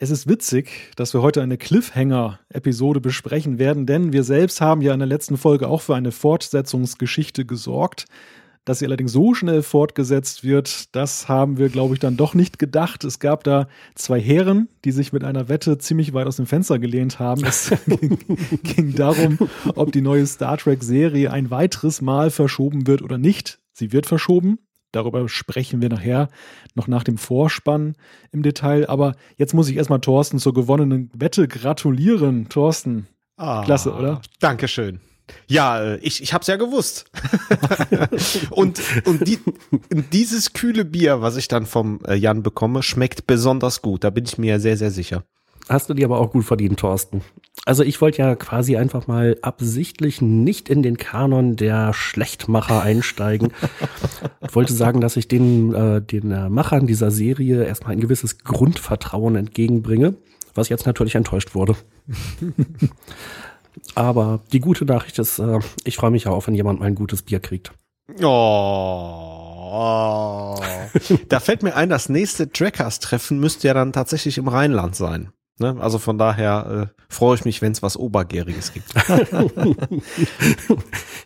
Es ist witzig, dass wir heute eine Cliffhanger-Episode besprechen werden, denn wir selbst haben ja in der letzten Folge auch für eine Fortsetzungsgeschichte gesorgt. Dass sie allerdings so schnell fortgesetzt wird, das haben wir, glaube ich, dann doch nicht gedacht. Es gab da zwei Herren, die sich mit einer Wette ziemlich weit aus dem Fenster gelehnt haben. Es ging, ging darum, ob die neue Star Trek-Serie ein weiteres Mal verschoben wird oder nicht. Sie wird verschoben. Darüber sprechen wir nachher noch nach dem Vorspann im Detail. Aber jetzt muss ich erstmal Thorsten zur gewonnenen Wette gratulieren. Thorsten, ah, klasse, oder? Dankeschön. Ja, äh, ich, ich habe es ja gewusst. und und die, dieses kühle Bier, was ich dann vom äh, Jan bekomme, schmeckt besonders gut. Da bin ich mir sehr, sehr sicher. Hast du dir aber auch gut verdient, Thorsten. Also ich wollte ja quasi einfach mal absichtlich nicht in den Kanon der Schlechtmacher einsteigen. ich wollte sagen, dass ich den, äh, den äh, Machern dieser Serie erstmal ein gewisses Grundvertrauen entgegenbringe, was jetzt natürlich enttäuscht wurde. Aber die gute Nachricht ist, äh, ich freue mich ja auch, wenn jemand mal ein gutes Bier kriegt. Oh. da fällt mir ein, das nächste Trackers-Treffen müsste ja dann tatsächlich im Rheinland sein. Ne? Also von daher äh, freue ich mich, wenn es was Obergäriges gibt.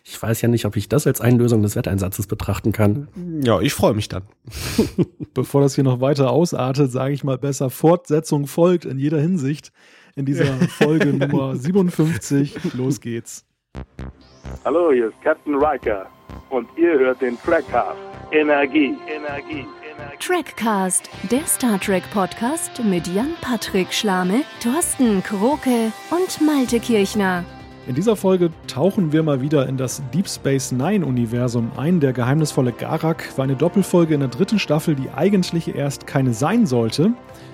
ich weiß ja nicht, ob ich das als Einlösung des Wetteinsatzes betrachten kann. Ja, ich freue mich dann. Bevor das hier noch weiter ausartet, sage ich mal besser, Fortsetzung folgt in jeder Hinsicht in dieser Folge Nummer 57. Los geht's. Hallo, hier ist Captain Riker und ihr hört den Trackcast. Energie, Energie. Trackcast, der Star Trek Podcast mit Jan-Patrick Schlame, Thorsten Kroke und Malte Kirchner. In dieser Folge tauchen wir mal wieder in das Deep Space Nine Universum ein. Der geheimnisvolle Garak war eine Doppelfolge in der dritten Staffel, die eigentlich erst keine sein sollte.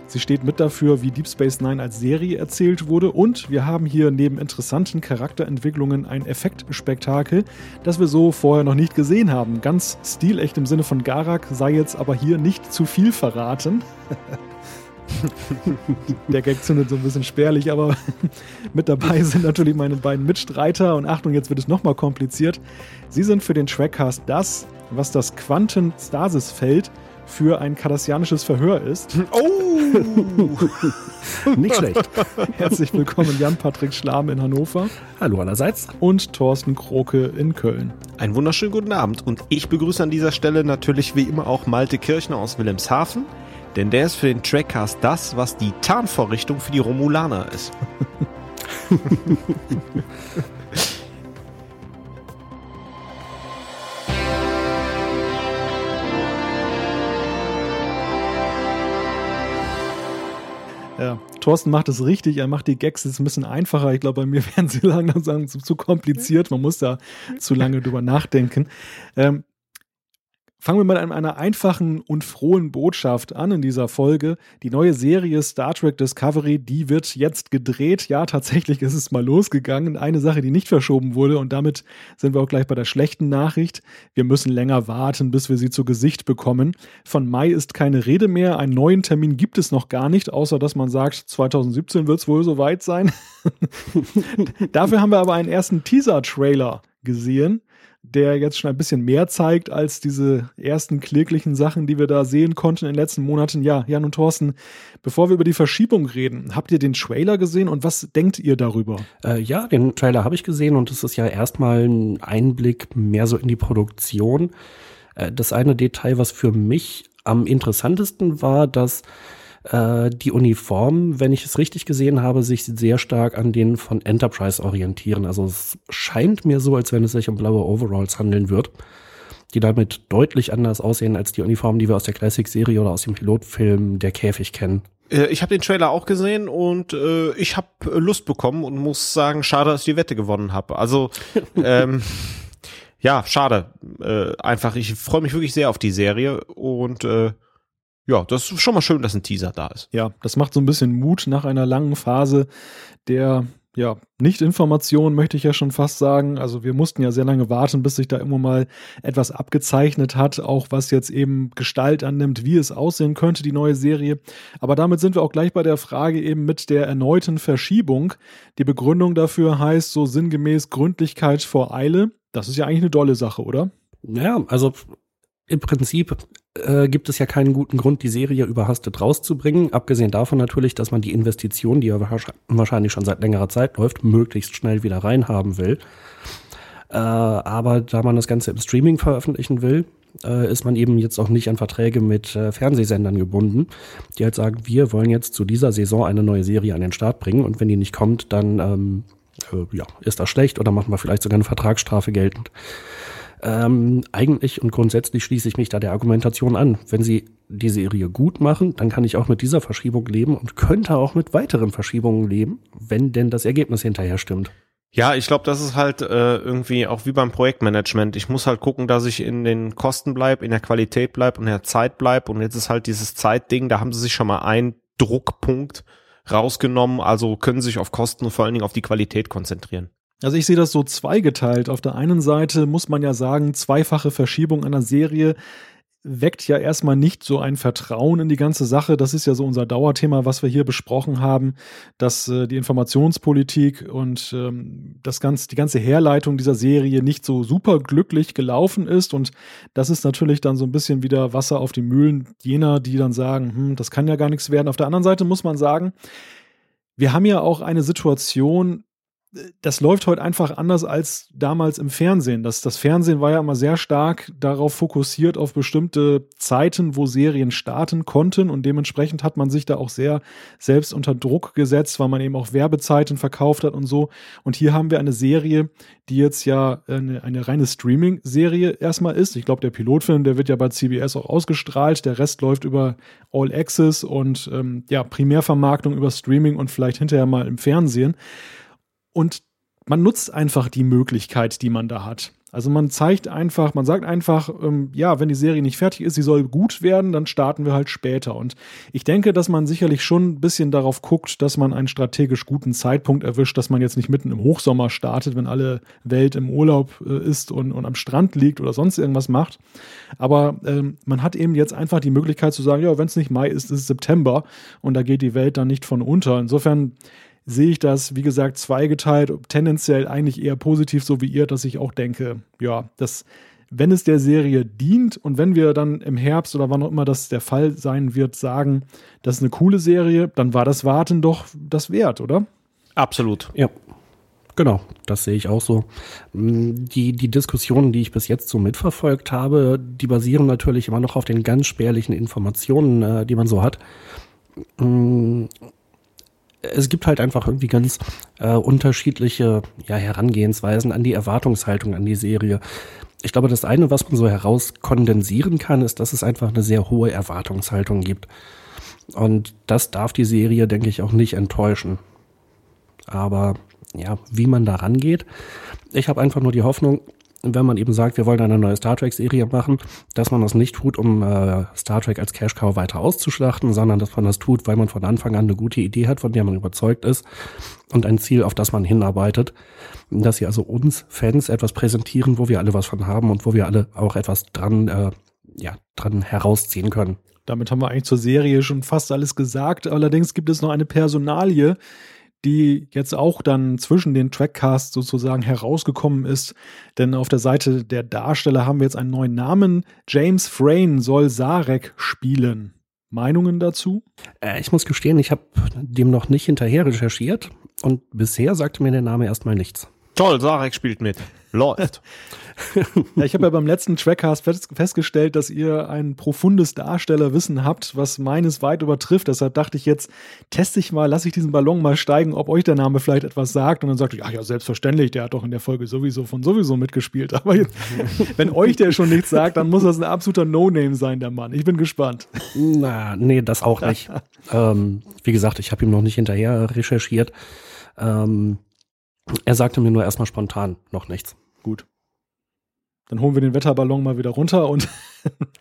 Sie steht mit dafür, wie Deep Space Nine als Serie erzählt wurde. Und wir haben hier neben interessanten Charakterentwicklungen ein Effektspektakel, das wir so vorher noch nicht gesehen haben. Ganz stilecht im Sinne von Garak sei jetzt aber hier nicht zu viel verraten. Der Gag zündet so ein bisschen spärlich, aber mit dabei sind natürlich meine beiden Mitstreiter. Und Achtung, jetzt wird es nochmal kompliziert. Sie sind für den Trackcast das, was das Quantenstasisfeld für ein kardassianisches Verhör ist. Oh! Nicht schlecht. Herzlich willkommen Jan-Patrick Schlamm in Hannover. Hallo allerseits. Und Thorsten Kroke in Köln. Einen wunderschönen guten Abend. Und ich begrüße an dieser Stelle natürlich wie immer auch Malte Kirchner aus Wilhelmshaven. Denn der ist für den Trackcast das, was die Tarnvorrichtung für die Romulaner ist. Ja, Thorsten macht es richtig, er macht die Gags jetzt ein bisschen einfacher. Ich glaube, bei mir werden sie langsam zu, zu kompliziert. Man muss da zu lange drüber nachdenken. Ähm, Fangen wir mal an einer einfachen und frohen Botschaft an in dieser Folge. Die neue Serie Star Trek Discovery, die wird jetzt gedreht. Ja, tatsächlich ist es mal losgegangen. Eine Sache, die nicht verschoben wurde und damit sind wir auch gleich bei der schlechten Nachricht. Wir müssen länger warten, bis wir sie zu Gesicht bekommen. Von Mai ist keine Rede mehr. Einen neuen Termin gibt es noch gar nicht, außer dass man sagt, 2017 wird es wohl soweit sein. Dafür haben wir aber einen ersten Teaser-Trailer gesehen der jetzt schon ein bisschen mehr zeigt als diese ersten kläglichen Sachen, die wir da sehen konnten in den letzten Monaten. Ja, Jan und Thorsten, bevor wir über die Verschiebung reden, habt ihr den Trailer gesehen und was denkt ihr darüber? Äh, ja, den Trailer habe ich gesehen und es ist ja erstmal ein Einblick mehr so in die Produktion. Äh, das eine Detail, was für mich am interessantesten war, dass äh, die Uniformen, wenn ich es richtig gesehen habe, sich sehr stark an denen von Enterprise orientieren. Also es scheint mir so, als wenn es sich um blaue Overalls handeln wird, die damit deutlich anders aussehen als die Uniformen, die wir aus der Classic-Serie oder aus dem Pilotfilm Der Käfig kennen. Äh, ich habe den Trailer auch gesehen und äh, ich habe Lust bekommen und muss sagen, schade, dass ich die Wette gewonnen habe. Also ähm, ja, schade. Äh, einfach, ich freue mich wirklich sehr auf die Serie und äh, ja, das ist schon mal schön, dass ein Teaser da ist. Ja, das macht so ein bisschen Mut nach einer langen Phase der ja, Nicht-Information möchte ich ja schon fast sagen. Also wir mussten ja sehr lange warten, bis sich da immer mal etwas abgezeichnet hat, auch was jetzt eben Gestalt annimmt, wie es aussehen könnte, die neue Serie. Aber damit sind wir auch gleich bei der Frage eben mit der erneuten Verschiebung. Die Begründung dafür heißt so sinngemäß Gründlichkeit vor Eile. Das ist ja eigentlich eine dolle Sache, oder? Ja, also im Prinzip äh, gibt es ja keinen guten Grund, die Serie überhastet rauszubringen. Abgesehen davon natürlich, dass man die Investition, die ja wahrscheinlich schon seit längerer Zeit läuft, möglichst schnell wieder reinhaben will. Äh, aber da man das Ganze im Streaming veröffentlichen will, äh, ist man eben jetzt auch nicht an Verträge mit äh, Fernsehsendern gebunden, die halt sagen, wir wollen jetzt zu dieser Saison eine neue Serie an den Start bringen und wenn die nicht kommt, dann ähm, äh, ja, ist das schlecht oder machen wir vielleicht sogar eine Vertragsstrafe geltend. Ähm, eigentlich und grundsätzlich schließe ich mich da der Argumentation an. Wenn sie die Serie gut machen, dann kann ich auch mit dieser Verschiebung leben und könnte auch mit weiteren Verschiebungen leben, wenn denn das Ergebnis hinterher stimmt. Ja, ich glaube, das ist halt äh, irgendwie auch wie beim Projektmanagement. Ich muss halt gucken, dass ich in den Kosten bleib, in der Qualität bleib und in der Zeit bleib. Und jetzt ist halt dieses Zeitding, da haben sie sich schon mal einen Druckpunkt rausgenommen, also können sich auf Kosten und vor allen Dingen auf die Qualität konzentrieren. Also ich sehe das so zweigeteilt. Auf der einen Seite muss man ja sagen, zweifache Verschiebung einer Serie weckt ja erstmal nicht so ein Vertrauen in die ganze Sache. Das ist ja so unser Dauerthema, was wir hier besprochen haben, dass äh, die Informationspolitik und ähm, das ganze, die ganze Herleitung dieser Serie nicht so super glücklich gelaufen ist. Und das ist natürlich dann so ein bisschen wieder Wasser auf die Mühlen jener, die dann sagen, hm, das kann ja gar nichts werden. Auf der anderen Seite muss man sagen, wir haben ja auch eine Situation, das läuft heute einfach anders als damals im Fernsehen. Das, das Fernsehen war ja immer sehr stark darauf fokussiert, auf bestimmte Zeiten, wo Serien starten konnten und dementsprechend hat man sich da auch sehr selbst unter Druck gesetzt, weil man eben auch Werbezeiten verkauft hat und so. Und hier haben wir eine Serie, die jetzt ja eine, eine reine Streaming-Serie erstmal ist. Ich glaube, der Pilotfilm, der wird ja bei CBS auch ausgestrahlt. Der Rest läuft über All Access und ähm, ja, Primärvermarktung über Streaming und vielleicht hinterher mal im Fernsehen. Und man nutzt einfach die Möglichkeit, die man da hat. Also man zeigt einfach, man sagt einfach, ähm, ja, wenn die Serie nicht fertig ist, sie soll gut werden, dann starten wir halt später. Und ich denke, dass man sicherlich schon ein bisschen darauf guckt, dass man einen strategisch guten Zeitpunkt erwischt, dass man jetzt nicht mitten im Hochsommer startet, wenn alle Welt im Urlaub äh, ist und, und am Strand liegt oder sonst irgendwas macht. Aber ähm, man hat eben jetzt einfach die Möglichkeit zu sagen, ja, wenn es nicht Mai ist, ist es September und da geht die Welt dann nicht von unter. Insofern sehe ich das, wie gesagt, zweigeteilt, tendenziell eigentlich eher positiv, so wie ihr, dass ich auch denke, ja, dass wenn es der Serie dient und wenn wir dann im Herbst oder wann auch immer das der Fall sein wird, sagen, das ist eine coole Serie, dann war das Warten doch das wert, oder? Absolut. Ja. Genau, das sehe ich auch so. Die, die Diskussionen, die ich bis jetzt so mitverfolgt habe, die basieren natürlich immer noch auf den ganz spärlichen Informationen, äh, die man so hat es gibt halt einfach irgendwie ganz äh, unterschiedliche ja, Herangehensweisen an die Erwartungshaltung an die Serie. Ich glaube, das eine, was man so herauskondensieren kann, ist, dass es einfach eine sehr hohe Erwartungshaltung gibt. Und das darf die Serie, denke ich, auch nicht enttäuschen. Aber ja, wie man da rangeht, ich habe einfach nur die Hoffnung, wenn man eben sagt, wir wollen eine neue Star Trek-Serie machen, dass man das nicht tut, um äh, Star Trek als Cash-Cow weiter auszuschlachten, sondern dass man das tut, weil man von Anfang an eine gute Idee hat, von der man überzeugt ist und ein Ziel, auf das man hinarbeitet. Dass sie also uns Fans etwas präsentieren, wo wir alle was von haben und wo wir alle auch etwas dran, äh, ja, dran herausziehen können. Damit haben wir eigentlich zur Serie schon fast alles gesagt. Allerdings gibt es noch eine Personalie, die jetzt auch dann zwischen den Trackcasts sozusagen herausgekommen ist. Denn auf der Seite der Darsteller haben wir jetzt einen neuen Namen. James Frayne soll Sarek spielen. Meinungen dazu? Äh, ich muss gestehen, ich habe dem noch nicht hinterher recherchiert und bisher sagte mir der Name erstmal nichts. Toll, Sarek spielt mit. Läuft. ja, ich habe ja beim letzten Trackcast festgestellt, dass ihr ein profundes Darstellerwissen habt, was meines weit übertrifft. Deshalb dachte ich jetzt, teste ich mal, lasse ich diesen Ballon mal steigen, ob euch der Name vielleicht etwas sagt. Und dann sagte ich, ach ja, selbstverständlich, der hat doch in der Folge sowieso von sowieso mitgespielt. Aber jetzt, wenn euch der schon nichts sagt, dann muss das ein absoluter No-Name sein, der Mann. Ich bin gespannt. Na, nee, das auch nicht. ähm, wie gesagt, ich habe ihm noch nicht hinterher recherchiert. Ähm, er sagte mir nur erstmal spontan noch nichts. Dann holen wir den Wetterballon mal wieder runter und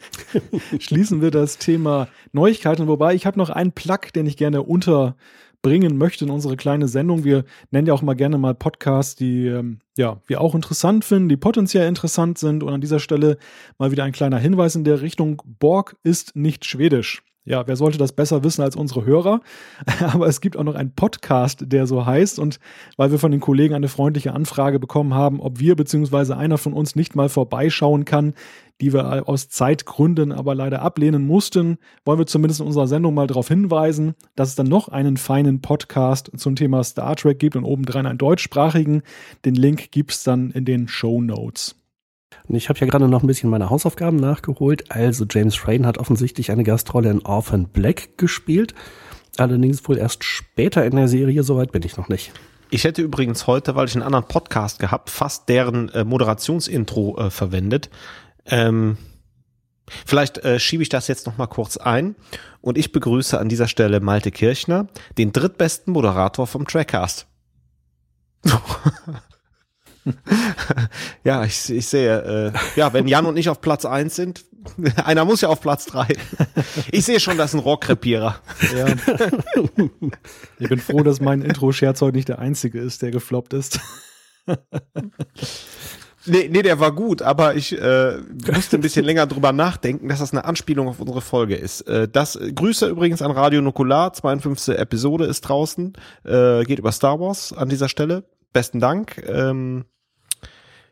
schließen wir das Thema Neuigkeiten. Wobei ich habe noch einen Plug, den ich gerne unterbringen möchte in unsere kleine Sendung. Wir nennen ja auch mal gerne mal Podcasts, die ähm, ja, wir auch interessant finden, die potenziell interessant sind. Und an dieser Stelle mal wieder ein kleiner Hinweis in der Richtung. Borg ist nicht schwedisch. Ja, wer sollte das besser wissen als unsere Hörer? Aber es gibt auch noch einen Podcast, der so heißt. Und weil wir von den Kollegen eine freundliche Anfrage bekommen haben, ob wir bzw. einer von uns nicht mal vorbeischauen kann, die wir aus Zeitgründen aber leider ablehnen mussten, wollen wir zumindest in unserer Sendung mal darauf hinweisen, dass es dann noch einen feinen Podcast zum Thema Star Trek gibt und obendrein einen deutschsprachigen. Den Link gibt es dann in den Show Notes. Ich habe ja gerade noch ein bisschen meine Hausaufgaben nachgeholt. Also James Frayne hat offensichtlich eine Gastrolle in Orphan Black gespielt. Allerdings wohl erst später in der Serie, soweit bin ich noch nicht. Ich hätte übrigens heute, weil ich einen anderen Podcast gehabt, fast deren äh, Moderationsintro äh, verwendet. Ähm, vielleicht äh, schiebe ich das jetzt noch mal kurz ein und ich begrüße an dieser Stelle Malte Kirchner, den drittbesten Moderator vom Trackcast. ja, ich, ich sehe, äh, ja, wenn Jan und ich auf Platz eins sind, einer muss ja auf Platz drei. Ich sehe schon, das ist ein Rohrkrepierer. Ja. Ich bin froh, dass mein Intro-Scherz heute nicht der einzige ist, der gefloppt ist. Nee, nee, der war gut, aber ich äh, musste ein bisschen länger drüber nachdenken, dass das eine Anspielung auf unsere Folge ist. Äh, das äh, Grüße übrigens an Radio Nukular, 52. Episode ist draußen, äh, geht über Star Wars an dieser Stelle. Besten Dank. Ähm,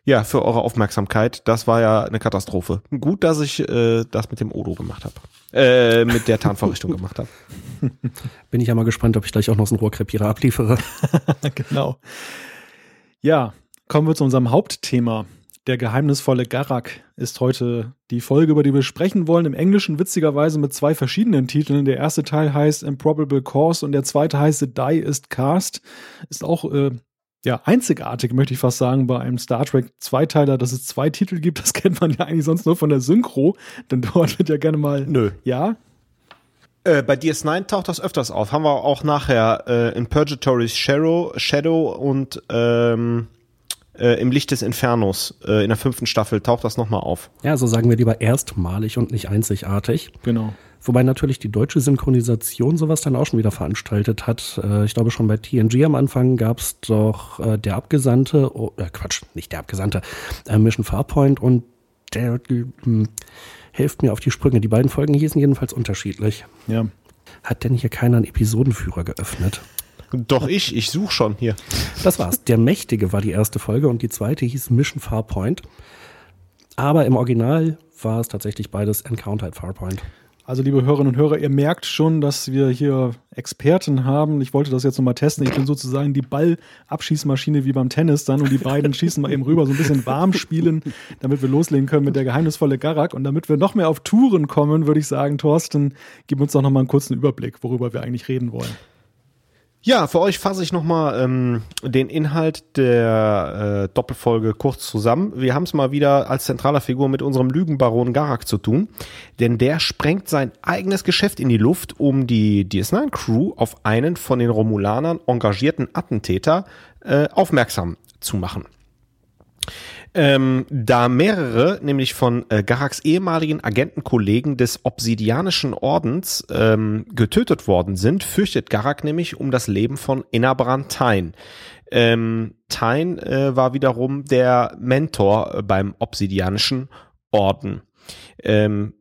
ja, für eure Aufmerksamkeit. Das war ja eine Katastrophe. Gut, dass ich äh, das mit dem Odo gemacht habe. Äh, mit der Tarnvorrichtung gemacht habe. Bin ich ja mal gespannt, ob ich gleich auch noch so einen Rohrkrepierer abliefere. genau. Ja, kommen wir zu unserem Hauptthema. Der geheimnisvolle Garak ist heute die Folge, über die wir sprechen wollen. Im Englischen witzigerweise mit zwei verschiedenen Titeln. Der erste Teil heißt Improbable Cause und der zweite heißt The Die is Cast. Ist auch äh, ja, einzigartig, möchte ich fast sagen, bei einem Star Trek Zweiteiler, dass es zwei Titel gibt. Das kennt man ja eigentlich sonst nur von der Synchro, denn dort wird ja gerne mal. Nö. Ja? Äh, bei DS9 taucht das öfters auf. Haben wir auch nachher äh, in Purgatory's Shadow, Shadow und ähm, äh, im Licht des Infernos äh, in der fünften Staffel taucht das nochmal auf. Ja, so sagen wir lieber erstmalig und nicht einzigartig. Genau. Wobei natürlich die deutsche Synchronisation sowas dann auch schon wieder veranstaltet hat. Äh, ich glaube schon bei TNG am Anfang gab es doch äh, der Abgesandte, oh, äh, Quatsch, nicht der Abgesandte, äh, Mission Farpoint und der hm, hilft mir auf die Sprünge. Die beiden Folgen hießen jedenfalls unterschiedlich. Ja. Hat denn hier keiner einen Episodenführer geöffnet? Doch ich, ich suche schon hier. Das war's. Der Mächtige war die erste Folge und die zweite hieß Mission Farpoint. Aber im Original war es tatsächlich beides Encounter at Farpoint. Also, liebe Hörerinnen und Hörer, ihr merkt schon, dass wir hier Experten haben. Ich wollte das jetzt nochmal testen. Ich bin sozusagen die Ballabschießmaschine wie beim Tennis dann und die beiden schießen mal eben rüber, so ein bisschen warm spielen, damit wir loslegen können mit der geheimnisvolle Garak. Und damit wir noch mehr auf Touren kommen, würde ich sagen, Thorsten, gib uns doch nochmal einen kurzen Überblick, worüber wir eigentlich reden wollen. Ja, für euch fasse ich nochmal ähm, den Inhalt der äh, Doppelfolge kurz zusammen. Wir haben es mal wieder als zentraler Figur mit unserem Lügenbaron Garak zu tun, denn der sprengt sein eigenes Geschäft in die Luft, um die DS9-Crew auf einen von den Romulanern engagierten Attentäter äh, aufmerksam zu machen. Ähm, da mehrere, nämlich von äh, Garaks ehemaligen Agentenkollegen des Obsidianischen Ordens ähm, getötet worden sind, fürchtet Garak nämlich um das Leben von Inabran Tain. Ähm, Tain äh, war wiederum der Mentor äh, beim Obsidianischen Orden. Ähm,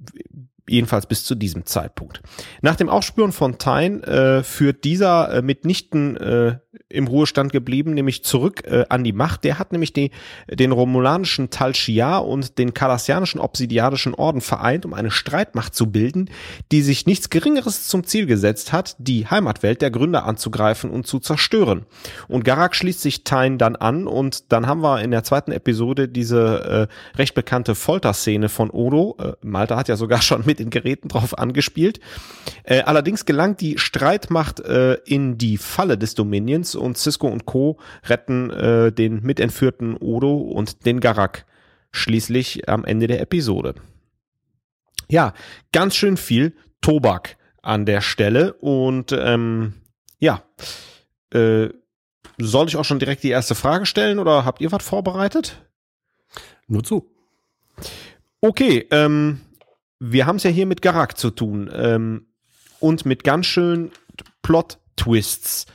jedenfalls bis zu diesem Zeitpunkt. Nach dem Aufspüren von Tain äh, führt dieser äh, mitnichten äh, im Ruhestand geblieben, nämlich zurück äh, an die Macht. Der hat nämlich die, den romulanischen Tal Shiar und den kardassianischen obsidianischen Orden vereint, um eine Streitmacht zu bilden, die sich nichts Geringeres zum Ziel gesetzt hat, die Heimatwelt der Gründer anzugreifen und zu zerstören. Und Garak schließt sich Tain dann an und dann haben wir in der zweiten Episode diese äh, recht bekannte Folterszene von Odo. Äh, Malta hat ja sogar schon mit den Geräten drauf angespielt. Äh, allerdings gelangt die Streitmacht äh, in die Falle des Dominions und Cisco und Co. retten äh, den mitentführten Odo und den Garak schließlich am Ende der Episode. Ja, ganz schön viel Tobak an der Stelle und ähm, ja, äh, soll ich auch schon direkt die erste Frage stellen oder habt ihr was vorbereitet? Nur zu. Okay, ähm, wir haben es ja hier mit Garak zu tun ähm, und mit ganz schön Plot-Twists.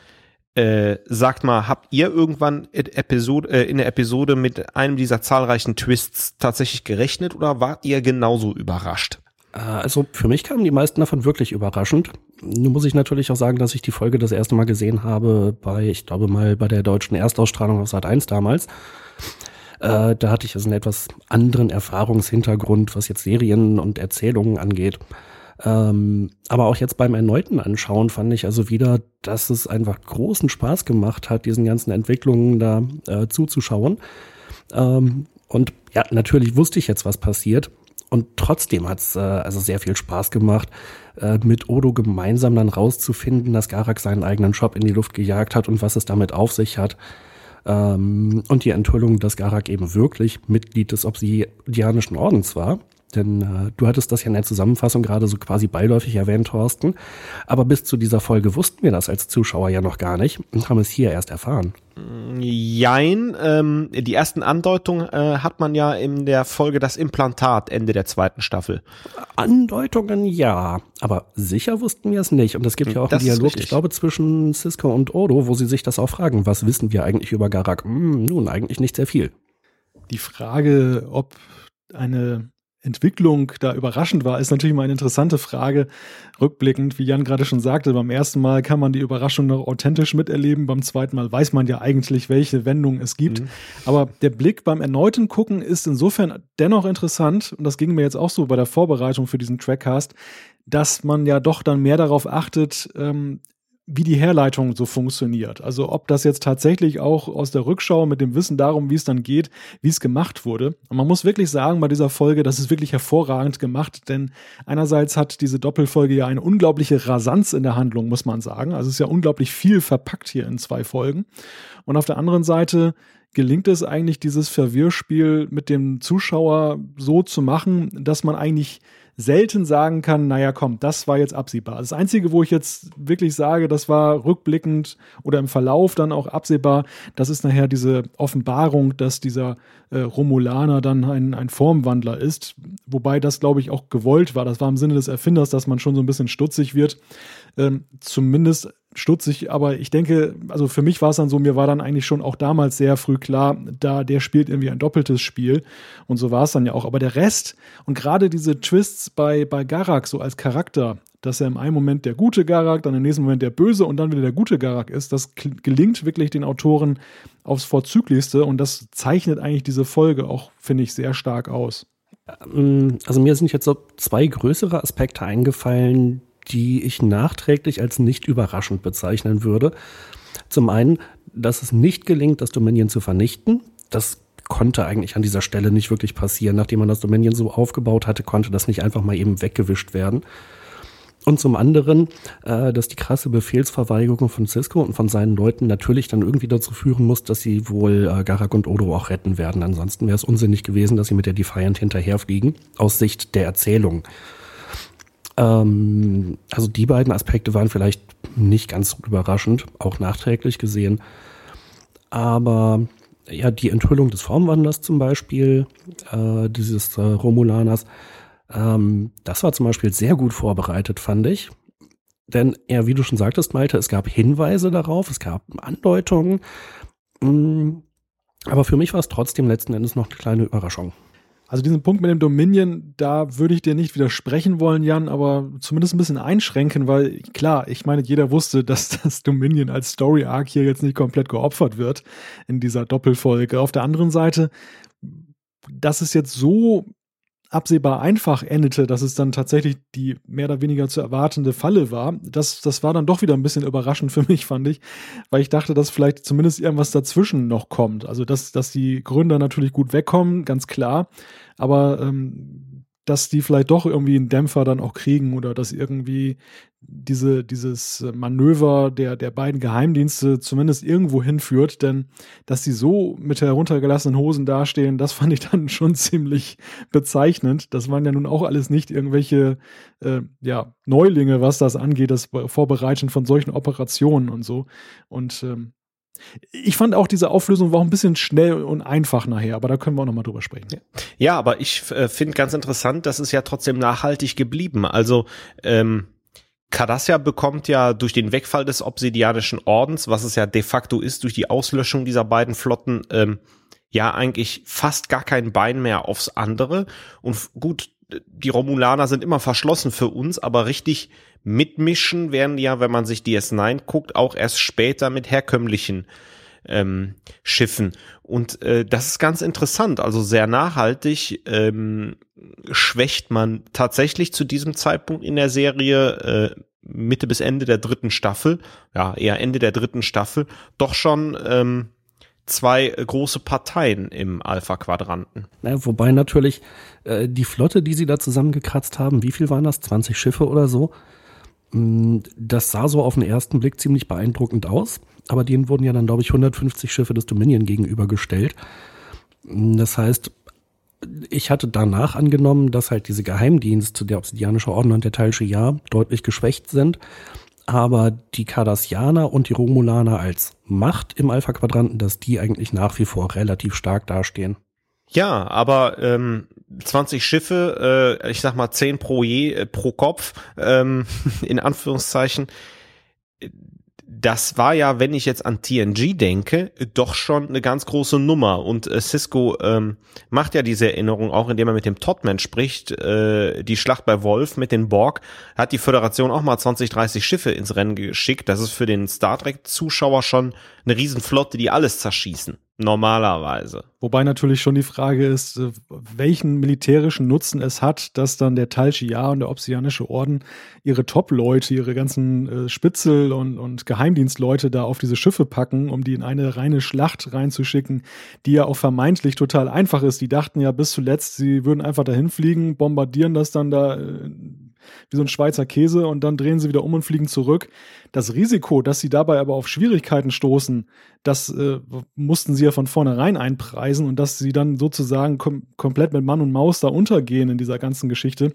Äh, sagt mal, habt ihr irgendwann Episode, äh, in der Episode mit einem dieser zahlreichen Twists tatsächlich gerechnet oder wart ihr genauso überrascht? Äh, also für mich kamen die meisten davon wirklich überraschend. Nun muss ich natürlich auch sagen, dass ich die Folge das erste Mal gesehen habe bei, ich glaube mal, bei der deutschen Erstausstrahlung auf Sat 1 damals. Äh, da hatte ich also einen etwas anderen Erfahrungshintergrund, was jetzt Serien und Erzählungen angeht. Ähm, aber auch jetzt beim erneuten Anschauen fand ich also wieder, dass es einfach großen Spaß gemacht hat, diesen ganzen Entwicklungen da äh, zuzuschauen. Ähm, und ja, natürlich wusste ich jetzt, was passiert. Und trotzdem hat es äh, also sehr viel Spaß gemacht, äh, mit Odo gemeinsam dann rauszufinden, dass Garak seinen eigenen Shop in die Luft gejagt hat und was es damit auf sich hat. Ähm, und die Enthüllung, dass Garak eben wirklich Mitglied des Obsidianischen Ordens war. Denn äh, du hattest das ja in der Zusammenfassung gerade so quasi beiläufig erwähnt, Thorsten. Aber bis zu dieser Folge wussten wir das als Zuschauer ja noch gar nicht und haben es hier erst erfahren. Jein, ähm, die ersten Andeutungen äh, hat man ja in der Folge das Implantat Ende der zweiten Staffel. Andeutungen ja, aber sicher wussten wir es nicht. Und es gibt ja auch Das einen Dialog, ich glaube, zwischen Cisco und Odo, wo sie sich das auch fragen, was wissen wir eigentlich über Garak? Hm, nun, eigentlich nicht sehr viel. Die Frage, ob eine Entwicklung da überraschend war, ist natürlich mal eine interessante Frage. Rückblickend, wie Jan gerade schon sagte, beim ersten Mal kann man die Überraschung noch authentisch miterleben, beim zweiten Mal weiß man ja eigentlich, welche Wendung es gibt. Aber der Blick beim erneuten Gucken ist insofern dennoch interessant, und das ging mir jetzt auch so bei der Vorbereitung für diesen Trackcast, dass man ja doch dann mehr darauf achtet, ähm, wie die Herleitung so funktioniert. Also ob das jetzt tatsächlich auch aus der Rückschau mit dem Wissen darum, wie es dann geht, wie es gemacht wurde. Und man muss wirklich sagen bei dieser Folge, das ist wirklich hervorragend gemacht, denn einerseits hat diese Doppelfolge ja eine unglaubliche Rasanz in der Handlung, muss man sagen. Also es ist ja unglaublich viel verpackt hier in zwei Folgen. Und auf der anderen Seite gelingt es eigentlich, dieses Verwirrspiel mit dem Zuschauer so zu machen, dass man eigentlich selten sagen kann, naja, komm, das war jetzt absehbar. Das Einzige, wo ich jetzt wirklich sage, das war rückblickend oder im Verlauf dann auch absehbar, das ist nachher diese Offenbarung, dass dieser äh, Romulaner dann ein, ein Formwandler ist. Wobei das, glaube ich, auch gewollt war. Das war im Sinne des Erfinders, dass man schon so ein bisschen stutzig wird. Ähm, zumindest stutzig, aber ich denke, also für mich war es dann so, mir war dann eigentlich schon auch damals sehr früh klar, da der spielt irgendwie ein doppeltes Spiel und so war es dann ja auch. Aber der Rest und gerade diese Twists bei, bei Garak so als Charakter, dass er im einen Moment der gute Garak, dann im nächsten Moment der böse und dann wieder der gute Garak ist, das gelingt wirklich den Autoren aufs Vorzüglichste und das zeichnet eigentlich diese Folge auch, finde ich, sehr stark aus. Ähm, Also mir sind jetzt so zwei größere Aspekte eingefallen, die ich nachträglich als nicht überraschend bezeichnen würde. Zum einen, dass es nicht gelingt, das Dominion zu vernichten. Das konnte eigentlich an dieser Stelle nicht wirklich passieren. Nachdem man das Dominion so aufgebaut hatte, konnte das nicht einfach mal eben weggewischt werden. Und zum anderen, äh, dass die krasse Befehlsverweigerung von Cisco und von seinen Leuten natürlich dann irgendwie dazu führen muss, dass sie wohl äh, Garak und Odo auch retten werden. Ansonsten wäre es unsinnig gewesen, dass sie mit der Defiant hinterherfliegen, aus Sicht der Erzählung. Ähm, also die beiden Aspekte waren vielleicht nicht ganz überraschend, auch nachträglich gesehen. Aber ja, die Enthüllung des Formwandlers zum Beispiel, äh, dieses äh, Romulaners, ähm, das war zum Beispiel sehr gut vorbereitet, fand ich. Denn, ja, wie du schon sagtest, Malte, es gab Hinweise darauf, es gab Andeutungen. Mm, aber für mich war es trotzdem letzten Endes noch eine kleine Überraschung. Also diesen Punkt mit dem Dominion, da würde ich dir nicht widersprechen wollen, Jan, aber zumindest ein bisschen einschränken, weil klar, ich meine, jeder wusste, dass das Dominion als Story Arc hier jetzt nicht komplett geopfert wird in dieser Doppelfolge. Auf der anderen Seite, dass es jetzt so absehbar einfach endete, dass es dann tatsächlich die mehr oder weniger zu erwartende Falle war, das, das war dann doch wieder ein bisschen überraschend für mich, fand ich, weil ich dachte, dass vielleicht zumindest irgendwas dazwischen noch kommt. Also, dass, dass die Gründer natürlich gut wegkommen, ganz klar, aber ähm, dass die vielleicht doch irgendwie einen Dämpfer dann auch kriegen oder dass irgendwie diese, dieses Manöver der, der beiden Geheimdienste zumindest irgendwo hinführt, denn dass sie so mit heruntergelassenen Hosen dastehen, das fand ich dann schon ziemlich bezeichnend. Das waren ja nun auch alles nicht irgendwelche äh, ja, Neulinge, was das angeht, das Vorbereiten von solchen Operationen und so. Und ähm, ich fand auch diese Auflösung war auch ein bisschen schnell und einfach nachher, aber da können wir auch nochmal drüber sprechen. Ja, aber ich äh, finde ganz interessant, das ist ja trotzdem nachhaltig geblieben. Also ähm, Cardassia bekommt ja durch den Wegfall des Obsidianischen Ordens, was es ja de facto ist, durch die Auslöschung dieser beiden Flotten, ähm, ja eigentlich fast gar kein Bein mehr aufs andere. Und gut, die Romulaner sind immer verschlossen für uns, aber richtig mitmischen werden ja, wenn man sich DS9 guckt, auch erst später mit herkömmlichen ähm, Schiffen. Und äh, das ist ganz interessant, also sehr nachhaltig ähm, schwächt man tatsächlich zu diesem Zeitpunkt in der Serie äh, Mitte bis Ende der dritten Staffel, ja eher Ende der dritten Staffel, doch schon ähm, zwei große Parteien im Alpha-Quadranten. Ja, wobei natürlich äh, die Flotte, die sie da zusammengekratzt haben, wie viel waren das? 20 Schiffe oder so? Mm, das sah so auf den ersten Blick ziemlich beeindruckend aus, aber denen wurden ja dann, glaube ich, 150 Schiffe des Dominion gegenübergestellt. Mm, das heißt, ich hatte danach angenommen, dass halt diese Geheimdienste, der Obsidianische Orden und der Teilsche Jahr, deutlich geschwächt sind. Aber die Cardassianer und die Romulaner als Macht im Alpha-Quadranten, dass die eigentlich nach wie vor relativ stark dastehen. Ja, aber ähm, 20 Schiffe, äh, ich sag mal 10 pro je, äh, pro Kopf, ähm, in Anführungszeichen, das war ja, wenn ich jetzt an TNG denke, doch schon eine ganz große Nummer. Und äh, Cisco ähm, macht ja diese Erinnerung auch, indem er mit dem Todman spricht. Äh, die Schlacht bei Wolf mit den Borg hat die Föderation auch mal 20, 30 Schiffe ins Rennen geschickt. Das ist für den Star Trek-Zuschauer schon eine Riesenflotte, die alles zerschießen. Normalerweise. Wobei natürlich schon die Frage ist, äh, welchen militärischen Nutzen es hat, dass dann der Tal Shiar und der Obsidianische Orden ihre Top-Leute, ihre ganzen äh, Spitzel- und, und Geheimdienstleute da auf diese Schiffe packen, um die in eine reine Schlacht reinzuschicken, die ja auch vermeintlich total einfach ist. Die dachten ja bis zuletzt, sie würden einfach dahin fliegen, bombardieren das dann da äh, wie so ein Schweizer Käse und dann drehen sie wieder um und fliegen zurück. Das Risiko, dass sie dabei aber auf Schwierigkeiten stoßen, das äh, mussten sie ja von vornherein einpreisen und dass sie dann sozusagen kom komplett mit Mann und Maus da untergehen in dieser ganzen Geschichte,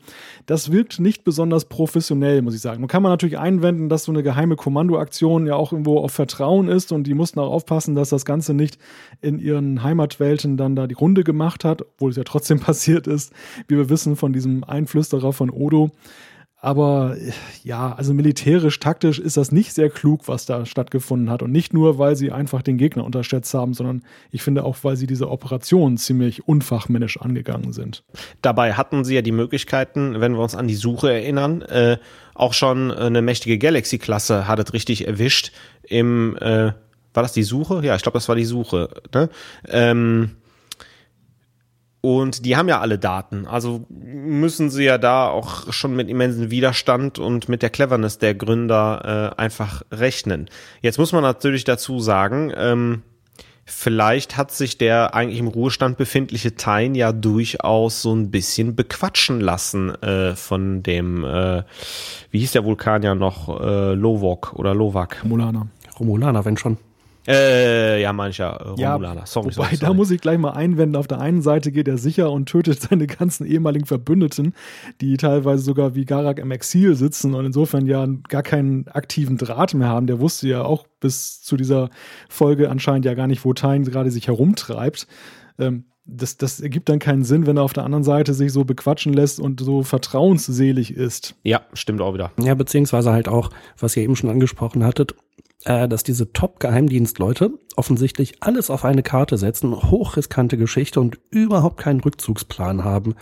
das wirkt nicht besonders professionell, muss ich sagen. Nun kann man natürlich einwenden, dass so eine geheime Kommandoaktion ja auch irgendwo auf Vertrauen ist und die mussten auch aufpassen, dass das Ganze nicht in ihren Heimatwelten dann da die Runde gemacht hat, obwohl es ja trotzdem passiert ist, wie wir wissen von diesem Einflüsterer von Odo. Aber ja, also militärisch, taktisch ist das nicht sehr klug, was da stattgefunden hat. Und nicht nur, weil sie einfach den Gegner unterschätzt haben, sondern ich finde auch, weil sie diese Operation ziemlich unfachmännisch angegangen sind. Dabei hatten sie ja die Möglichkeiten, wenn wir uns an die Suche erinnern, äh, auch schon eine mächtige Galaxy-Klasse hat es richtig erwischt. Im, äh, war das die Suche? Ja, ich glaube, das war die Suche. Ne? Ähm, und die haben ja alle Daten. Also müssen sie ja da auch schon mit immensen Widerstand und mit der Cleverness der Gründer äh, einfach rechnen. Jetzt muss man natürlich dazu sagen, ähm, vielleicht hat sich der eigentlich im Ruhestand befindliche Tain ja durchaus so ein bisschen bequatschen lassen äh, von dem, äh, wie hieß der Vulkanier noch, äh, Lovok oder Lovak. Romulaner. Romulaner, wenn schon. Äh, ja, mancher äh, Romulaner. Ja, sorry, wobei, sorry, da muss ich gleich mal einwenden. Auf der einen Seite geht er sicher und tötet seine ganzen ehemaligen Verbündeten, die teilweise sogar wie Garak im Exil sitzen und insofern ja gar keinen aktiven Draht mehr haben. Der wusste ja auch bis zu dieser Folge anscheinend ja gar nicht, wo Tain gerade sich herumtreibt. Ähm, das, das ergibt dann keinen Sinn, wenn er auf der anderen Seite sich so bequatschen lässt und so vertrauensselig ist. Ja, stimmt auch wieder. Ja, beziehungsweise halt auch, was ihr eben schon angesprochen hattet, äh, dass diese Top-Geheimdienstleute offensichtlich alles auf eine Karte setzen, hochriskante Geschichte und überhaupt keinen Rückzugsplan haben.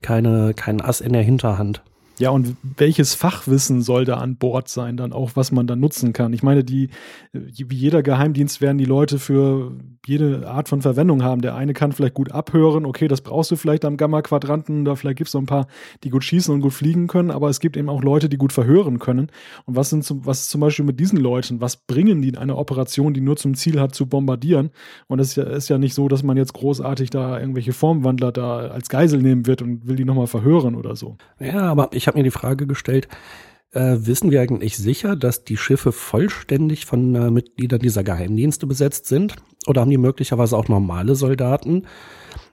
Keine, kein Ass in der Hinterhand. Ja, und welches Fachwissen soll da an Bord sein, dann auch, was man da nutzen kann? Ich meine, die, wie jeder Geheimdienst werden die Leute für jede Art von Verwendung haben. Der eine kann vielleicht gut abhören, okay, das brauchst du vielleicht am Gamma-Quadranten, da vielleicht gibt es so ein paar, die gut schießen und gut fliegen können, aber es gibt eben auch Leute, die gut verhören können. Und was sind zum, was zum Beispiel mit diesen Leuten? Was bringen die in eine Operation, die nur zum Ziel hat, zu bombardieren? Und es ist ja, ist ja nicht so, dass man jetzt großartig da irgendwelche Formwandler da als Geisel nehmen wird und will die nochmal verhören oder so. Ja, aber ich habe mir die Frage gestellt, äh, wissen wir eigentlich sicher, dass die Schiffe vollständig von äh, Mitgliedern dieser Geheimdienste besetzt sind? Oder haben die möglicherweise auch normale Soldaten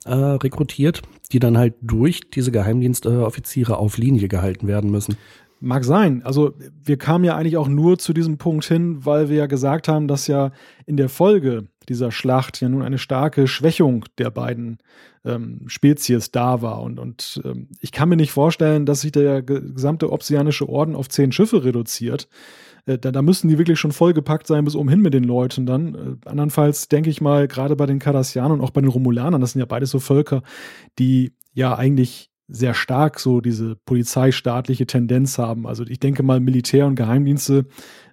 äh, rekrutiert, die dann halt durch diese Geheimdienstoffiziere auf Linie gehalten werden müssen? Mag sein. Also wir kamen ja eigentlich auch nur zu diesem Punkt hin, weil wir ja gesagt haben, dass ja in der Folge dieser Schlacht ja nun eine starke Schwächung der beiden ähm, Spezies da war. Und, und ähm, ich kann mir nicht vorstellen, dass sich der gesamte Obsianische Orden auf zehn Schiffe reduziert. Äh, da, da müssen die wirklich schon vollgepackt sein bis umhin mit den Leuten dann. Äh, andernfalls denke ich mal, gerade bei den Cardassianern und auch bei den Romulanern, das sind ja beides so Völker, die ja eigentlich sehr stark so diese polizeistaatliche Tendenz haben. Also ich denke mal, Militär und Geheimdienste,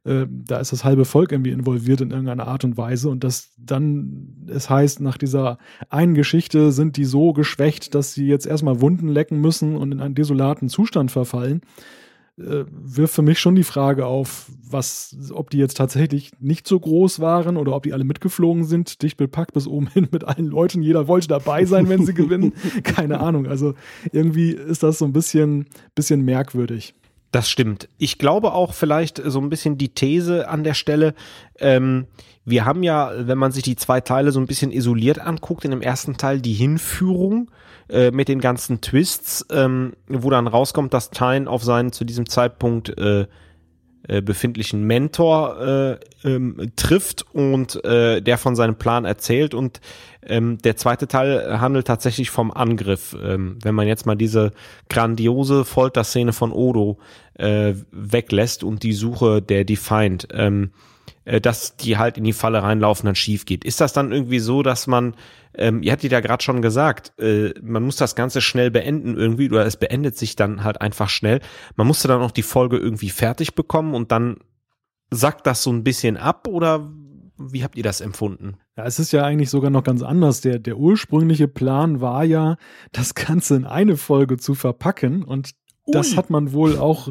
äh, da ist das halbe Volk irgendwie involviert in irgendeiner Art und Weise. Und dass dann es heißt, nach dieser einen Geschichte sind die so geschwächt, dass sie jetzt erstmal Wunden lecken müssen und in einen desolaten Zustand verfallen äh, wirft für mich schon die Frage auf, was, ob die jetzt tatsächlich nicht so groß waren oder ob die alle mitgeflogen sind, dicht bepackt bis oben hin mit allen Leuten. Jeder wollte dabei sein, wenn sie gewinnen. Keine Ahnung. Also irgendwie ist das so ein bisschen, bisschen merkwürdig. Das stimmt. Ich glaube auch vielleicht so ein bisschen die These an der Stelle. Ähm, wir haben ja, wenn man sich die zwei Teile so ein bisschen isoliert anguckt, in dem ersten Teil die Hinführung äh, mit den ganzen Twists, ähm, wo dann rauskommt, dass Tyne auf seinen zu diesem Zeitpunkt äh, befindlichen Mentor äh, ähm, trifft und äh, der von seinem Plan erzählt und ähm, der zweite Teil handelt tatsächlich vom Angriff. Ähm, wenn man jetzt mal diese grandiose Folterszene von Odo äh, weglässt und die Suche der Defiant, ähm, äh, dass die halt in die Falle reinlaufen, dann schief geht. Ist das dann irgendwie so, dass man ähm, ihr hattet ja gerade schon gesagt, äh, man muss das Ganze schnell beenden irgendwie oder es beendet sich dann halt einfach schnell. Man musste dann auch die Folge irgendwie fertig bekommen und dann sackt das so ein bisschen ab oder wie habt ihr das empfunden? Ja, es ist ja eigentlich sogar noch ganz anders. Der, der ursprüngliche Plan war ja, das Ganze in eine Folge zu verpacken und Ui. das hat man wohl auch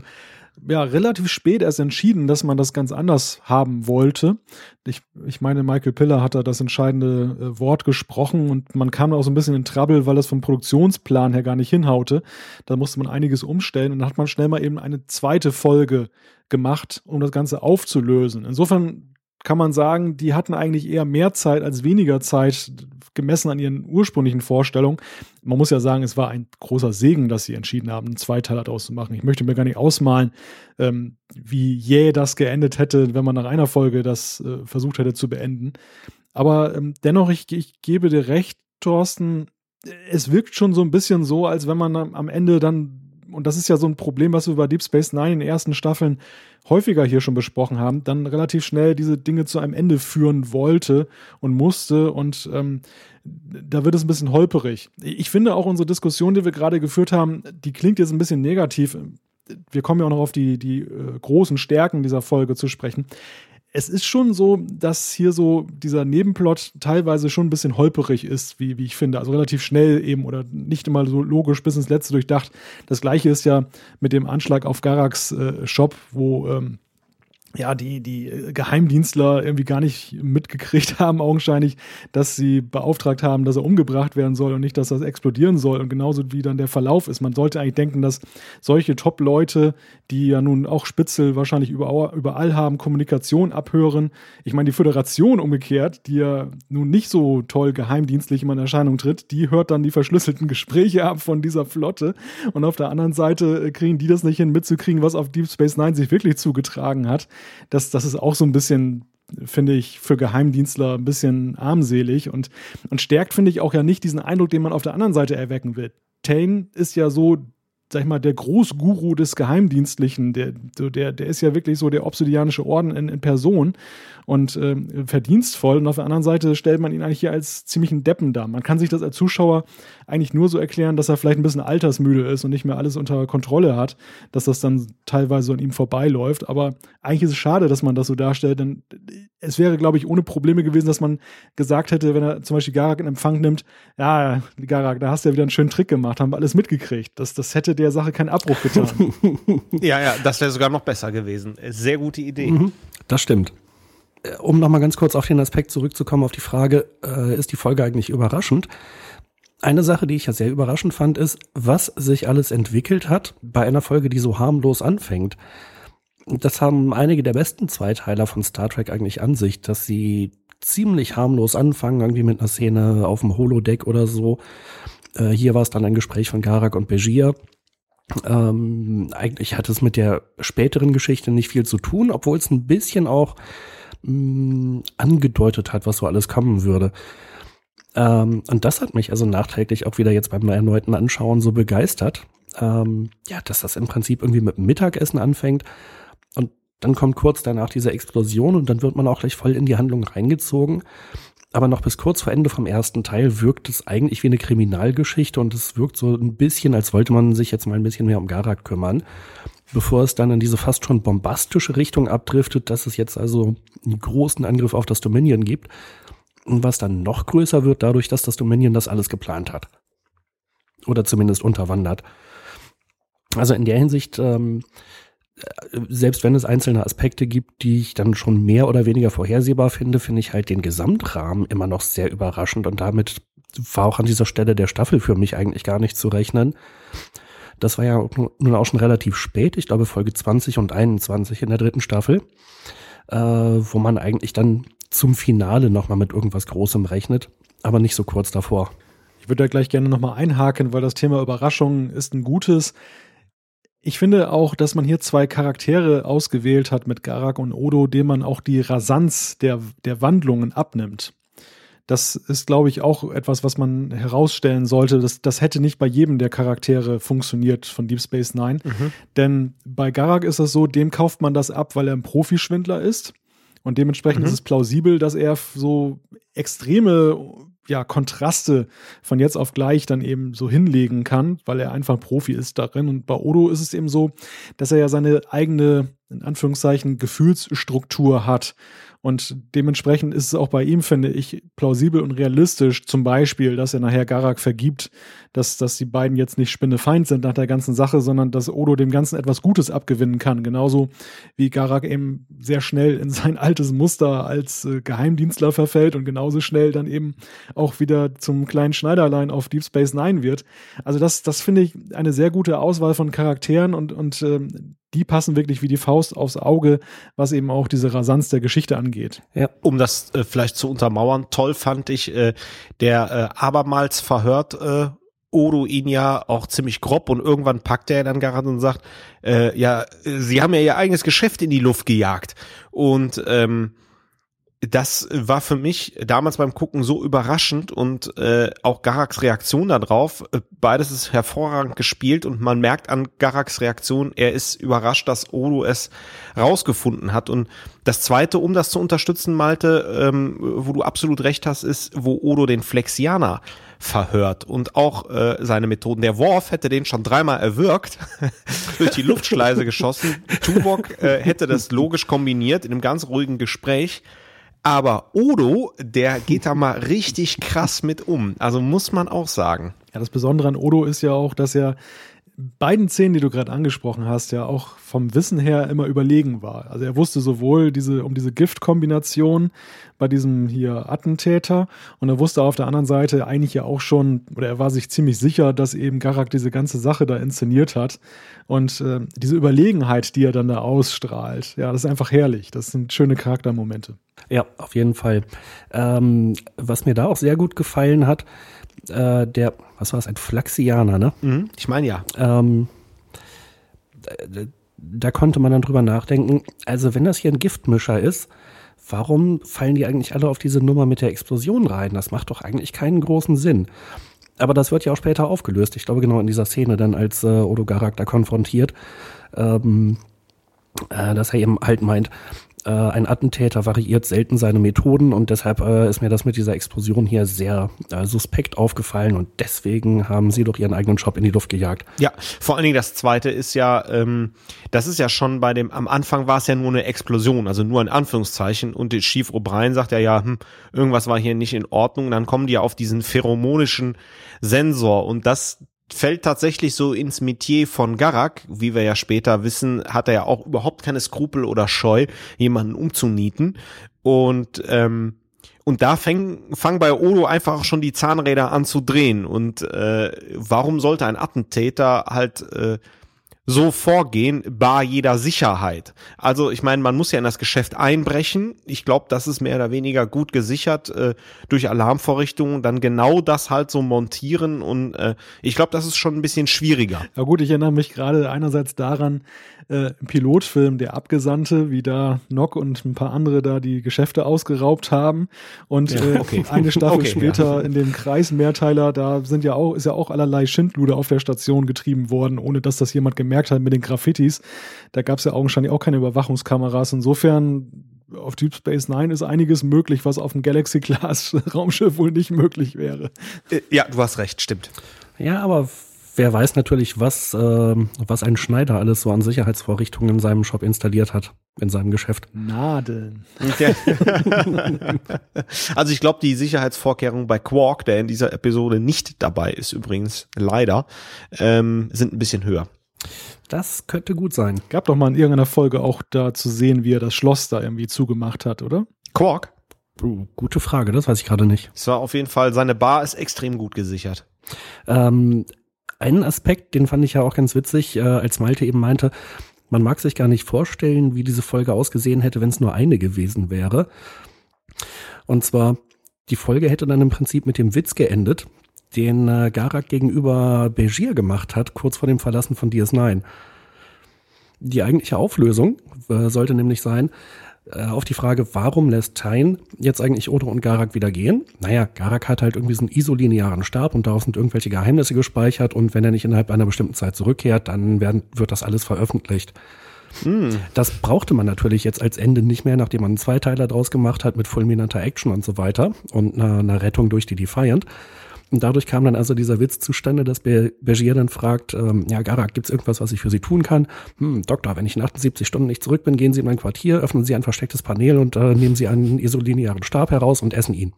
ja, relativ spät erst entschieden, dass man das ganz anders haben wollte. Ich, ich meine, Michael Piller hat da das entscheidende äh, Wort gesprochen und man kam auch so ein bisschen in Trouble, weil das vom Produktionsplan her gar nicht hinhaute. Da musste man einiges umstellen und dann hat man schnell mal eben eine zweite Folge gemacht, um das Ganze aufzulösen. Insofern kann man sagen, die hatten eigentlich eher mehr Zeit als weniger Zeit, gemessen an ihren ursprünglichen Vorstellungen. Man muss ja sagen, es war ein großer Segen, dass sie entschieden haben, einen Zweiteiler daraus zu machen. Ich möchte mir gar nicht ausmalen, ähm, wie jäh das geendet hätte, wenn man nach einer Folge das äh, versucht hätte zu beenden. Aber ähm, dennoch, ich, ich gebe dir recht, Thorsten, es wirkt schon so ein bisschen so, als wenn man am Ende dann und das ist ja so ein Problem, was wir bei Deep Space Nine in den ersten Staffeln häufiger hier schon besprochen haben, dann relativ schnell diese Dinge zu einem Ende führen wollte und musste und ähm, da wird es ein bisschen holperig. Ich finde auch unsere Diskussion, die wir gerade geführt haben, die klingt jetzt ein bisschen negativ. Wir kommen ja auch noch auf die, die äh, großen Stärken dieser Folge zu sprechen es ist schon so, dass hier so dieser Nebenplot teilweise schon ein bisschen holperig ist, wie, wie ich finde. Also relativ schnell eben oder nicht immer so logisch bis ins Letzte durchdacht. Das gleiche ist ja mit dem Anschlag auf Garaks äh, Shop, wo ähm, ja, die, die äh, Geheimdienstler irgendwie gar nicht mitgekriegt haben, augenscheinlich, dass sie beauftragt haben, dass er umgebracht werden soll und nicht, dass das explodieren soll. Und genauso wie dann der Verlauf ist. Man sollte eigentlich denken, dass solche Top-Leute, die ja nun auch Spitzel wahrscheinlich überall, haben, Kommunikation abhören. Ich meine, die Föderation umgekehrt, die ja nun nicht so toll geheimdienstlich immer in Erscheinung tritt, die hört dann die verschlüsselten Gespräche ab von dieser Flotte. Und auf der anderen Seite äh, kriegen die das nicht hin, mitzukriegen, was auf Deep Space Nine sich wirklich zugetragen hat das, das ist auch so ein bisschen finde ich für Geheimdienstler ein bisschen armselig und, und stärkt, finde ich, auch ja nicht diesen Eindruck, den man auf der anderen Seite erwecken will. Tane ist ja so sag ich mal, der Großguru des Geheimdienstlichen, der, der, der ist ja wirklich so der obsidianische Orden in, in Person und äh, verdienstvoll. Und auf der anderen Seite stellt man ihn eigentlich hier als ziemlichen Deppen dar. Man kann sich das als Zuschauer eigentlich nur so erklären, dass er vielleicht ein bisschen altersmüde ist und nicht mehr alles unter Kontrolle hat, dass das dann teilweise an ihm vorbeiläuft. Aber eigentlich ist es schade, dass man das so darstellt, denn es wäre, glaube ich, ohne Probleme gewesen, dass man gesagt hätte, wenn er zum Beispiel Garak in Empfang nimmt, ja, Garak, da hast du ja wieder einen schönen Trick gemacht, haben wir alles mitgekriegt. Das, das hätte der Sache keinen Abbruch getan. ja, ja, das wäre sogar noch besser gewesen. Sehr gute Idee. Mhm, das stimmt. Äh, um nochmal ganz kurz auf den Aspekt zurückzukommen, auf die Frage, äh, ist die Folge eigentlich überraschend? Eine Sache, die ich ja sehr überraschend fand, ist, was sich alles entwickelt hat bei einer Folge, die so harmlos anfängt. Das haben einige der besten Zweiteiler von Star Trek eigentlich an sich, dass sie ziemlich harmlos anfangen, irgendwie mit einer Szene auf dem Holodeck oder so. Äh, hier war es dann ein Gespräch von Garak und Begier. Ähm, eigentlich hat es mit der späteren Geschichte nicht viel zu tun, obwohl es ein bisschen auch mh, mm, angedeutet hat, was so alles kommen würde. Ähm, und das hat mich also nachträglich auch wieder jetzt beim erneuten Anschauen so begeistert. Ähm, ja, dass das im Prinzip irgendwie mit dem Mittagessen anfängt dann kommt kurz danach diese Explosion und dann wird man auch gleich voll in die Handlung reingezogen. aber noch bis kurz vor Ende vom ersten Teil wirkt es eigentlich wie eine Kriminalgeschichte und es wirkt so ein bisschen, als wollte man sich jetzt mal ein bisschen mehr um Garak kümmern, bevor es dann in diese fast schon bombastische Richtung abdriftet, dass es jetzt also einen großen Angriff auf das Dominion gibt. Und was dann noch größer wird, dadurch, dass das Dominion das alles geplant hat. Oder zumindest unterwandert. Also in der Hinsicht ähm, selbst wenn es einzelne Aspekte gibt, die ich dann schon mehr oder weniger vorhersehbar finde, finde ich halt den Gesamtrahmen immer noch sehr überraschend und damit war auch an dieser Stelle der Staffel für mich eigentlich gar nicht zu rechnen. Das war ja nun auch schon relativ spät, ich glaube Folge 20 und 21 in der dritten Staffel, äh, wo man eigentlich dann zum Finale nochmal mit irgendwas Großem rechnet, aber nicht so kurz davor. Ich würde da gleich gerne nochmal einhaken, weil das Thema Überraschung ist ein gutes. Ich finde auch, dass man hier zwei Charaktere ausgewählt hat mit Garak und Odo, dem man auch die Rasanz der, der Wandlungen abnimmt. Das ist, glaube ich, auch etwas, was man herausstellen sollte. Das, das hätte nicht bei jedem der Charaktere funktioniert von Deep Space Nine. Mhm. Denn bei Garak ist es so, dem kauft man das ab, weil er ein Profischwindler ist. Und dementsprechend mhm. ist es plausibel, dass er so extreme ja, Kontraste von jetzt auf gleich dann eben so hinlegen kann, weil er einfach ein Profi ist darin. Und bei Odo ist es eben so, dass er ja seine eigene, in Anführungszeichen, Gefühlsstruktur hat. Und dementsprechend ist es auch bei ihm, finde ich, plausibel und realistisch, zum Beispiel, dass er nachher Garak vergibt, dass, dass die beiden jetzt nicht Spinnefeind sind nach der ganzen Sache, sondern dass Odo dem Ganzen etwas Gutes abgewinnen kann. Genauso wie Garak eben sehr schnell in sein altes Muster als äh, Geheimdienstler verfällt und genauso schnell dann eben auch wieder zum kleinen Schneiderlein auf Deep Space Nine wird. Also das, das finde ich eine sehr gute Auswahl von Charakteren und, und ähm, die passen wirklich wie die Faust aufs Auge, was eben auch diese Rasanz der Geschichte angeht. Ja. Um das äh, vielleicht zu untermauern, toll fand ich, äh, der äh, abermals verhört äh, Odo ihn ja auch ziemlich grob und irgendwann packt er dann gerade und sagt, äh, ja, sie haben ja ihr eigenes Geschäft in die Luft gejagt und ähm, das war für mich damals beim Gucken so überraschend und äh, auch Garaks Reaktion darauf. Äh, beides ist hervorragend gespielt und man merkt an Garaks Reaktion, er ist überrascht, dass Odo es rausgefunden hat. Und das Zweite, um das zu unterstützen, Malte, ähm, wo du absolut recht hast, ist, wo Odo den Flexianer verhört und auch äh, seine Methoden. Der Worf hätte den schon dreimal erwürgt, durch die Luftschleise geschossen. Tuvok äh, hätte das logisch kombiniert in einem ganz ruhigen Gespräch aber Odo, der geht da mal richtig krass mit um. Also muss man auch sagen. Ja, das Besondere an Odo ist ja auch, dass er beiden Szenen, die du gerade angesprochen hast, ja auch vom Wissen her immer überlegen war. Also er wusste sowohl diese, um diese Giftkombination bei diesem hier Attentäter und er wusste auf der anderen Seite eigentlich ja auch schon, oder er war sich ziemlich sicher, dass eben Garak diese ganze Sache da inszeniert hat. Und äh, diese Überlegenheit, die er dann da ausstrahlt, ja, das ist einfach herrlich. Das sind schöne Charaktermomente. Ja, auf jeden Fall. Ähm, was mir da auch sehr gut gefallen hat, äh, der, was war es, ein Flaxianer, ne? Mhm, ich meine ja. Ähm, da konnte man dann drüber nachdenken, also wenn das hier ein Giftmischer ist, warum fallen die eigentlich alle auf diese Nummer mit der Explosion rein? Das macht doch eigentlich keinen großen Sinn. Aber das wird ja auch später aufgelöst. Ich glaube genau in dieser Szene dann, als äh, Odo Garak da konfrontiert, ähm, äh, dass er eben halt meint, äh, ein Attentäter variiert selten seine Methoden und deshalb äh, ist mir das mit dieser Explosion hier sehr äh, suspekt aufgefallen und deswegen haben sie doch ihren eigenen Shop in die Luft gejagt. Ja, vor allen Dingen das zweite ist ja, ähm, das ist ja schon bei dem, am Anfang war es ja nur eine Explosion, also nur in Anführungszeichen und der Chief O'Brien sagt ja, ja, hm, irgendwas war hier nicht in Ordnung, dann kommen die ja auf diesen pheromonischen Sensor und das fällt tatsächlich so ins Metier von Garak. Wie wir ja später wissen, hat er ja auch überhaupt keine Skrupel oder Scheu, jemanden umzunieten. Und ähm, und da fangen fang bei Odo einfach schon die Zahnräder an zu drehen. Und äh, warum sollte ein Attentäter halt äh, so vorgehen, bar jeder Sicherheit. Also ich meine, man muss ja in das Geschäft einbrechen. Ich glaube, das ist mehr oder weniger gut gesichert äh, durch Alarmvorrichtungen, dann genau das halt so montieren und äh, ich glaube, das ist schon ein bisschen schwieriger. Ja gut, ich erinnere mich gerade einerseits daran, äh, im Pilotfilm Der Abgesandte, wie da Nock und ein paar andere da die Geschäfte ausgeraubt haben. Und ja, äh, okay. äh, eine Staffel okay, später ja. in dem Kreismehrteiler, da sind ja auch, ist ja auch allerlei Schindluder auf der Station getrieben worden, ohne dass das jemand gemerkt hat mit den Graffitis. Da gab es ja augenscheinlich auch keine Überwachungskameras. Insofern auf Deep Space Nine ist einiges möglich, was auf dem Galaxy Class Raumschiff wohl nicht möglich wäre. Äh, ja, du hast recht, stimmt. Ja, aber wer weiß natürlich, was, äh, was ein Schneider alles so an Sicherheitsvorrichtungen in seinem Shop installiert hat, in seinem Geschäft. Nadeln. also ich glaube, die Sicherheitsvorkehrungen bei Quark, der in dieser Episode nicht dabei ist übrigens, leider, ähm, sind ein bisschen höher. Das könnte gut sein. Gab doch mal in irgendeiner Folge auch da zu sehen, wie er das Schloss da irgendwie zugemacht hat, oder? Quark? Uh, gute Frage, das weiß ich gerade nicht. Es war auf jeden Fall, seine Bar ist extrem gut gesichert. Ähm, einen Aspekt, den fand ich ja auch ganz witzig, äh, als Malte eben meinte, man mag sich gar nicht vorstellen, wie diese Folge ausgesehen hätte, wenn es nur eine gewesen wäre. Und zwar, die Folge hätte dann im Prinzip mit dem Witz geendet, den äh, Garak gegenüber Begier gemacht hat, kurz vor dem Verlassen von DS9. Die eigentliche Auflösung äh, sollte nämlich sein, auf die Frage, warum lässt Tain jetzt eigentlich Odo und Garak wieder gehen? Naja, Garak hat halt irgendwie so einen isolinearen Stab und darauf sind irgendwelche Geheimnisse gespeichert und wenn er nicht innerhalb einer bestimmten Zeit zurückkehrt, dann werden, wird das alles veröffentlicht. Hm. Das brauchte man natürlich jetzt als Ende nicht mehr, nachdem man einen Zweiteiler draus gemacht hat mit fulminanter Action und so weiter und einer, einer Rettung durch die Defiant. Und dadurch kam dann also dieser Witz zustande, dass Be Begier dann fragt, ähm, ja, Garak, gibt's irgendwas, was ich für Sie tun kann? Hm, Doktor, wenn ich in 78 Stunden nicht zurück bin, gehen Sie in mein Quartier, öffnen Sie ein verstecktes Panel und äh, nehmen Sie einen isolinearen Stab heraus und essen ihn.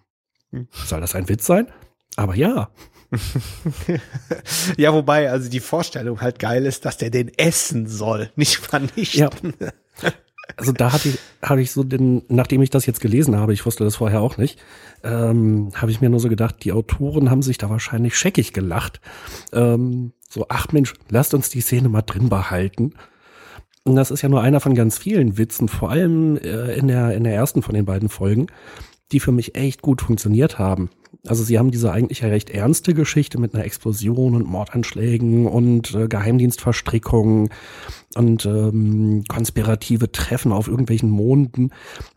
Hm. Soll das ein Witz sein? Aber ja. ja, wobei, also die Vorstellung halt geil ist, dass der den essen soll, nicht vernichten. Ja. Also da hatte ich, habe ich so den, nachdem ich das jetzt gelesen habe, ich wusste das vorher auch nicht, ähm, habe ich mir nur so gedacht, die Autoren haben sich da wahrscheinlich scheckig gelacht. Ähm, so, ach Mensch, lasst uns die Szene mal drin behalten. Und das ist ja nur einer von ganz vielen Witzen, vor allem äh, in, der, in der ersten von den beiden Folgen, die für mich echt gut funktioniert haben. Also sie haben diese eigentlich ja recht ernste Geschichte mit einer Explosion und Mordanschlägen und äh, Geheimdienstverstrickungen und ähm, konspirative Treffen auf irgendwelchen Monden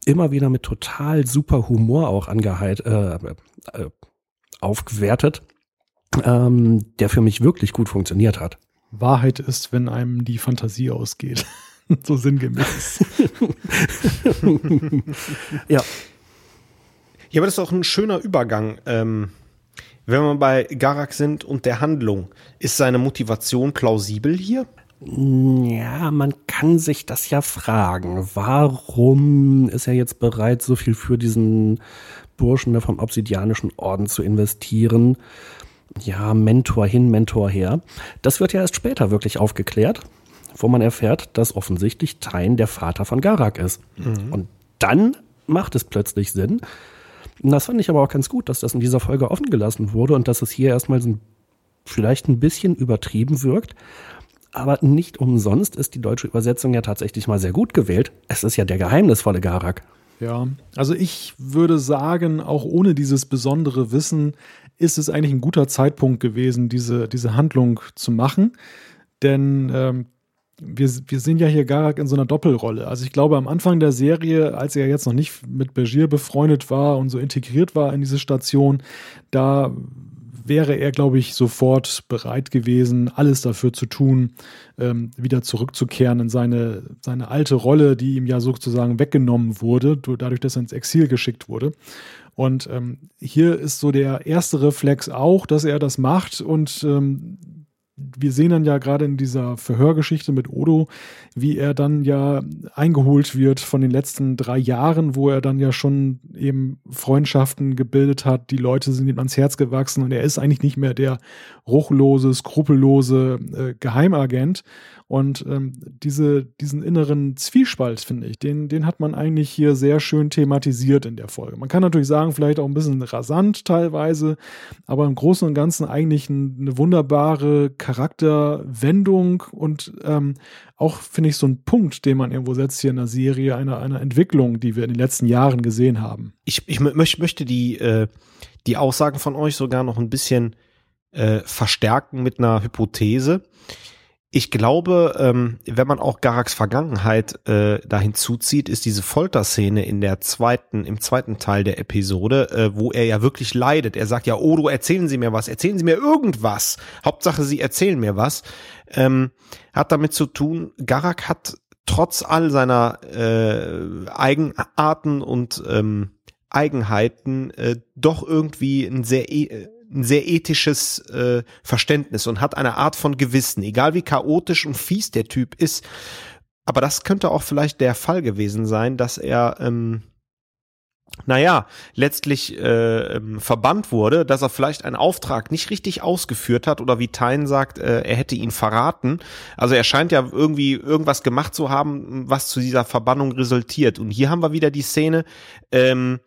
immer wieder mit total super Humor auch angeheilt, äh, äh, aufgewertet, ähm, der für mich wirklich gut funktioniert hat. Wahrheit ist, wenn einem die Fantasie ausgeht. so sinngemäß. ja. Ja, aber das ist auch ein schöner Übergang. Ähm, wenn wir bei Garak sind und der Handlung, ist seine Motivation plausibel hier? Ja, man kann sich das ja fragen. Warum ist er jetzt bereit, so viel für diesen Burschen vom Obsidianischen Orden zu investieren? Ja, Mentor hin, Mentor her. Das wird ja erst später wirklich aufgeklärt, wo man erfährt, dass offensichtlich Tain der Vater von Garak ist. Mhm. Und dann macht es plötzlich Sinn. Und das fand ich aber auch ganz gut, dass das in dieser Folge offen gelassen wurde und dass es hier erstmal so vielleicht ein bisschen übertrieben wirkt. Aber nicht umsonst ist die deutsche Übersetzung ja tatsächlich mal sehr gut gewählt. Es ist ja der geheimnisvolle Garak. Ja, also ich würde sagen, auch ohne dieses besondere Wissen ist es eigentlich ein guter Zeitpunkt gewesen, diese, diese Handlung zu machen. Denn ähm, wir, wir sehen ja hier Garak in so einer Doppelrolle. Also ich glaube, am Anfang der Serie, als er jetzt noch nicht mit Begier befreundet war und so integriert war in diese Station, da wäre er, glaube ich, sofort bereit gewesen, alles dafür zu tun, ähm, wieder zurückzukehren in seine, seine alte Rolle, die ihm ja sozusagen weggenommen wurde, dadurch, dass er ins Exil geschickt wurde. Und ähm, hier ist so der erste Reflex auch, dass er das macht und ähm, wir sehen dann ja gerade in dieser Verhörgeschichte mit Odo, wie er dann ja eingeholt wird von den letzten drei Jahren, wo er dann ja schon eben Freundschaften gebildet hat. Die Leute sind ihm ans Herz gewachsen und er ist eigentlich nicht mehr der ruchlose, skrupellose äh, Geheimagent, und ähm, diese, diesen inneren Zwiespalt, finde ich, den, den hat man eigentlich hier sehr schön thematisiert in der Folge. Man kann natürlich sagen, vielleicht auch ein bisschen rasant teilweise, aber im Großen und Ganzen eigentlich ein, eine wunderbare Charakterwendung und ähm, auch, finde ich, so ein Punkt, den man irgendwo setzt hier in der Serie, einer, einer Entwicklung, die wir in den letzten Jahren gesehen haben. Ich, ich möchte die, äh, die Aussagen von euch sogar noch ein bisschen äh, verstärken mit einer Hypothese ich glaube, ähm, wenn man auch Garaks Vergangenheit äh, da hinzuzieht, ist diese Folterszene in der zweiten, im zweiten Teil der Episode, äh, wo er ja wirklich leidet. Er sagt ja, oh, du erzählen Sie mir was, erzählen Sie mir irgendwas. Hauptsache, Sie erzählen mir was. Ähm, hat damit zu tun, Garak hat trotz all seiner äh, Eigenarten und ähm, Eigenheiten äh, doch irgendwie ein sehr e ein sehr ethisches äh, Verständnis und hat eine Art von Gewissen, egal wie chaotisch und fies der Typ ist. Aber das könnte auch vielleicht der Fall gewesen sein, dass er ähm, naja, letztlich äh, ähm, verbannt wurde, dass er vielleicht einen Auftrag nicht richtig ausgeführt hat oder wie Tyne sagt, äh, er hätte ihn verraten. Also er scheint ja irgendwie irgendwas gemacht zu haben, was zu dieser Verbannung resultiert. Und hier haben wir wieder die Szene, ähm,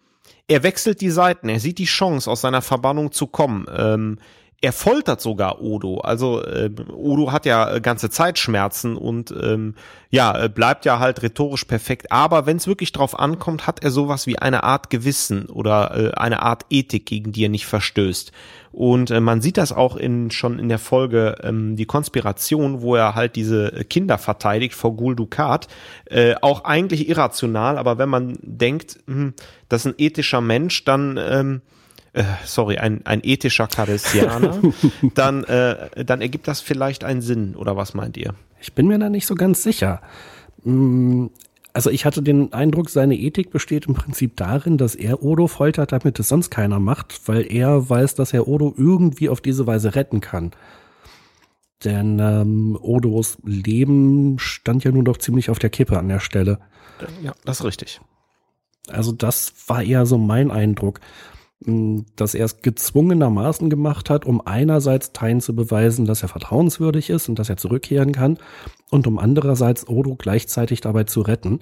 er wechselt die Seiten, er sieht die Chance, aus seiner Verbannung zu kommen. Ähm, er foltert sogar Odo. Also äh, Odo hat ja äh, ganze Zeit Schmerzen und ähm, ja, äh, bleibt ja halt rhetorisch perfekt. Aber wenn es wirklich drauf ankommt, hat er sowas wie eine Art Gewissen oder äh, eine Art Ethik, gegen die er nicht verstößt. Und äh, man sieht das auch in schon in der Folge ähm, die Konspiration, wo er halt diese Kinder verteidigt vor Gul Dukat. Äh, auch eigentlich irrational, aber wenn man denkt, hm, das ist ein ethischer Mensch, dann ähm, äh, sorry, ein, ein ethischer Karessianer, dann, äh, dann ergibt das vielleicht einen Sinn, oder was meint ihr? Ich bin mir da nicht so ganz sicher. Also ich hatte den Eindruck, seine Ethik besteht im Prinzip darin, dass er Odo foltert, damit es sonst keiner macht, weil er weiß, dass er Odo irgendwie auf diese Weise retten kann. Denn ähm, Odos Leben stand ja nun doch ziemlich auf der Kippe an der Stelle. Ja, das ist richtig. Also das war eher so mein Eindruck dass er es gezwungenermaßen gemacht hat, um einerseits Tain zu beweisen, dass er vertrauenswürdig ist und dass er zurückkehren kann und um andererseits Odo gleichzeitig dabei zu retten.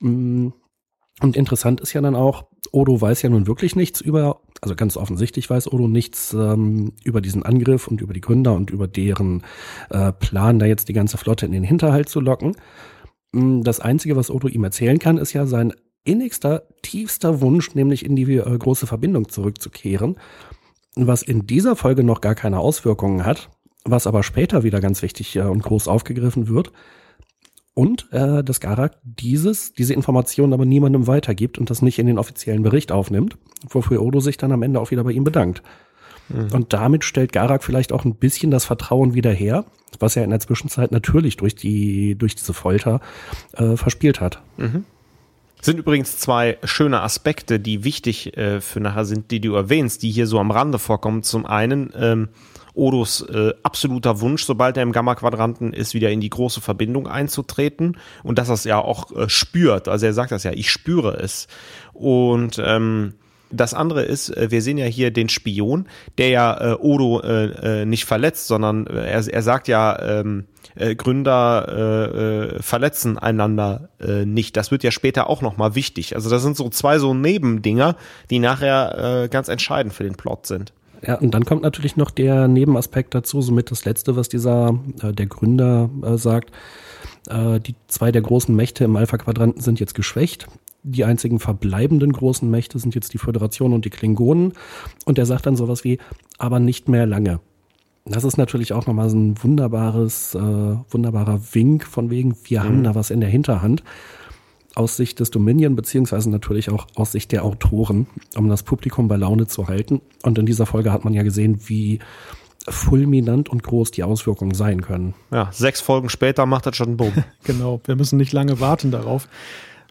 Und interessant ist ja dann auch, Odo weiß ja nun wirklich nichts über, also ganz offensichtlich weiß Odo nichts ähm, über diesen Angriff und über die Gründer und über deren äh, Plan, da jetzt die ganze Flotte in den Hinterhalt zu locken. Das Einzige, was Odo ihm erzählen kann, ist ja sein innigster, tiefster Wunsch, nämlich in die äh, große Verbindung zurückzukehren, was in dieser Folge noch gar keine Auswirkungen hat, was aber später wieder ganz wichtig äh, und groß aufgegriffen wird. Und äh, dass Garak dieses, diese Information aber niemandem weitergibt und das nicht in den offiziellen Bericht aufnimmt, wofür Odo sich dann am Ende auch wieder bei ihm bedankt. Mhm. Und damit stellt Garak vielleicht auch ein bisschen das Vertrauen wieder her, was er in der Zwischenzeit natürlich durch die, durch diese Folter äh, verspielt hat. Mhm. Sind übrigens zwei schöne Aspekte, die wichtig äh, für nachher sind, die du erwähnst, die hier so am Rande vorkommen. Zum einen ähm, Odos äh, absoluter Wunsch, sobald er im Gamma-Quadranten ist, wieder in die große Verbindung einzutreten und dass er es ja auch äh, spürt. Also er sagt das ja, ich spüre es. Und ähm, das andere ist, äh, wir sehen ja hier den Spion, der ja äh, Odo äh, äh, nicht verletzt, sondern äh, er, er sagt ja, ähm, äh, Gründer äh, verletzen einander äh, nicht. Das wird ja später auch nochmal wichtig. Also das sind so zwei so Nebendinger, die nachher äh, ganz entscheidend für den Plot sind. Ja, und dann kommt natürlich noch der Nebenaspekt dazu, somit das letzte, was dieser, äh, der Gründer äh, sagt. Äh, die zwei der großen Mächte im Alpha-Quadranten sind jetzt geschwächt die einzigen verbleibenden großen Mächte sind jetzt die Föderation und die Klingonen. Und er sagt dann sowas wie, aber nicht mehr lange. Das ist natürlich auch nochmal so ein wunderbares, äh, wunderbarer Wink von wegen, wir mhm. haben da was in der Hinterhand. Aus Sicht des Dominion, beziehungsweise natürlich auch aus Sicht der Autoren, um das Publikum bei Laune zu halten. Und in dieser Folge hat man ja gesehen, wie fulminant und groß die Auswirkungen sein können. Ja, sechs Folgen später macht das schon einen Boom. genau, wir müssen nicht lange warten darauf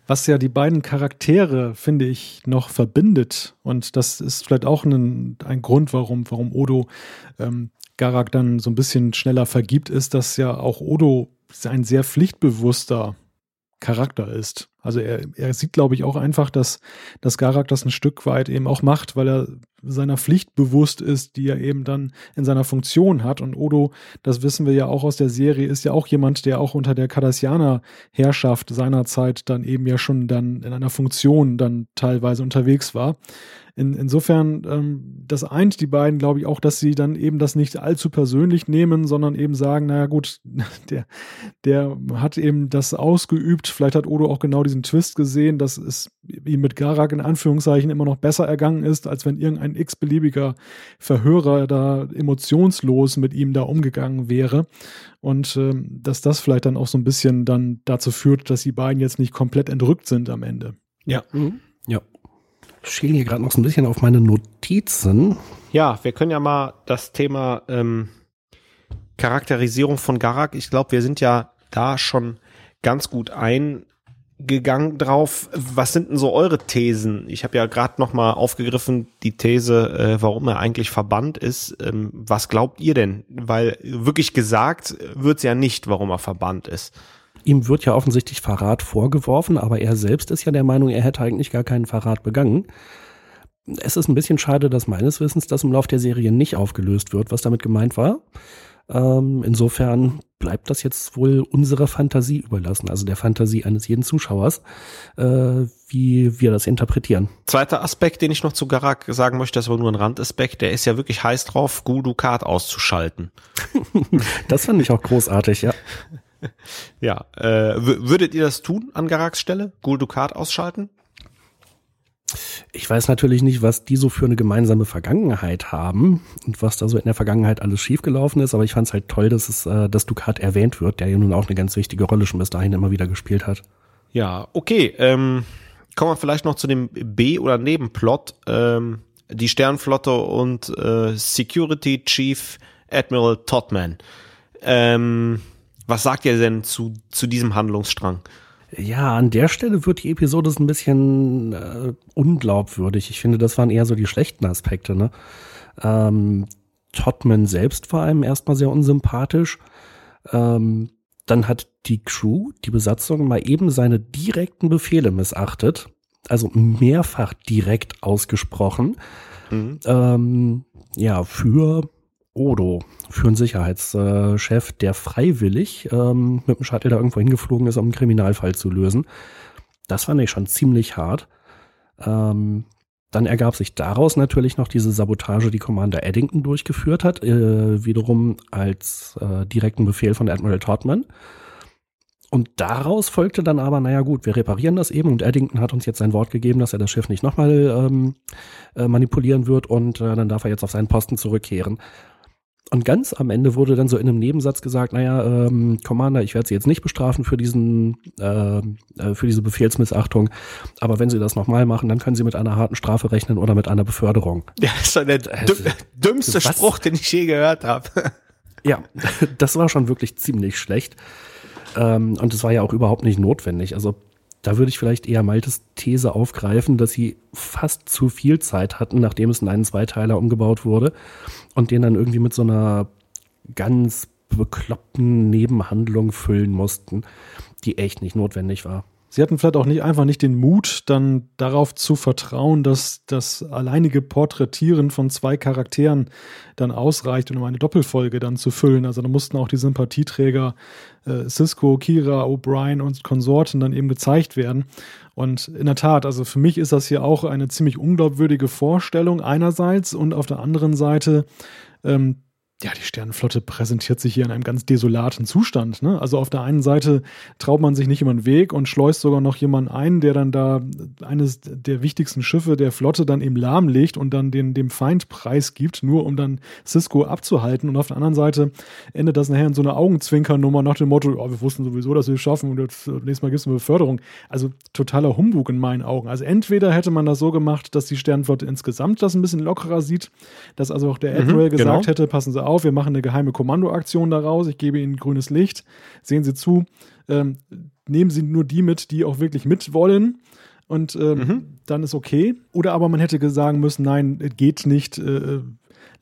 was ja die beiden Charaktere, finde ich, noch verbindet. Und das ist vielleicht auch ein, ein Grund, warum, warum Odo ähm, Garak dann so ein bisschen schneller vergibt, ist, dass ja auch Odo ein sehr pflichtbewusster Charakter ist. Also er, er sieht, glaube ich, auch einfach, dass, dass Garak das ein Stück weit eben auch macht, weil er seiner Pflicht bewusst ist, die er eben dann in seiner Funktion hat. Und Odo, das wissen wir ja auch aus der Serie, ist ja auch jemand, der auch unter der Cardassianer-Herrschaft seinerzeit dann eben ja schon dann in einer Funktion dann teilweise unterwegs war. In, insofern, ähm, das eint die beiden, glaube ich, auch, dass sie dann eben das nicht allzu persönlich nehmen, sondern eben sagen, naja gut, der, der hat eben das ausgeübt. Vielleicht hat Odo auch genau diesen Twist gesehen, dass es ihm mit Garak in Anführungszeichen immer noch besser ergangen ist, als wenn irgendein x-beliebiger Verhörer da emotionslos mit ihm da umgegangen wäre. Und ähm, dass das vielleicht dann auch so ein bisschen dann dazu führt, dass die beiden jetzt nicht komplett entrückt sind am Ende. Ja. Mhm. Ja. Ich schiele hier gerade noch so ein bisschen auf meine Notizen. Ja, wir können ja mal das Thema ähm, Charakterisierung von Garak, ich glaube, wir sind ja da schon ganz gut eingegangen drauf. Was sind denn so eure Thesen? Ich habe ja gerade noch mal aufgegriffen die These, äh, warum er eigentlich verbannt ist. Ähm, was glaubt ihr denn? Weil wirklich gesagt wird's ja nicht, warum er verbannt ist. Ihm wird ja offensichtlich Verrat vorgeworfen, aber er selbst ist ja der Meinung, er hätte eigentlich gar keinen Verrat begangen. Es ist ein bisschen schade, dass meines Wissens das im Lauf der Serie nicht aufgelöst wird, was damit gemeint war. Ähm, insofern bleibt das jetzt wohl unserer Fantasie überlassen, also der Fantasie eines jeden Zuschauers, äh, wie wir das interpretieren. Zweiter Aspekt, den ich noch zu Garak sagen möchte, das war nur ein Randaspekt, der ist ja wirklich heiß drauf, Gul Dukat auszuschalten. das fand ich auch großartig, ja. Ja, äh, würdet ihr das tun an Garaks Stelle? Gul Dukat ausschalten? Ich weiß natürlich nicht, was die so für eine gemeinsame Vergangenheit haben und was da so in der Vergangenheit alles schiefgelaufen ist, aber ich fand es halt toll, dass es, äh, dass Ducat erwähnt wird, der ja nun auch eine ganz wichtige Rolle schon bis dahin immer wieder gespielt hat. Ja, okay. Ähm, kommen wir vielleicht noch zu dem B- oder Nebenplot. Ähm, die Sternflotte und äh, Security Chief Admiral Todman. Ähm, was sagt ihr denn zu, zu diesem Handlungsstrang? Ja, an der Stelle wird die Episode ein bisschen äh, unglaubwürdig. Ich finde, das waren eher so die schlechten Aspekte. Ne? Ähm, Todman selbst war einem erstmal sehr unsympathisch. Ähm, dann hat die Crew, die Besatzung, mal eben seine direkten Befehle missachtet. Also mehrfach direkt ausgesprochen. Mhm. Ähm, ja, für Odo für einen Sicherheitschef, der freiwillig ähm, mit dem Shuttle da irgendwo hingeflogen ist, um einen Kriminalfall zu lösen. Das fand ich schon ziemlich hart. Ähm, dann ergab sich daraus natürlich noch diese Sabotage, die Commander Eddington durchgeführt hat, äh, wiederum als äh, direkten Befehl von Admiral Todman. Und daraus folgte dann aber, naja gut, wir reparieren das eben und Eddington hat uns jetzt sein Wort gegeben, dass er das Schiff nicht nochmal ähm, äh, manipulieren wird und äh, dann darf er jetzt auf seinen Posten zurückkehren. Und ganz am Ende wurde dann so in einem Nebensatz gesagt, naja, ähm, Commander, ich werde Sie jetzt nicht bestrafen für diesen, äh, äh, für diese Befehlsmissachtung, aber wenn Sie das nochmal machen, dann können Sie mit einer harten Strafe rechnen oder mit einer Beförderung. Ja, das ist der also, dümmste was? Spruch, den ich je gehört habe. Ja, das war schon wirklich ziemlich schlecht. Ähm, und es war ja auch überhaupt nicht notwendig. Also da würde ich vielleicht eher Maltes These aufgreifen, dass sie fast zu viel Zeit hatten, nachdem es in einen Zweiteiler umgebaut wurde und den dann irgendwie mit so einer ganz bekloppten Nebenhandlung füllen mussten, die echt nicht notwendig war. Sie hatten vielleicht auch nicht einfach nicht den Mut, dann darauf zu vertrauen, dass das alleinige Porträtieren von zwei Charakteren dann ausreicht, um eine Doppelfolge dann zu füllen. Also da mussten auch die Sympathieträger äh, Cisco, Kira, O'Brien und Konsorten dann eben gezeigt werden. Und in der Tat, also für mich ist das hier auch eine ziemlich unglaubwürdige Vorstellung einerseits und auf der anderen Seite ähm, ja, die Sternenflotte präsentiert sich hier in einem ganz desolaten Zustand. Ne? Also auf der einen Seite traut man sich nicht über den Weg und schleust sogar noch jemanden ein, der dann da eines der wichtigsten Schiffe der Flotte dann eben lahmlegt und dann den, dem Feind preisgibt, nur um dann Cisco abzuhalten. Und auf der anderen Seite endet das nachher in so einer Augenzwinkernummer nach dem Motto, oh, wir wussten sowieso, dass wir es schaffen und jetzt, äh, nächstes Mal gibt es eine Beförderung. Also totaler Humbug in meinen Augen. Also entweder hätte man das so gemacht, dass die Sternenflotte insgesamt das ein bisschen lockerer sieht, dass also auch der mhm, Admiral mhm, gesagt genau. hätte, passen Sie auf, auf, wir machen eine geheime Kommandoaktion daraus, ich gebe Ihnen grünes Licht, sehen Sie zu, ähm, nehmen Sie nur die mit, die auch wirklich mitwollen und ähm, mhm. dann ist okay. Oder aber man hätte sagen müssen, nein, geht nicht, äh,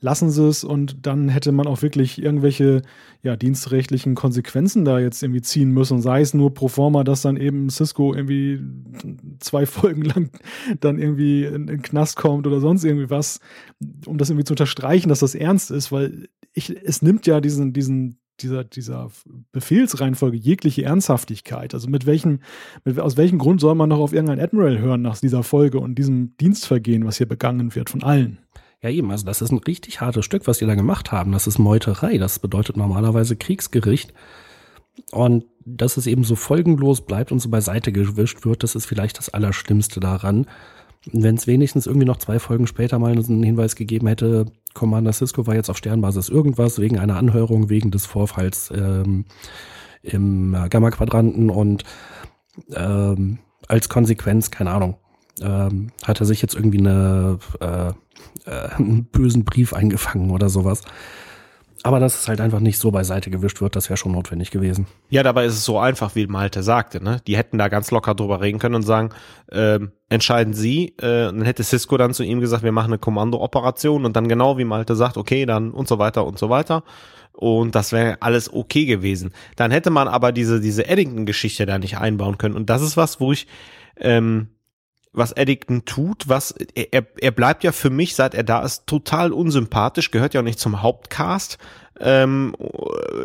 lassen Sie es und dann hätte man auch wirklich irgendwelche ja, dienstrechtlichen Konsequenzen da jetzt irgendwie ziehen müssen. Sei es nur pro forma, dass dann eben Cisco irgendwie zwei Folgen lang dann irgendwie in, in den Knast kommt oder sonst irgendwie was, um das irgendwie zu unterstreichen, dass das ernst ist, weil ich, es nimmt ja diesen, diesen, dieser, dieser Befehlsreihenfolge jegliche Ernsthaftigkeit. Also mit welchem, mit, aus welchem Grund soll man noch auf irgendeinen Admiral hören nach dieser Folge und diesem Dienstvergehen, was hier begangen wird von allen? Ja, eben, also das ist ein richtig hartes Stück, was die da gemacht haben. Das ist Meuterei. Das bedeutet normalerweise Kriegsgericht. Und dass es eben so folgenlos bleibt und so beiseite gewischt wird, das ist vielleicht das Allerschlimmste daran. Wenn es wenigstens irgendwie noch zwei Folgen später mal einen Hinweis gegeben hätte, Commander Cisco war jetzt auf Sternbasis irgendwas wegen einer Anhörung, wegen des Vorfalls ähm, im Gamma-Quadranten und ähm, als Konsequenz, keine Ahnung, ähm, hat er sich jetzt irgendwie eine, äh, äh, einen bösen Brief eingefangen oder sowas. aber dass es halt einfach nicht so beiseite gewischt wird, das wäre schon notwendig gewesen. Ja, dabei ist es so einfach, wie Malte sagte. Ne? Die hätten da ganz locker drüber reden können und sagen, ähm, entscheiden Sie. Äh, dann hätte Cisco dann zu ihm gesagt, wir machen eine Kommandooperation und dann genau wie Malte sagt, okay, dann und so weiter und so weiter. Und das wäre alles okay gewesen. Dann hätte man aber diese, diese Eddington-Geschichte da nicht einbauen können. Und das ist was, wo ich ähm, was Eddington tut, was er, er bleibt ja für mich, seit er da ist, total unsympathisch, gehört ja auch nicht zum Hauptcast. Ähm,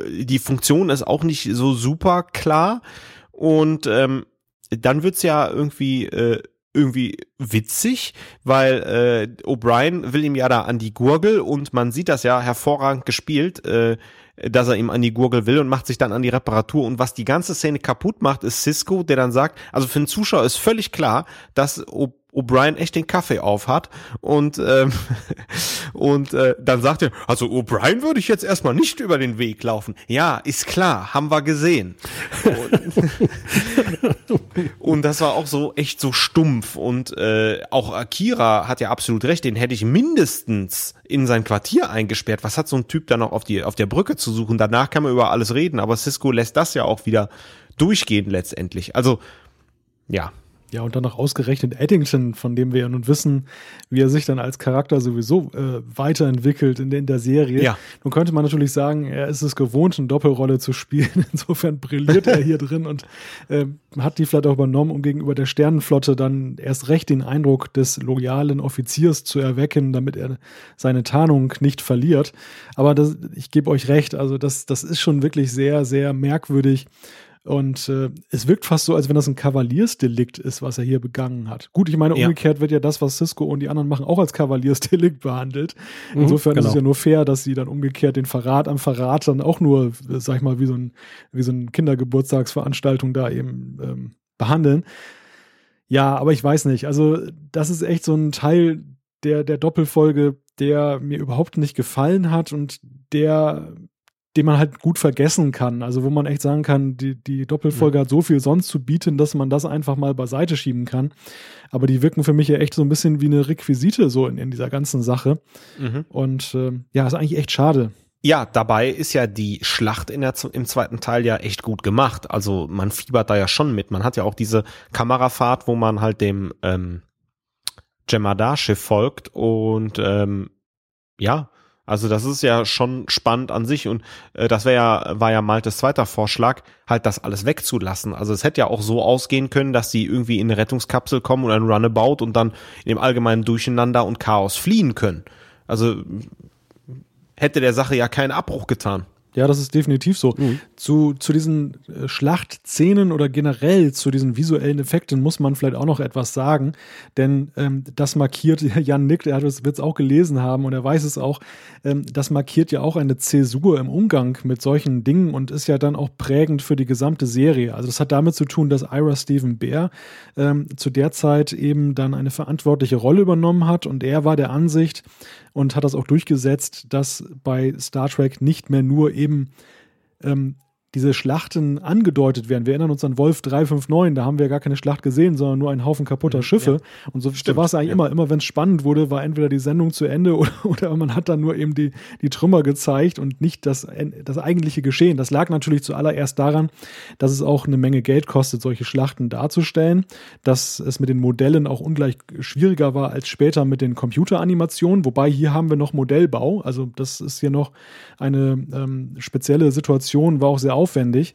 die Funktion ist auch nicht so super klar. Und ähm, dann wird's ja irgendwie äh, irgendwie witzig, weil äh, O'Brien will ihm ja da an die Gurgel und man sieht das ja hervorragend gespielt. Äh, dass er ihm an die Gurgel will und macht sich dann an die Reparatur. Und was die ganze Szene kaputt macht, ist Cisco, der dann sagt, also für den Zuschauer ist völlig klar, dass O'Brien echt den Kaffee auf hat und ähm, und äh, dann sagt er, also O'Brien würde ich jetzt erstmal nicht über den Weg laufen. Ja, ist klar, haben wir gesehen. Und, und das war auch so echt so stumpf und äh, auch Akira hat ja absolut recht, den hätte ich mindestens in sein Quartier eingesperrt. Was hat so ein Typ da noch auf die auf der Brücke zu suchen? Danach kann man über alles reden, aber Cisco lässt das ja auch wieder durchgehen letztendlich. Also ja, ja, und dann noch ausgerechnet Eddington, von dem wir ja nun wissen, wie er sich dann als Charakter sowieso äh, weiterentwickelt in, in der Serie. Ja. Nun könnte man natürlich sagen, er ist es gewohnt, eine Doppelrolle zu spielen. Insofern brilliert er hier drin und äh, hat die vielleicht auch übernommen, um gegenüber der Sternenflotte dann erst recht den Eindruck des loyalen Offiziers zu erwecken, damit er seine Tarnung nicht verliert. Aber das, ich gebe euch recht, also das, das ist schon wirklich sehr, sehr merkwürdig und äh, es wirkt fast so, als wenn das ein Kavaliersdelikt ist, was er hier begangen hat. Gut, ich meine, umgekehrt ja. wird ja das, was Cisco und die anderen machen, auch als Kavaliersdelikt behandelt. Mhm, Insofern genau. ist es genau. ja nur fair, dass sie dann umgekehrt den Verrat am Verrat dann auch nur, sag ich mal, wie so ein, wie so ein Kindergeburtstagsveranstaltung da eben ähm, behandeln. Ja, aber ich weiß nicht. Also, das ist echt so ein Teil der, der Doppelfolge, der mir überhaupt nicht gefallen hat und der den man halt gut vergessen kann. Also wo man echt sagen kann, die, die Doppelfolge mhm. hat so viel sonst zu bieten, dass man das einfach mal beiseite schieben kann. Aber die wirken für mich ja echt so ein bisschen wie eine Requisite so in, in dieser ganzen Sache. Mhm. Und äh, ja, ist eigentlich echt schade. Ja, dabei ist ja die Schlacht in der, im zweiten Teil ja echt gut gemacht. Also man fiebert da ja schon mit. Man hat ja auch diese Kamerafahrt, wo man halt dem ähm, Jemadar-Schiff folgt und ähm, ja, also das ist ja schon spannend an sich und äh, das wäre ja war ja Maltes zweiter Vorschlag, halt das alles wegzulassen. Also es hätte ja auch so ausgehen können, dass sie irgendwie in eine Rettungskapsel kommen oder ein Runabout und dann in dem allgemeinen Durcheinander und Chaos fliehen können. Also hätte der Sache ja keinen Abbruch getan. Ja, das ist definitiv so. Mhm. Zu, zu diesen äh, Schlachtszenen oder generell zu diesen visuellen Effekten muss man vielleicht auch noch etwas sagen, denn ähm, das markiert, Jan Nick, er wird es auch gelesen haben und er weiß es auch, ähm, das markiert ja auch eine Zäsur im Umgang mit solchen Dingen und ist ja dann auch prägend für die gesamte Serie. Also das hat damit zu tun, dass Ira Stephen Bear ähm, zu der Zeit eben dann eine verantwortliche Rolle übernommen hat und er war der Ansicht, und hat das auch durchgesetzt, dass bei Star Trek nicht mehr nur eben ähm, diese Schlachten angedeutet werden. Wir erinnern uns an Wolf 359, da haben wir gar keine Schlacht gesehen, sondern nur einen Haufen kaputter mhm, Schiffe. Ja. Und so, so war es eigentlich ja. immer. Immer wenn es spannend wurde, war entweder die Sendung zu Ende oder, oder man hat dann nur eben die, die Trümmer gezeigt und nicht das, das eigentliche Geschehen. Das lag natürlich zuallererst daran, dass es auch eine Menge Geld kostet, solche Schlachten darzustellen, dass es mit den Modellen auch ungleich schwieriger war als später mit den Computeranimationen, wobei hier haben wir noch Modellbau. Also das ist hier noch eine ähm, spezielle Situation, war auch sehr aufwendig.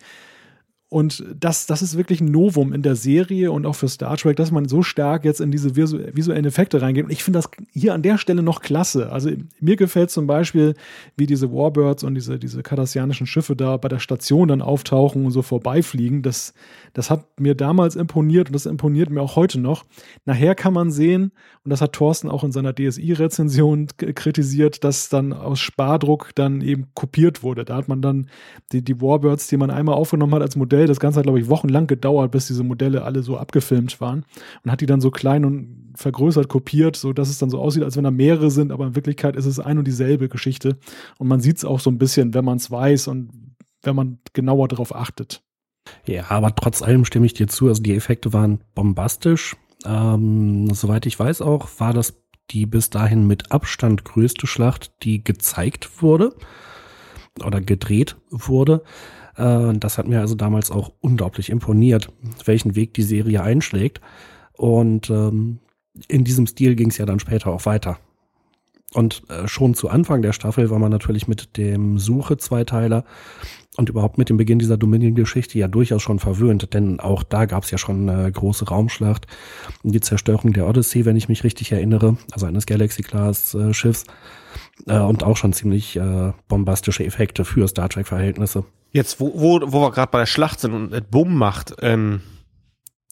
Und das, das ist wirklich ein Novum in der Serie und auch für Star Trek, dass man so stark jetzt in diese visuellen Effekte reingeht. Und ich finde das hier an der Stelle noch klasse. Also mir gefällt zum Beispiel, wie diese Warbirds und diese, diese kardassianischen Schiffe da bei der Station dann auftauchen und so vorbeifliegen. Das, das hat mir damals imponiert und das imponiert mir auch heute noch. Nachher kann man sehen, und das hat Thorsten auch in seiner DSI-Rezension kritisiert, dass dann aus Spardruck dann eben kopiert wurde. Da hat man dann die, die Warbirds, die man einmal aufgenommen hat als Modell, Modell. Das Ganze hat, glaube ich, wochenlang gedauert, bis diese Modelle alle so abgefilmt waren. Und hat die dann so klein und vergrößert kopiert, so dass es dann so aussieht, als wenn da mehrere sind, aber in Wirklichkeit ist es ein und dieselbe Geschichte. Und man sieht es auch so ein bisschen, wenn man es weiß und wenn man genauer darauf achtet. Ja, aber trotz allem stimme ich dir zu. Also die Effekte waren bombastisch. Ähm, soweit ich weiß auch, war das die bis dahin mit Abstand größte Schlacht, die gezeigt wurde. oder gedreht wurde. Äh, das hat mir also damals auch unglaublich imponiert, welchen Weg die Serie einschlägt. Und ähm, in diesem Stil ging es ja dann später auch weiter. Und äh, schon zu Anfang der Staffel war man natürlich mit dem Suche-Zweiteiler und überhaupt mit dem Beginn dieser Dominion-Geschichte ja durchaus schon verwöhnt, denn auch da gab es ja schon eine große Raumschlacht, die Zerstörung der Odyssey, wenn ich mich richtig erinnere, also eines Galaxy-Class-Schiffs äh, und auch schon ziemlich äh, bombastische Effekte für Star Trek-Verhältnisse. Jetzt, wo, wo, wo wir gerade bei der Schlacht sind und es Bumm macht, ähm,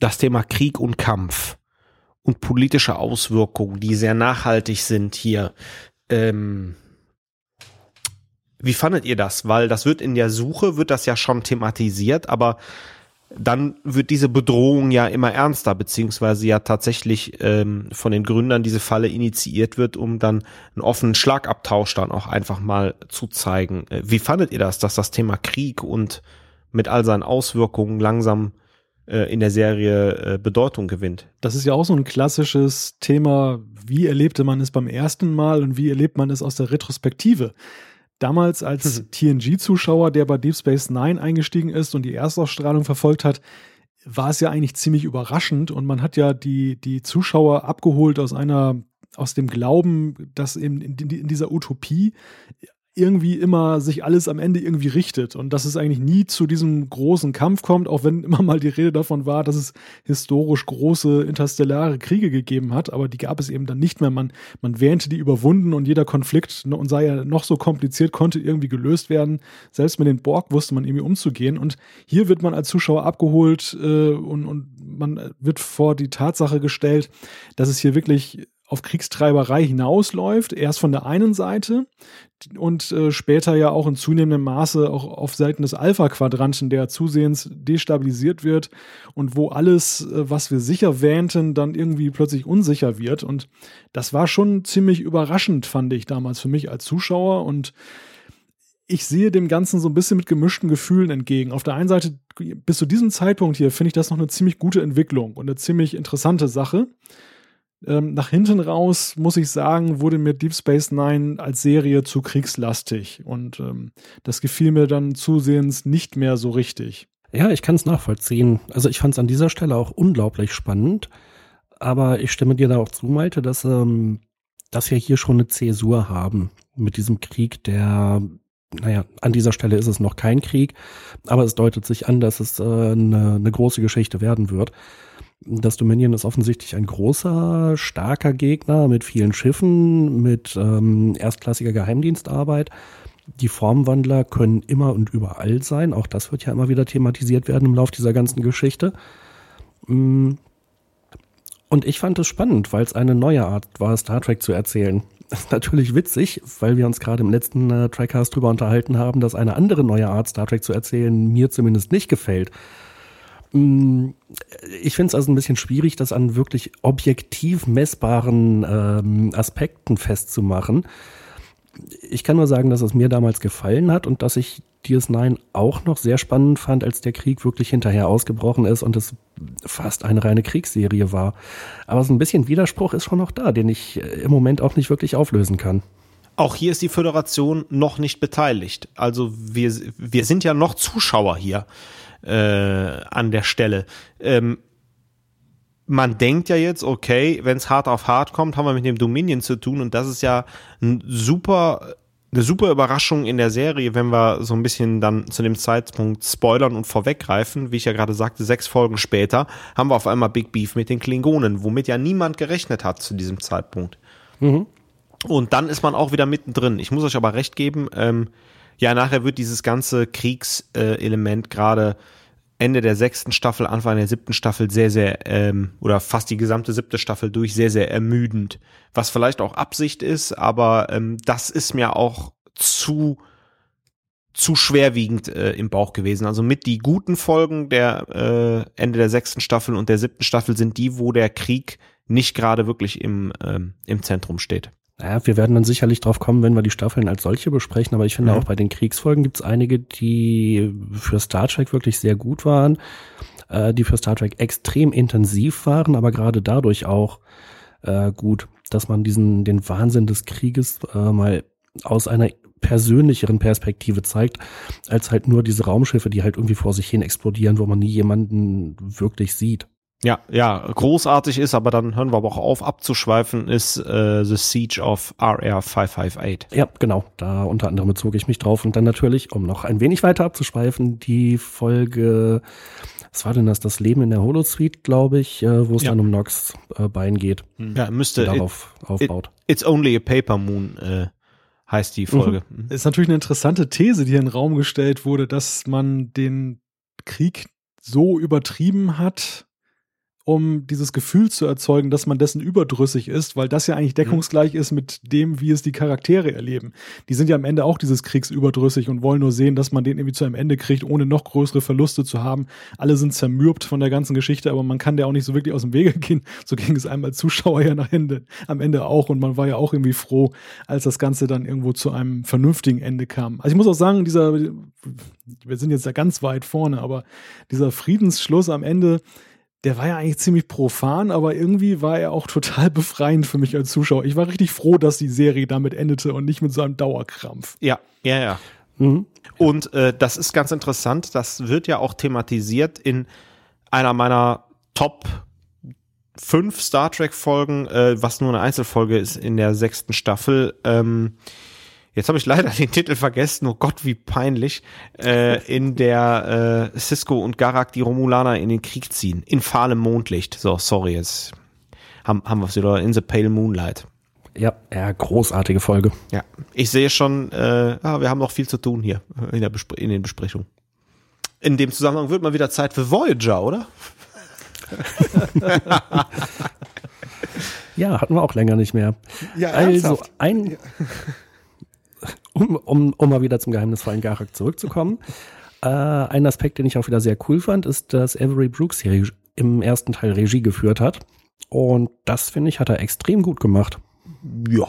das Thema Krieg und Kampf und politische Auswirkungen, die sehr nachhaltig sind hier. Ähm, wie fandet ihr das? Weil das wird in der Suche, wird das ja schon thematisiert, aber dann wird diese Bedrohung ja immer ernster, beziehungsweise ja tatsächlich ähm, von den Gründern diese Falle initiiert wird, um dann einen offenen Schlagabtausch dann auch einfach mal zu zeigen. Äh, wie fandet ihr das, dass das Thema Krieg und mit all seinen Auswirkungen langsam äh, in der Serie äh, Bedeutung gewinnt? Das ist ja auch so ein klassisches Thema, wie erlebte man es beim ersten Mal und wie erlebt man es aus der Retrospektive. Damals als. TNG-Zuschauer, der bei Deep Space Nine eingestiegen ist und die Erstausstrahlung verfolgt hat, war es ja eigentlich ziemlich überraschend und man hat ja die, die Zuschauer abgeholt aus einer, aus dem Glauben, dass in, in, in dieser Utopie irgendwie immer sich alles am Ende irgendwie richtet und dass es eigentlich nie zu diesem großen Kampf kommt, auch wenn immer mal die Rede davon war, dass es historisch große interstellare Kriege gegeben hat, aber die gab es eben dann nicht mehr. Man, man wähnte die überwunden und jeder Konflikt und sei ja noch so kompliziert, konnte irgendwie gelöst werden. Selbst mit den Borg wusste man irgendwie umzugehen und hier wird man als Zuschauer abgeholt äh, und, und man wird vor die Tatsache gestellt, dass es hier wirklich auf Kriegstreiberei hinausläuft, erst von der einen Seite und äh, später ja auch in zunehmendem Maße auch auf Seiten des Alpha-Quadranten, der zusehends destabilisiert wird und wo alles, äh, was wir sicher wähnten, dann irgendwie plötzlich unsicher wird. Und das war schon ziemlich überraschend, fand ich damals für mich als Zuschauer und ich sehe dem Ganzen so ein bisschen mit gemischten Gefühlen entgegen. Auf der einen Seite, bis zu diesem Zeitpunkt hier, finde ich das noch eine ziemlich gute Entwicklung und eine ziemlich interessante Sache. Ähm, nach hinten raus, muss ich sagen, wurde mir Deep Space Nine als Serie zu kriegslastig und ähm, das gefiel mir dann zusehends nicht mehr so richtig. Ja, ich kann es nachvollziehen. Also ich fand es an dieser Stelle auch unglaublich spannend, aber ich stimme dir da auch zu, Malte, dass, ähm, dass wir hier schon eine Zäsur haben mit diesem Krieg, der naja, an dieser Stelle ist es noch kein Krieg, aber es deutet sich an, dass es äh, eine, eine große Geschichte werden wird. Das Dominion ist offensichtlich ein großer, starker Gegner mit vielen Schiffen, mit ähm, erstklassiger Geheimdienstarbeit. Die Formwandler können immer und überall sein. Auch das wird ja immer wieder thematisiert werden im Laufe dieser ganzen Geschichte. Mm. Und ich fand es spannend, weil es eine neue Art war, Star Trek zu erzählen. Das ist natürlich witzig, weil wir uns gerade im letzten äh, Trackcast drüber unterhalten haben, dass eine andere neue Art, Star Trek zu erzählen, mir zumindest nicht gefällt. Mm, ich finde es also ein bisschen schwierig, das an wirklich objektiv messbaren ähm, Aspekten festzumachen. Ich kann nur sagen, dass es mir damals gefallen hat und dass ich DS9 auch noch sehr spannend fand, als der Krieg wirklich hinterher ausgebrochen ist und es fast eine reine Kriegsserie war. Aber so ein bisschen Widerspruch ist schon noch da, den ich äh, im Moment auch nicht wirklich auflösen kann. Auch hier ist die Föderation noch nicht beteiligt. Also wir, wir sind ja noch Zuschauer hier äh, an der Stelle. Ähm, man denkt ja jetzt, okay, wenn es hart auf hart kommt, haben wir mit dem Dominion zu tun und das ist ja ein super, eine super Überraschung in der Serie, wenn wir so ein bisschen dann zu dem Zeitpunkt spoilern und vorweggreifen. Wie ich ja gerade sagte, sechs Folgen später haben wir auf einmal Big Beef mit den Klingonen, womit ja niemand gerechnet hat zu diesem Zeitpunkt. Mhm. Und dann ist man auch wieder mittendrin. Ich muss euch aber recht geben, ähm, ja, nachher wird dieses ganze Kriegselement gerade Ende der sechsten Staffel, Anfang der siebten Staffel sehr, sehr, ähm, oder fast die gesamte siebte Staffel durch sehr, sehr ermüdend. Was vielleicht auch Absicht ist, aber ähm, das ist mir auch zu, zu schwerwiegend äh, im Bauch gewesen. Also mit die guten Folgen der äh, Ende der sechsten Staffel und der siebten Staffel sind die, wo der Krieg nicht gerade wirklich im, ähm, im Zentrum steht. Naja, wir werden dann sicherlich drauf kommen, wenn wir die Staffeln als solche besprechen, aber ich finde mhm. auch bei den Kriegsfolgen gibt es einige, die für Star Trek wirklich sehr gut waren, äh, die für Star Trek extrem intensiv waren, aber gerade dadurch auch äh, gut, dass man diesen, den Wahnsinn des Krieges äh, mal aus einer persönlicheren Perspektive zeigt, als halt nur diese Raumschiffe, die halt irgendwie vor sich hin explodieren, wo man nie jemanden wirklich sieht. Ja, ja, großartig ist, aber dann hören wir aber auch auf abzuschweifen, ist äh, The Siege of RR 558. Ja, genau. Da unter anderem bezog ich mich drauf. Und dann natürlich, um noch ein wenig weiter abzuschweifen, die Folge, was war denn das? Das Leben in der Holosuite, glaube ich, äh, wo es Ja. dann um Nox äh, Bein geht. Ja, müsste und it, darauf aufbaut. It's Only a Paper Moon äh, heißt die Folge. Mhm. Ist natürlich eine interessante These, die hier in den Raum gestellt wurde, dass man den Krieg so übertrieben hat, um dieses Gefühl zu erzeugen, dass man dessen überdrüssig ist, weil das ja eigentlich deckungsgleich ist mit dem, wie es die Charaktere erleben. Die sind ja am Ende auch dieses Kriegs überdrüssig und wollen nur sehen, dass man den irgendwie zu einem Ende kriegt, ohne noch größere Verluste zu haben. Alle sind zermürbt von der ganzen Geschichte, aber man kann der auch nicht so wirklich aus dem Wege gehen. So ging es einem als Zuschauer ja nach Ende, am Ende auch und man war ja auch irgendwie froh, als das Ganze dann irgendwo zu einem vernünftigen Ende kam. Also ich muss auch sagen, dieser, wir sind jetzt ja ganz weit vorne, aber dieser Friedensschluss am Ende, der war ja eigentlich ziemlich profan, aber irgendwie war er auch total befreiend für mich als Zuschauer. Ich war richtig froh, dass die Serie damit endete und nicht mit so einem Dauerkrampf. Ja, ja, ja. Mhm. Und äh, das ist ganz interessant. Das wird ja auch thematisiert in einer meiner Top fünf Star Trek Folgen, äh, was nur eine Einzelfolge ist in der sechsten Staffel. Ähm, jetzt habe ich leider den Titel vergessen. Oh Gott, wie peinlich. Äh, in der äh, Cisco und Garak die Romulaner in den Krieg ziehen. In fahlem Mondlicht. So, sorry, jetzt haben, haben wir es wieder. In the Pale Moonlight. Ja, ja, großartige Folge. Ja, ich sehe schon, äh, ah, wir haben noch viel zu tun hier in, der Bespr in den Besprechungen. In dem Zusammenhang wird mal wieder Zeit für Voyager, oder? Ja, hatten wir auch länger nicht mehr. Ja, Also ein, um, um, um mal wieder zum geheimnisvollen Garak zurückzukommen. Äh, ein Aspekt, den ich auch wieder sehr cool fand, ist, dass Avery Brooks hier im ersten Teil Regie geführt hat. Und das, finde ich, hat er extrem gut gemacht. Ja.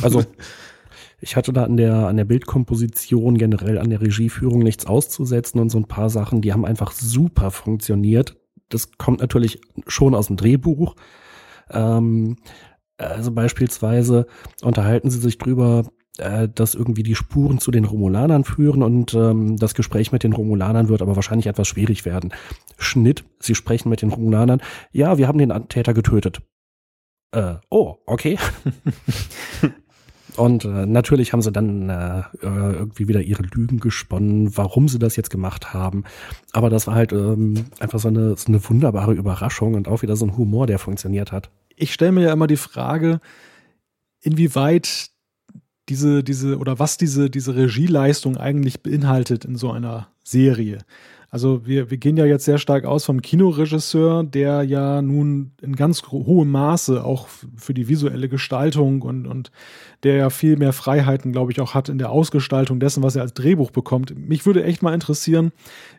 Also, ich hatte da an der, an der Bildkomposition, generell an der Regieführung nichts auszusetzen und so ein paar Sachen, die haben einfach super funktioniert. Das kommt natürlich schon aus dem Drehbuch. Ähm, also beispielsweise unterhalten sie sich drüber, äh, dass irgendwie die Spuren zu den Romulanern führen und ähm, das Gespräch mit den Romulanern wird aber wahrscheinlich etwas schwierig werden. Schnitt, sie sprechen mit den Romulanern. Ja, wir haben den Täter getötet. Äh, oh, okay. Und äh, natürlich haben sie dann äh, irgendwie wieder ihre Lügen gesponnen, warum sie das jetzt gemacht haben. Aber das war halt ähm, einfach so eine, so eine wunderbare Überraschung und auch wieder so ein Humor, der funktioniert hat. Ich stelle mir ja immer die Frage, inwieweit diese, diese oder was diese, diese Regieleistung eigentlich beinhaltet in so einer Serie. Also wir, wir gehen ja jetzt sehr stark aus vom Kinoregisseur, der ja nun in ganz hohem Maße auch für die visuelle Gestaltung und, und der ja viel mehr Freiheiten, glaube ich, auch hat in der Ausgestaltung dessen, was er als Drehbuch bekommt. Mich würde echt mal interessieren,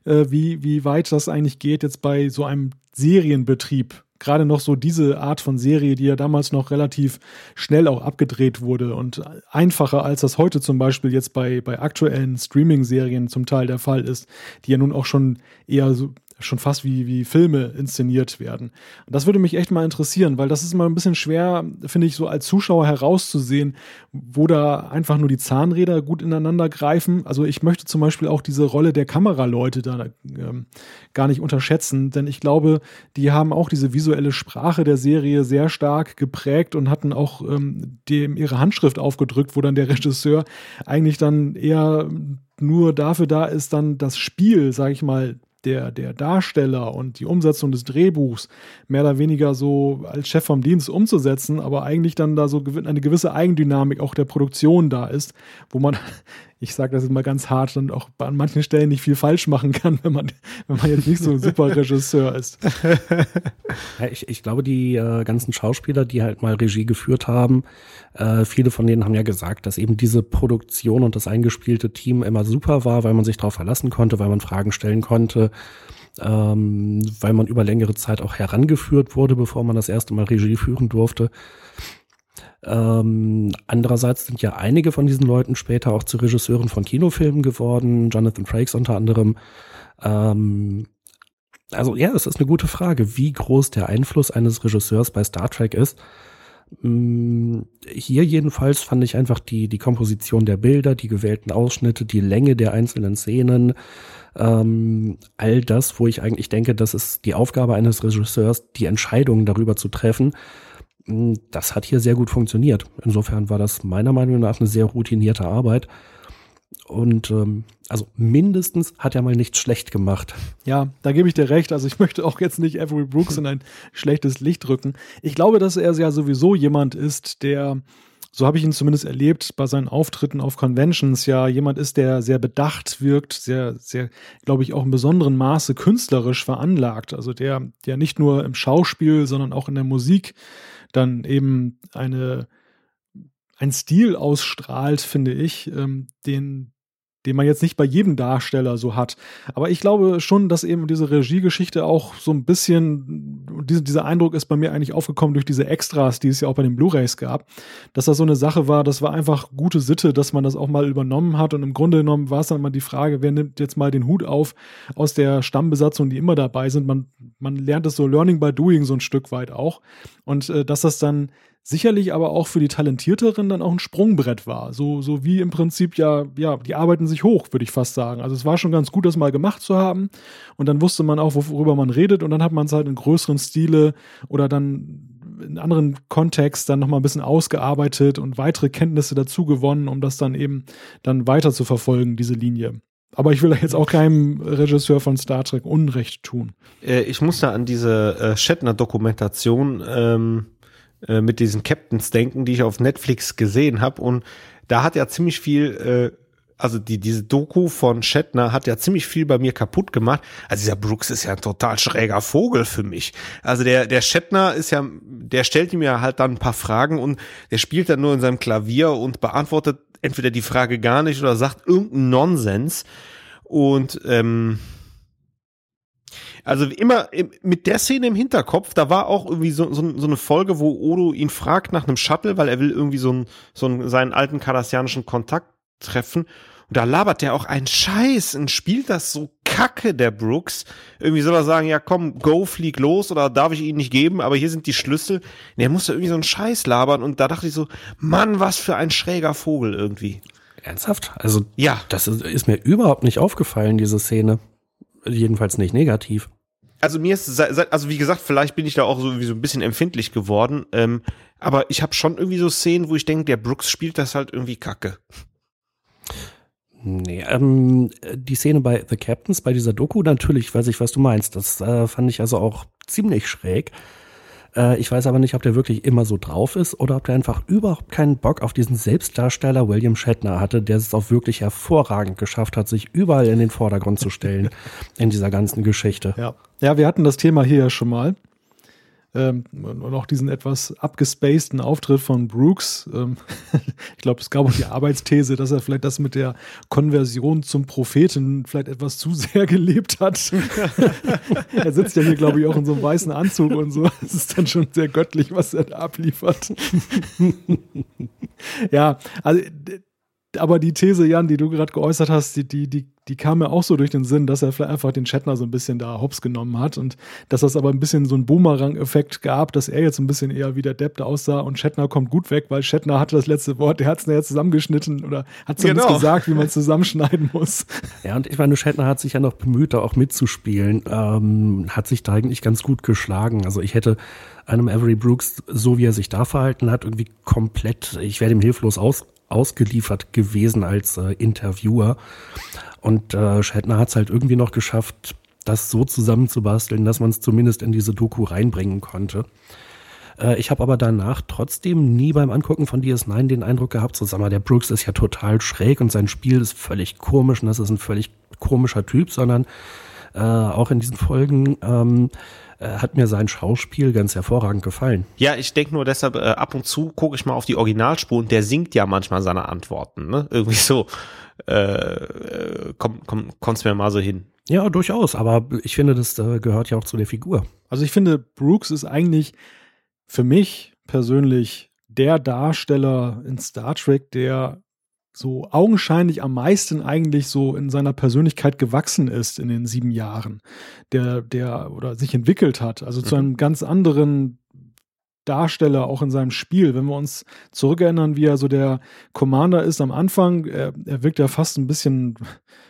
äh, wie, wie weit das eigentlich geht jetzt bei so einem Serienbetrieb. Gerade noch so diese Art von Serie, die ja damals noch relativ schnell auch abgedreht wurde und einfacher als das heute zum Beispiel jetzt bei, bei aktuellen Streaming-Serien zum Teil der Fall ist, die ja nun auch schon eher so schon fast wie, wie Filme inszeniert werden. Und das würde mich echt mal interessieren, weil das ist mal ein bisschen schwer, finde ich, so als Zuschauer herauszusehen, wo da einfach nur die Zahnräder gut ineinander greifen. Also ich möchte zum Beispiel auch diese Rolle der Kameraleute da ähm, gar nicht unterschätzen, denn ich glaube, die haben auch diese visuelle Sprache der Serie sehr stark geprägt und hatten auch ähm, dem ihre Handschrift aufgedrückt, wo dann der Regisseur eigentlich dann eher nur dafür da ist, dann das Spiel, sage ich mal, der, der Darsteller und die Umsetzung des Drehbuchs mehr oder weniger so als Chef vom Dienst umzusetzen, aber eigentlich dann da so eine gewisse Eigendynamik auch der Produktion da ist, wo man, ich sage das mal ganz hart, dann auch an manchen Stellen nicht viel falsch machen kann, wenn man, wenn man jetzt nicht so ein super Regisseur ist. Ja, ich, ich glaube, die äh, ganzen Schauspieler, die halt mal Regie geführt haben, äh, viele von denen haben ja gesagt, dass eben diese Produktion und das eingespielte Team immer super war, weil man sich darauf verlassen konnte, weil man Fragen stellen konnte, ähm, weil man über längere Zeit auch herangeführt wurde, bevor man das erste Mal Regie führen durfte. Ähm, andererseits sind ja einige von diesen Leuten später auch zu Regisseuren von Kinofilmen geworden, Jonathan Frakes unter anderem. Ähm, also ja, es ist eine gute Frage, wie groß der Einfluss eines Regisseurs bei Star Trek ist. Mm, hier jedenfalls fand ich einfach die, die Komposition der Bilder, die gewählten Ausschnitte, die Länge der einzelnen Szenen, ähm, all das, wo ich eigentlich denke, das ist die Aufgabe eines Regisseurs, die Entscheidungen darüber zu treffen. Mm, das hat hier sehr gut funktioniert. Insofern war das meiner Meinung nach eine sehr routinierte Arbeit. Und ähm, also mindestens hat er mal nichts schlecht gemacht. Ja, da gebe ich dir recht. Also ich möchte auch jetzt nicht Avery Brooks in ein schlechtes Licht rücken. Ich glaube, dass er ja sowieso jemand ist, der, so habe ich ihn zumindest erlebt, bei seinen Auftritten auf Conventions ja jemand ist, der sehr bedacht wirkt, sehr, sehr, glaube ich, auch in besonderem Maße künstlerisch veranlagt. Also der, der nicht nur im Schauspiel, sondern auch in der Musik dann eben eine, ein Stil ausstrahlt, finde ich, ähm, den, den man jetzt nicht bei jedem Darsteller so hat. Aber ich glaube schon, dass eben diese Regiegeschichte auch so ein bisschen, diese, dieser Eindruck ist bei mir eigentlich aufgekommen durch diese Extras, die es ja auch bei den Blu-rays gab, dass das so eine Sache war, das war einfach gute Sitte, dass man das auch mal übernommen hat. Und im Grunde genommen war es dann mal die Frage, wer nimmt jetzt mal den Hut auf aus der Stammbesatzung, die immer dabei sind. Man, man lernt es so Learning by Doing so ein Stück weit auch. Und äh, dass das dann sicherlich aber auch für die Talentierteren dann auch ein Sprungbrett war. So, so wie im Prinzip ja, ja, die arbeiten sich hoch, würde ich fast sagen. Also es war schon ganz gut, das mal gemacht zu haben. Und dann wusste man auch, worüber man redet. Und dann hat man es halt in größeren Stile oder dann in anderen Kontext dann nochmal ein bisschen ausgearbeitet und weitere Kenntnisse dazu gewonnen, um das dann eben dann weiter zu verfolgen, diese Linie. Aber ich will jetzt auch keinem Regisseur von Star Trek Unrecht tun. Äh, ich muss da an diese äh, Shatner-Dokumentation ähm, äh, mit diesen Captains denken, die ich auf Netflix gesehen habe. Und da hat ja ziemlich viel, äh, also die, diese Doku von Shatner hat ja ziemlich viel bei mir kaputt gemacht. Also dieser Brooks ist ja ein total schräger Vogel für mich. Also der, der Shatner ist ja, der stellt ja halt dann ein paar Fragen und der spielt dann nur in seinem Klavier und beantwortet entweder die Frage gar nicht oder sagt irgendeinen Nonsens. Und ähm, also immer mit der Szene im Hinterkopf, da war auch irgendwie so, so, so eine Folge, wo Odo ihn fragt nach einem Shuttle, weil er will irgendwie so, ein, so einen, seinen alten kardassianischen Kontakt treffen. Und da labert der auch einen Scheiß und spielt das so kacke, der Brooks. Irgendwie soll er sagen, ja komm, go, flieg los oder darf ich ihn nicht geben, aber hier sind die Schlüssel. Der muss da irgendwie so einen Scheiß labern und da dachte ich so, Mann, was für ein schräger Vogel irgendwie. Ernsthaft? Also, ja. Das ist, ist mir überhaupt nicht aufgefallen, diese Szene. Jedenfalls nicht negativ. Also mir ist, also wie gesagt, vielleicht bin ich da auch so, wie so ein bisschen empfindlich geworden, ähm, aber ich habe schon irgendwie so Szenen, wo ich denke, der Brooks spielt das halt irgendwie kacke. Nee, ähm, die Szene bei The Captains, bei dieser Doku, natürlich weiß ich, was du meinst. Das äh, fand ich also auch ziemlich schräg. Äh, ich weiß aber nicht, ob der wirklich immer so drauf ist oder ob der einfach überhaupt keinen Bock auf diesen Selbstdarsteller William Shatner hatte, der es auch wirklich hervorragend geschafft hat, sich überall in den Vordergrund zu stellen in dieser ganzen Geschichte. Ja. Ja, wir hatten das Thema hier ja schon mal. Ähm, und auch diesen etwas abgespaceden Auftritt von Brooks. Ähm, ich glaube, es gab auch die Arbeitsthese, dass er vielleicht das mit der Konversion zum Propheten vielleicht etwas zu sehr gelebt hat. er sitzt ja hier, glaube ich, auch in so einem weißen Anzug und so. Es ist dann schon sehr göttlich, was er da abliefert. ja, also aber die These, Jan, die du gerade geäußert hast, die, die, die, die kam mir auch so durch den Sinn, dass er vielleicht einfach den Shatner so ein bisschen da hops genommen hat und dass das aber ein bisschen so einen Boomerang-Effekt gab, dass er jetzt ein bisschen eher wie der Depp da aussah und Shatner kommt gut weg, weil Shatner hatte das letzte Wort, der hat es ja zusammengeschnitten oder hat zumindest genau. gesagt, wie man zusammenschneiden muss. Ja, und ich meine, Shatner hat sich ja noch bemüht, da auch mitzuspielen, ähm, hat sich da eigentlich ganz gut geschlagen. Also ich hätte einem Avery Brooks, so wie er sich da verhalten hat, irgendwie komplett, ich werde ihm hilflos aus ausgeliefert gewesen als äh, Interviewer. Und äh, Shatner hat es halt irgendwie noch geschafft, das so zusammenzubasteln, dass man es zumindest in diese Doku reinbringen konnte. Äh, ich habe aber danach trotzdem nie beim Angucken von DS9 den Eindruck gehabt, so sag mal, der Brooks ist ja total schräg und sein Spiel ist völlig komisch und das ist ein völlig komischer Typ, sondern äh, auch in diesen Folgen ähm, äh, hat mir sein Schauspiel ganz hervorragend gefallen. Ja, ich denke nur deshalb, äh, ab und zu gucke ich mal auf die Originalspur und der singt ja manchmal seine Antworten, ne? Irgendwie so. Äh, äh komm, komm, kommt's mir mal so hin. Ja, durchaus, aber ich finde, das äh, gehört ja auch zu der Figur. Also ich finde, Brooks ist eigentlich für mich persönlich der Darsteller in Star Trek, der so augenscheinlich am meisten eigentlich so in seiner Persönlichkeit gewachsen ist in den sieben Jahren, der, der oder sich entwickelt hat, also mhm. zu einem ganz anderen Darsteller auch in seinem Spiel. Wenn wir uns zurückerinnern, wie er so der Commander ist am Anfang, er, er wirkt ja fast ein bisschen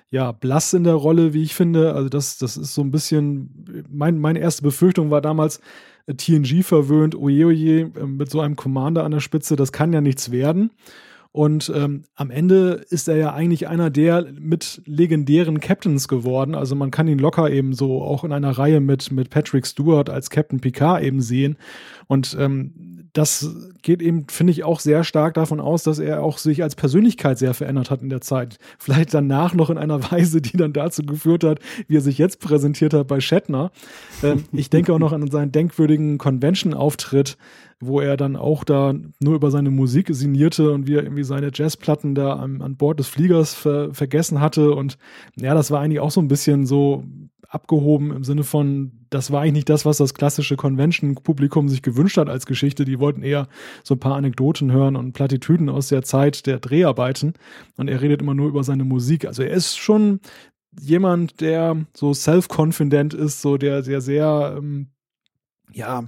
ja, blass in der Rolle, wie ich finde. Also das, das ist so ein bisschen, mein, meine erste Befürchtung war damals, äh, TNG verwöhnt, oje oje, äh, mit so einem Commander an der Spitze, das kann ja nichts werden. Und ähm, am Ende ist er ja eigentlich einer der mit legendären Captains geworden. Also man kann ihn locker eben so auch in einer Reihe mit, mit Patrick Stewart als Captain Picard eben sehen. Und ähm, das geht eben, finde ich, auch sehr stark davon aus, dass er auch sich als Persönlichkeit sehr verändert hat in der Zeit. Vielleicht danach noch in einer Weise, die dann dazu geführt hat, wie er sich jetzt präsentiert hat bei Shatner. Ähm, ich denke auch noch an seinen denkwürdigen Convention-Auftritt, wo er dann auch da nur über seine Musik signierte und wie er irgendwie seine Jazzplatten da an, an Bord des Fliegers ver vergessen hatte. Und ja, das war eigentlich auch so ein bisschen so abgehoben im Sinne von, das war eigentlich nicht das, was das klassische Convention-Publikum sich gewünscht hat als Geschichte. Die wollten eher so ein paar Anekdoten hören und Plattitüden aus der Zeit der Dreharbeiten. Und er redet immer nur über seine Musik. Also er ist schon jemand, der so self-confident ist, so der, der sehr, ähm, ja,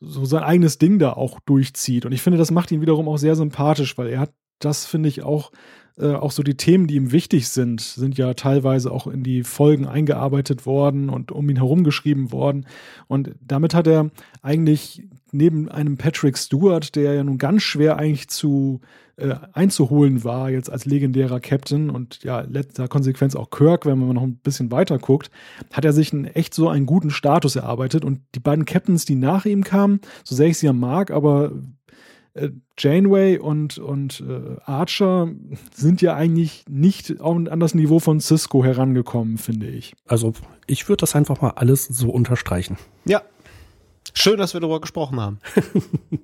so sein eigenes Ding da auch durchzieht. Und ich finde, das macht ihn wiederum auch sehr sympathisch, weil er hat das, finde ich, auch äh, auch so die Themen, die ihm wichtig sind, sind ja teilweise auch in die Folgen eingearbeitet worden und um ihn herum geschrieben worden. Und damit hat er eigentlich neben einem Patrick Stewart, der ja nun ganz schwer eigentlich zu äh, einzuholen war, jetzt als legendärer Captain und ja, letzter Konsequenz auch Kirk, wenn man noch ein bisschen weiter guckt, hat er sich einen, echt so einen guten Status erarbeitet. Und die beiden Captains, die nach ihm kamen, so sehr ich sie ja mag, aber äh, Janeway und, und äh, Archer sind ja eigentlich nicht an das Niveau von Cisco herangekommen, finde ich. Also ich würde das einfach mal alles so unterstreichen. Ja. Schön, dass wir darüber gesprochen haben.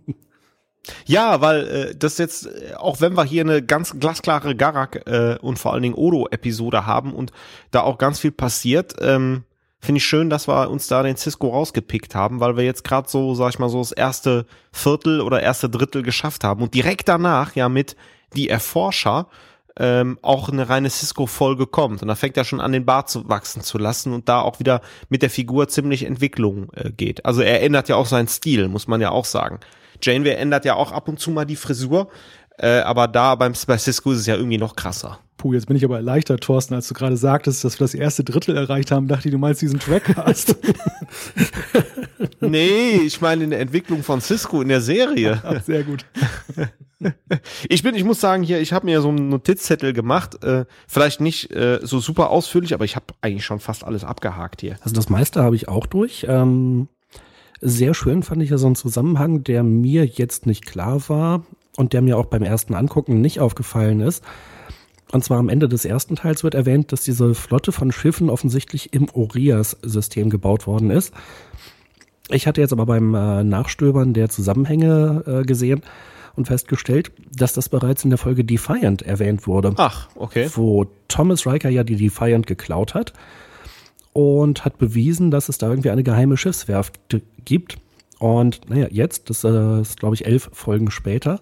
ja, weil äh, das jetzt, äh, auch wenn wir hier eine ganz glasklare Garak äh, und vor allen Dingen Odo-Episode haben und da auch ganz viel passiert, ähm, finde ich schön, dass wir uns da den Cisco rausgepickt haben, weil wir jetzt gerade so, sag ich mal, so das erste Viertel oder erste Drittel geschafft haben und direkt danach ja mit die Erforscher ähm, auch eine reine Cisco-Folge kommt. Und da fängt er schon an, den Bart zu wachsen zu lassen und da auch wieder mit der Figur ziemlich Entwicklung äh, geht. Also er ändert ja auch seinen Stil, muss man ja auch sagen. Janeway ändert ja auch ab und zu mal die Frisur, äh, aber da beim bei Cisco ist es ja irgendwie noch krasser. Puh, jetzt bin ich aber erleichtert, Thorsten, als du gerade sagtest, dass wir das erste Drittel erreicht haben, dachte ich, du meinst diesen Trackcast. nee, ich meine in der Entwicklung von Cisco in der Serie. Sehr gut. Ich bin, ich muss sagen, hier, ich habe mir so einen Notizzettel gemacht, äh, vielleicht nicht äh, so super ausführlich, aber ich habe eigentlich schon fast alles abgehakt hier. Also das meiste habe ich auch durch. Ähm, sehr schön fand ich ja so einen Zusammenhang, der mir jetzt nicht klar war und der mir auch beim ersten Angucken nicht aufgefallen ist. Und zwar am Ende des ersten Teils wird erwähnt, dass diese Flotte von Schiffen offensichtlich im Orias-System gebaut worden ist. Ich hatte jetzt aber beim äh, Nachstöbern der Zusammenhänge äh, gesehen und festgestellt, dass das bereits in der Folge Defiant erwähnt wurde. Ach, okay. Wo Thomas Riker ja die Defiant geklaut hat und hat bewiesen, dass es da irgendwie eine geheime Schiffswerft gibt. Und naja, jetzt, das äh, ist glaube ich elf Folgen später,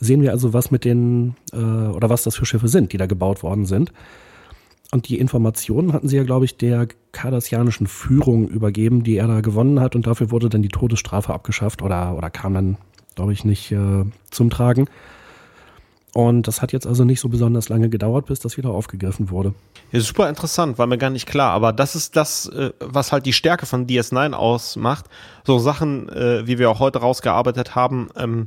sehen wir also, was mit den, äh, oder was das für Schiffe sind, die da gebaut worden sind. Und die Informationen hatten sie ja, glaube ich, der kardassianischen Führung übergeben, die er da gewonnen hat. Und dafür wurde dann die Todesstrafe abgeschafft oder, oder kam dann, glaube ich, nicht äh, zum Tragen. Und das hat jetzt also nicht so besonders lange gedauert, bis das wieder aufgegriffen wurde. Ja, super interessant, war mir gar nicht klar. Aber das ist das, äh, was halt die Stärke von DS9 ausmacht. So Sachen, äh, wie wir auch heute rausgearbeitet haben, ähm,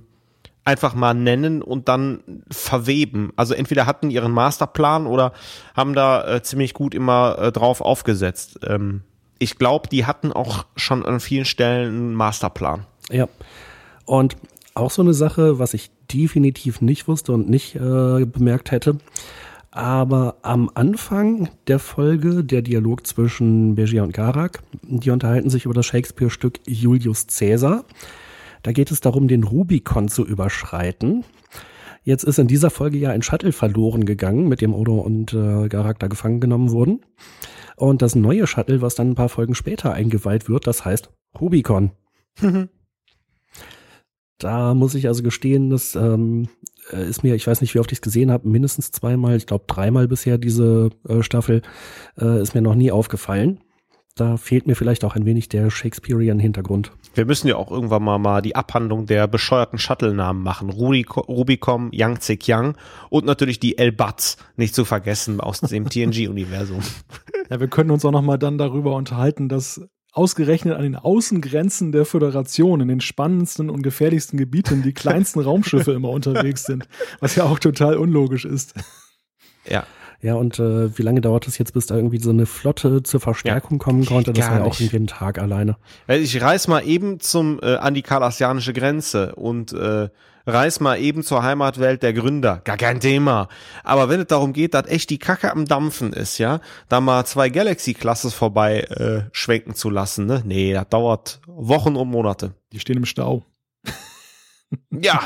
einfach mal nennen und dann verweben. Also entweder hatten ihren Masterplan oder haben da äh, ziemlich gut immer drauf aufgesetzt. Ähm, ich glaube, die hatten auch schon an vielen Stellen einen Masterplan. Ja. Und auch so eine Sache, was ich definitiv nicht wusste und nicht äh, bemerkt hätte. Aber am Anfang der Folge, der Dialog zwischen Bergier und Garak, die unterhalten sich über das Shakespeare-Stück Julius Caesar. Da geht es darum, den Rubikon zu überschreiten. Jetzt ist in dieser Folge ja ein Shuttle verloren gegangen, mit dem Odo und äh, Garak da gefangen genommen wurden. Und das neue Shuttle, was dann ein paar Folgen später eingeweiht wird, das heißt Rubicon. da muss ich also gestehen, das ähm, äh, ist mir, ich weiß nicht, wie oft ich es gesehen habe, mindestens zweimal, ich glaube dreimal bisher diese äh, Staffel, äh, ist mir noch nie aufgefallen. Da fehlt mir vielleicht auch ein wenig der Shakespearean Hintergrund. Wir müssen ja auch irgendwann mal, mal die Abhandlung der bescheuerten Shuttle-Namen machen. Rubicom, Rubicom Yang Yang und natürlich die El-Bats, nicht zu vergessen aus dem TNG-Universum. Ja, wir können uns auch noch mal dann darüber unterhalten, dass ausgerechnet an den Außengrenzen der Föderation in den spannendsten und gefährlichsten Gebieten die kleinsten Raumschiffe immer unterwegs sind, was ja auch total unlogisch ist. Ja. Ja, und äh, wie lange dauert es jetzt, bis da irgendwie so eine Flotte zur Verstärkung ja, kommen konnte? Das war ja auch irgendwie ein Tag alleine. Ich reise mal eben zum äh, an die kardassianische Grenze und äh, reis mal eben zur Heimatwelt der Gründer. Gar kein Thema. Aber wenn es darum geht, dass echt die Kacke am Dampfen ist, ja, da mal zwei Galaxy-Klasses vorbei äh, schwenken zu lassen, ne? Nee, das dauert Wochen und Monate. Die stehen im Stau. Ja.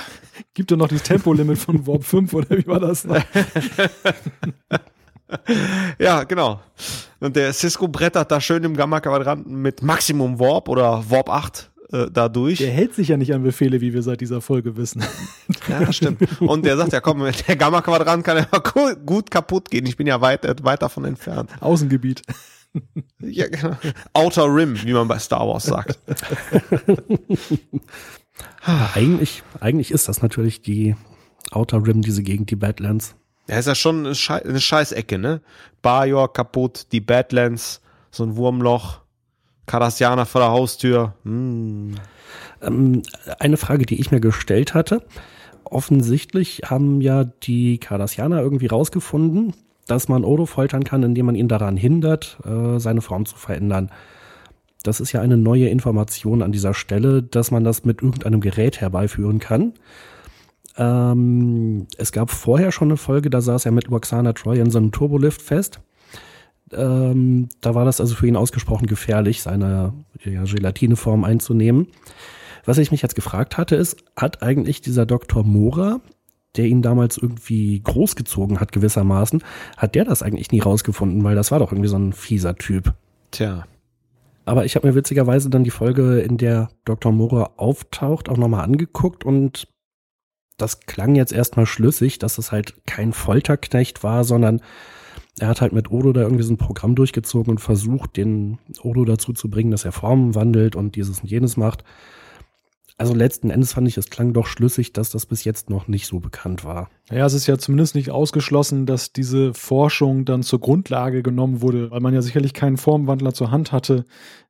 Gibt doch noch das Tempolimit von Warp 5 oder wie war das noch? ja, genau. Und der Cisco brettert da schön im Gamma-Quadranten mit Maximum Warp oder Warp 8 äh, da durch. Der hält sich ja nicht an Befehle, wie wir seit dieser Folge wissen. Ja, stimmt. Und der sagt ja, komm, der Gamma-Quadrant kann ja gut kaputt gehen. Ich bin ja weit, äh, weit davon entfernt. Außengebiet. Ja, genau. Outer Rim, wie man bei Star Wars sagt. Eigentlich, eigentlich ist das natürlich die Outer Rim, diese Gegend, die Badlands. Ja, ist ja schon eine, Schei eine Scheißecke, ne? Bajor kaputt, die Badlands, so ein Wurmloch, Cardassianer vor der Haustür. Hm. Ähm, eine Frage, die ich mir gestellt hatte. Offensichtlich haben ja die Cardassianer irgendwie rausgefunden, dass man Odo foltern kann, indem man ihn daran hindert, äh, seine Form zu verändern. Das ist ja eine neue Information an dieser Stelle, dass man das mit irgendeinem Gerät herbeiführen kann. Ähm, es gab vorher schon eine Folge, da saß er mit Roxana Troy in so einem Turbolift fest. Ähm, da war das also für ihn ausgesprochen gefährlich, seine ja, Gelatineform einzunehmen. Was ich mich jetzt gefragt hatte, ist, hat eigentlich dieser Dr. Mora, der ihn damals irgendwie großgezogen hat gewissermaßen, hat der das eigentlich nie rausgefunden, weil das war doch irgendwie so ein fieser Typ. Tja. Aber ich habe mir witzigerweise dann die Folge, in der Dr. Mora auftaucht, auch nochmal angeguckt und das klang jetzt erstmal schlüssig, dass es halt kein Folterknecht war, sondern er hat halt mit Odo da irgendwie so ein Programm durchgezogen und versucht, den Odo dazu zu bringen, dass er Formen wandelt und dieses und jenes macht. Also letzten Endes fand ich, es klang doch schlüssig, dass das bis jetzt noch nicht so bekannt war. Ja, es ist ja zumindest nicht ausgeschlossen, dass diese Forschung dann zur Grundlage genommen wurde, weil man ja sicherlich keinen Formwandler zur Hand hatte,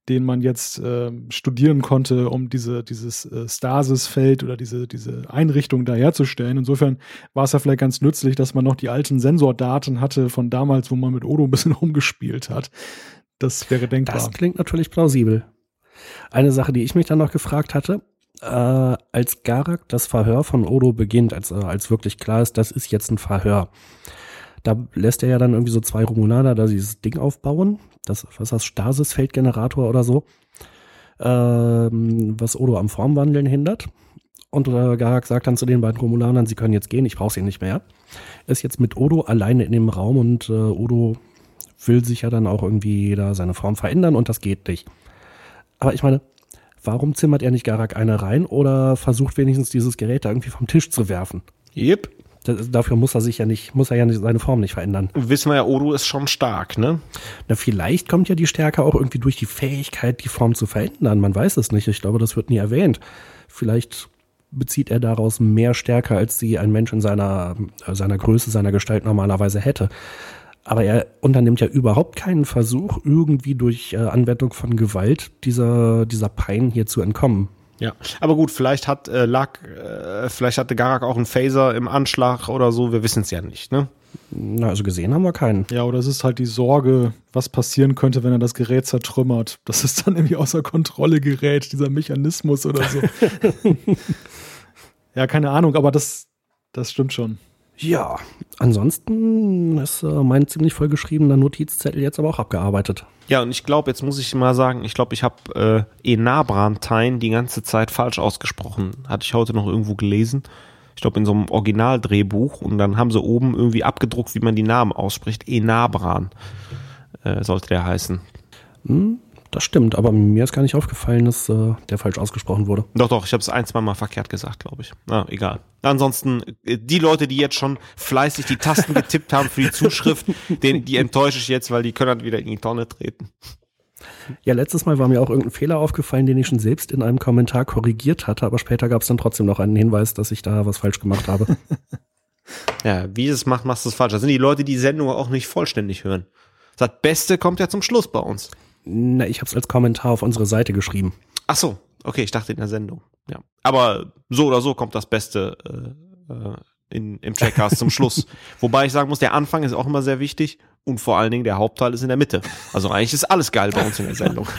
den man jetzt äh, studieren konnte, um diese, dieses äh, Stasisfeld oder diese, diese Einrichtung da herzustellen. Insofern war es ja vielleicht ganz nützlich, dass man noch die alten Sensordaten hatte von damals, wo man mit Odo ein bisschen rumgespielt hat. Das wäre denkbar. Das klingt natürlich plausibel. Eine Sache, die ich mich dann noch gefragt hatte, äh, als Garak das Verhör von Odo beginnt, als, äh, als wirklich klar ist, das ist jetzt ein Verhör. Da lässt er ja dann irgendwie so zwei Romulaner da dieses Ding aufbauen. Das, was ist das, Stasisfeldgenerator oder so. Ähm, was Odo am Formwandeln hindert. Und äh, Garak sagt dann zu den beiden Romulanern, sie können jetzt gehen, ich brauche sie nicht mehr. Ist jetzt mit Odo alleine in dem Raum und äh, Odo will sich ja dann auch irgendwie da seine Form verändern und das geht nicht. Aber ich meine, Warum zimmert er nicht Garak eine rein oder versucht wenigstens dieses Gerät da irgendwie vom Tisch zu werfen? Yep. Das, dafür muss er sich ja nicht, muss er ja nicht, seine Form nicht verändern. Wissen wir ja, Odo ist schon stark, ne? Na, vielleicht kommt ja die Stärke auch irgendwie durch die Fähigkeit, die Form zu verändern. Man weiß es nicht. Ich glaube, das wird nie erwähnt. Vielleicht bezieht er daraus mehr Stärke, als sie ein Mensch in seiner, seiner Größe, seiner Gestalt normalerweise hätte. Aber er unternimmt ja überhaupt keinen Versuch, irgendwie durch äh, Anwendung von Gewalt dieser, dieser Pein hier zu entkommen. Ja, aber gut, vielleicht hat äh, lag, äh, vielleicht hatte Garak auch einen Phaser im Anschlag oder so, wir wissen es ja nicht, ne? Na, also gesehen haben wir keinen. Ja, oder es ist halt die Sorge, was passieren könnte, wenn er das Gerät zertrümmert. Das ist dann irgendwie außer Kontrolle gerät, dieser Mechanismus oder so. ja, keine Ahnung, aber das, das stimmt schon. Ja, ansonsten ist äh, mein ziemlich vollgeschriebener Notizzettel jetzt aber auch abgearbeitet. Ja, und ich glaube, jetzt muss ich mal sagen, ich glaube, ich habe äh, Enabrantein die ganze Zeit falsch ausgesprochen. Hatte ich heute noch irgendwo gelesen. Ich glaube, in so einem Originaldrehbuch. Und dann haben sie oben irgendwie abgedruckt, wie man die Namen ausspricht. Enabran äh, sollte der heißen. Hm, das stimmt, aber mir ist gar nicht aufgefallen, dass äh, der falsch ausgesprochen wurde. Doch, doch, ich habe es ein, zwei Mal verkehrt gesagt, glaube ich. Na, egal. Ansonsten, äh, die Leute, die jetzt schon fleißig die Tasten getippt haben für die Zuschrift, den, die enttäusche ich jetzt, weil die können dann wieder in die Tonne treten. Ja, letztes Mal war mir auch irgendein Fehler aufgefallen, den ich schon selbst in einem Kommentar korrigiert hatte, aber später gab es dann trotzdem noch einen Hinweis, dass ich da was falsch gemacht habe. Ja, wie es macht, machst du es falsch. Das sind die Leute, die die Sendung auch nicht vollständig hören. Das Beste kommt ja zum Schluss bei uns. Na, ich habe es als Kommentar auf unsere Seite geschrieben. Ach so, okay, ich dachte in der Sendung. Ja, aber so oder so kommt das Beste äh, äh, in, im Trackcast zum Schluss. Wobei ich sagen muss, der Anfang ist auch immer sehr wichtig und vor allen Dingen der Hauptteil ist in der Mitte. Also eigentlich ist alles geil bei uns in der Sendung.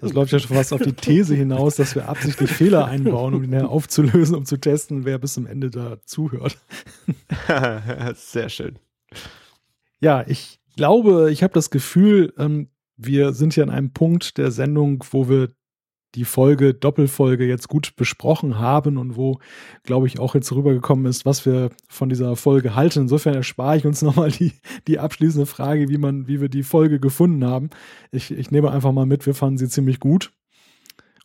Das läuft ja schon fast auf die These hinaus, dass wir absichtlich Fehler einbauen, um ihn aufzulösen, um zu testen, wer bis zum Ende da zuhört. sehr schön. Ja, ich glaube, ich habe das Gefühl, ähm, wir sind hier an einem Punkt der Sendung, wo wir die Folge, Doppelfolge jetzt gut besprochen haben und wo, glaube ich, auch jetzt rübergekommen ist, was wir von dieser Folge halten. Insofern erspare ich uns nochmal die, die abschließende Frage, wie man, wie wir die Folge gefunden haben. Ich, ich nehme einfach mal mit, wir fanden sie ziemlich gut.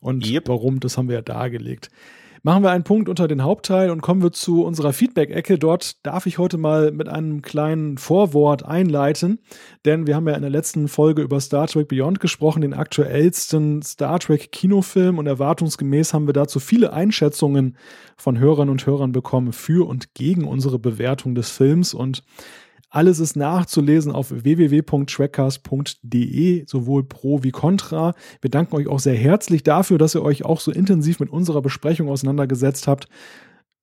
Und yep. warum, das haben wir ja dargelegt. Machen wir einen Punkt unter den Hauptteil und kommen wir zu unserer Feedback-Ecke. Dort darf ich heute mal mit einem kleinen Vorwort einleiten, denn wir haben ja in der letzten Folge über Star Trek Beyond gesprochen, den aktuellsten Star Trek Kinofilm und erwartungsgemäß haben wir dazu viele Einschätzungen von Hörern und Hörern bekommen für und gegen unsere Bewertung des Films und alles ist nachzulesen auf www.trackcast.de, sowohl pro wie contra. Wir danken euch auch sehr herzlich dafür, dass ihr euch auch so intensiv mit unserer Besprechung auseinandergesetzt habt.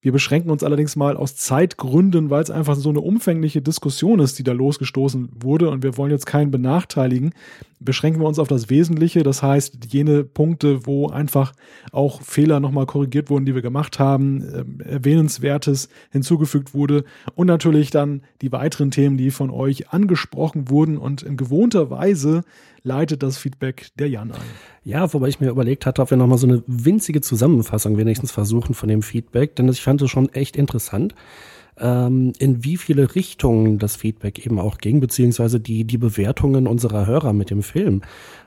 Wir beschränken uns allerdings mal aus Zeitgründen, weil es einfach so eine umfängliche Diskussion ist, die da losgestoßen wurde und wir wollen jetzt keinen benachteiligen. Beschränken wir uns auf das Wesentliche, das heißt jene Punkte, wo einfach auch Fehler nochmal korrigiert wurden, die wir gemacht haben, äh, erwähnenswertes hinzugefügt wurde und natürlich dann die weiteren Themen, die von euch angesprochen wurden und in gewohnter Weise leitet das Feedback der Jan ein. Ja, wobei ich mir überlegt hatte, ob wir nochmal so eine winzige Zusammenfassung wenigstens versuchen von dem Feedback, denn ich fand es schon echt interessant, ähm, in wie viele Richtungen das Feedback eben auch ging, beziehungsweise die, die Bewertungen unserer Hörer mit dem Film.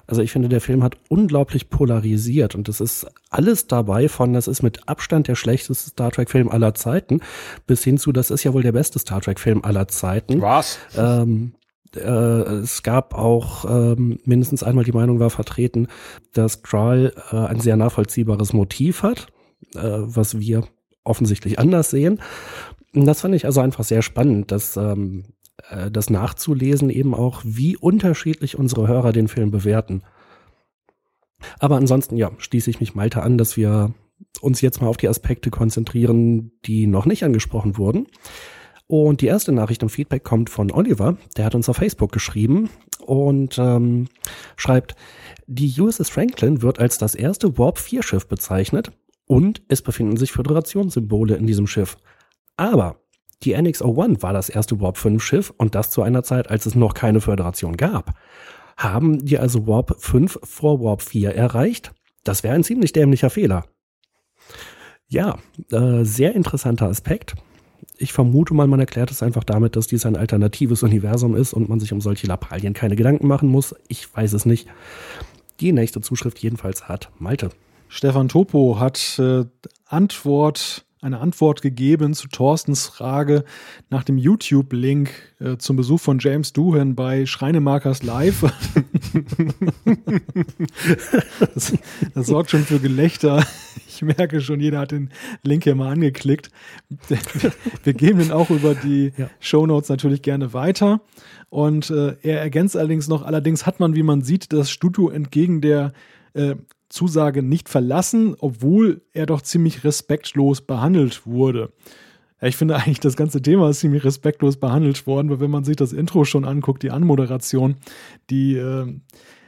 Also ich finde, der Film hat unglaublich polarisiert und es ist alles dabei von, das ist mit Abstand der schlechteste Star Trek-Film aller Zeiten, bis hin zu, das ist ja wohl der beste Star Trek-Film aller Zeiten. Was? Ähm, äh, es gab auch ähm, mindestens einmal die Meinung war vertreten, dass Kral äh, ein sehr nachvollziehbares Motiv hat, äh, was wir offensichtlich anders sehen. Und das fand ich also einfach sehr spannend, dass ähm, äh, das nachzulesen eben auch, wie unterschiedlich unsere Hörer den Film bewerten. Aber ansonsten, ja, schließe ich mich Malte an, dass wir uns jetzt mal auf die Aspekte konzentrieren, die noch nicht angesprochen wurden. Und die erste Nachricht und Feedback kommt von Oliver. Der hat uns auf Facebook geschrieben und ähm, schreibt, die USS Franklin wird als das erste Warp-4-Schiff bezeichnet und es befinden sich Föderationssymbole in diesem Schiff. Aber die NX-01 war das erste Warp-5-Schiff und das zu einer Zeit, als es noch keine Föderation gab. Haben die also Warp 5 vor Warp 4 erreicht? Das wäre ein ziemlich dämlicher Fehler. Ja, äh, sehr interessanter Aspekt ich vermute mal, man erklärt es einfach damit, dass dies ein alternatives Universum ist und man sich um solche Lappalien keine Gedanken machen muss. Ich weiß es nicht. Die nächste Zuschrift jedenfalls hat Malte. Stefan Topo hat äh, Antwort eine Antwort gegeben zu Thorstens Frage nach dem YouTube-Link äh, zum Besuch von James Doohan bei Schreinemarkers Live. das, das, sorgt schon für Gelächter. Ich merke schon, jeder hat den Link hier mal angeklickt. Wir geben ihn auch über die ja. Show Notes natürlich gerne weiter. Und äh, er ergänzt allerdings noch, allerdings hat man, wie man sieht, das Studio entgegen der äh, Zusage nicht verlassen, obwohl er doch ziemlich respektlos behandelt wurde. Ich finde eigentlich, das ganze Thema ist ziemlich respektlos behandelt worden, weil wenn man sich das Intro schon anguckt, die Anmoderation, die, äh,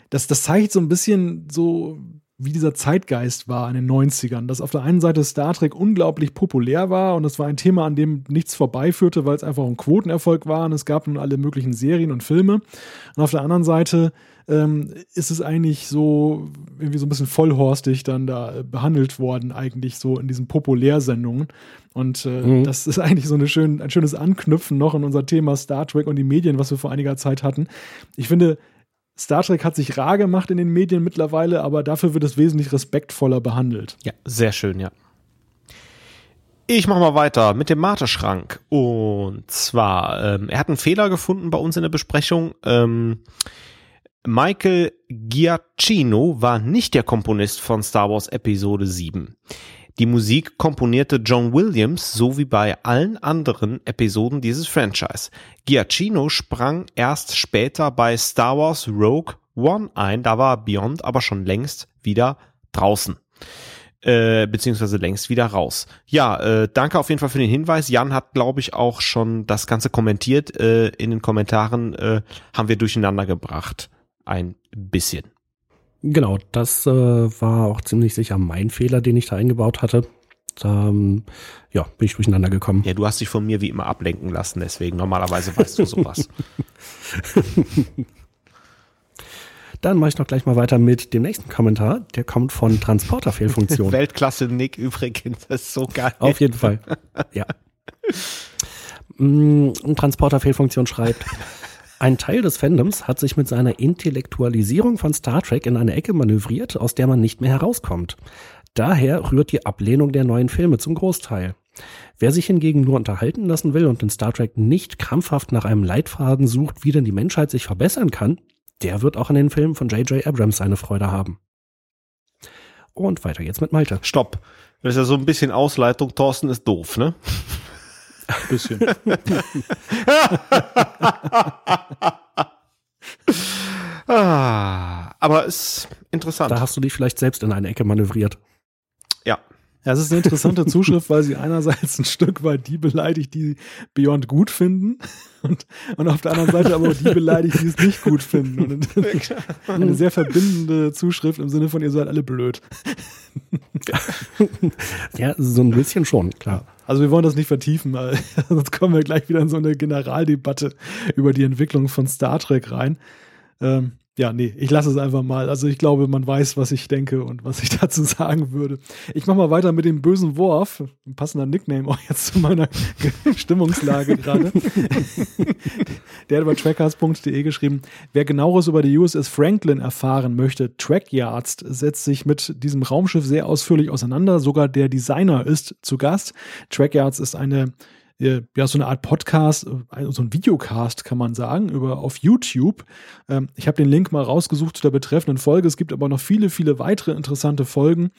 das, das zeigt so ein bisschen so, wie dieser Zeitgeist war in den 90ern. Dass auf der einen Seite Star Trek unglaublich populär war und es war ein Thema, an dem nichts vorbeiführte, weil es einfach ein Quotenerfolg war und es gab nun alle möglichen Serien und Filme. Und auf der anderen Seite ähm, ist es eigentlich so irgendwie so ein bisschen vollhorstig dann da behandelt worden, eigentlich so in diesen Populärsendungen. Und äh, mhm. das ist eigentlich so eine schön, ein schönes Anknüpfen noch in unser Thema Star Trek und die Medien, was wir vor einiger Zeit hatten. Ich finde, Star Trek hat sich rar gemacht in den Medien mittlerweile, aber dafür wird es wesentlich respektvoller behandelt. Ja, sehr schön, ja. Ich mache mal weiter mit dem Mate-Schrank. Und zwar, ähm, er hat einen Fehler gefunden bei uns in der Besprechung. Ähm, Michael Giacchino war nicht der Komponist von Star Wars Episode 7. Die Musik komponierte John Williams, so wie bei allen anderen Episoden dieses Franchise. Giacchino sprang erst später bei Star Wars Rogue One ein, da war Beyond aber schon längst wieder draußen. Äh, beziehungsweise längst wieder raus. Ja, äh, danke auf jeden Fall für den Hinweis. Jan hat, glaube ich, auch schon das Ganze kommentiert. Äh, in den Kommentaren äh, haben wir durcheinander gebracht. Ein bisschen. Genau, das äh, war auch ziemlich sicher mein Fehler, den ich da eingebaut hatte. Da, ähm, ja, bin ich durcheinander gekommen. Ja, du hast dich von mir wie immer ablenken lassen, deswegen normalerweise weißt du sowas. Dann mache ich noch gleich mal weiter mit dem nächsten Kommentar. Der kommt von Transporterfehlfunktion. Weltklasse Nick übrigens, das ist so geil. Auf jeden Fall. Ja. Mm, Transporterfehlfunktion schreibt. Ein Teil des Fandoms hat sich mit seiner Intellektualisierung von Star Trek in eine Ecke manövriert, aus der man nicht mehr herauskommt. Daher rührt die Ablehnung der neuen Filme zum Großteil. Wer sich hingegen nur unterhalten lassen will und in Star Trek nicht krampfhaft nach einem Leitfaden sucht, wie denn die Menschheit sich verbessern kann, der wird auch an den Filmen von J.J. Abrams seine Freude haben. Und weiter geht's mit Malte. Stopp. Das ist ja so ein bisschen Ausleitung. Thorsten ist doof, ne? Ein bisschen. ah, aber ist interessant. Da hast du dich vielleicht selbst in eine Ecke manövriert. ja. Ja, es ist eine interessante Zuschrift, weil sie einerseits ein Stück weit die beleidigt, die Beyond gut finden und, und auf der anderen Seite aber auch die beleidigt, die es nicht gut finden. Und eine sehr verbindende Zuschrift im Sinne von, ihr seid alle blöd. Ja, so ein bisschen schon, klar. Also wir wollen das nicht vertiefen, sonst kommen wir gleich wieder in so eine Generaldebatte über die Entwicklung von Star Trek rein. Ähm, ja, nee, ich lasse es einfach mal. Also ich glaube, man weiß, was ich denke und was ich dazu sagen würde. Ich mache mal weiter mit dem bösen Wurf. Ein passender Nickname auch jetzt zu meiner Stimmungslage gerade. Der hat über trackcast.de geschrieben, wer genaueres über die USS Franklin erfahren möchte, Trackyards setzt sich mit diesem Raumschiff sehr ausführlich auseinander. Sogar der Designer ist zu Gast. Trackyards ist eine ja, so eine Art Podcast, äh, so ein Videocast kann man sagen, über auf YouTube. Ähm, ich habe den Link mal rausgesucht zu der betreffenden Folge. Es gibt aber noch viele, viele weitere interessante Folgen.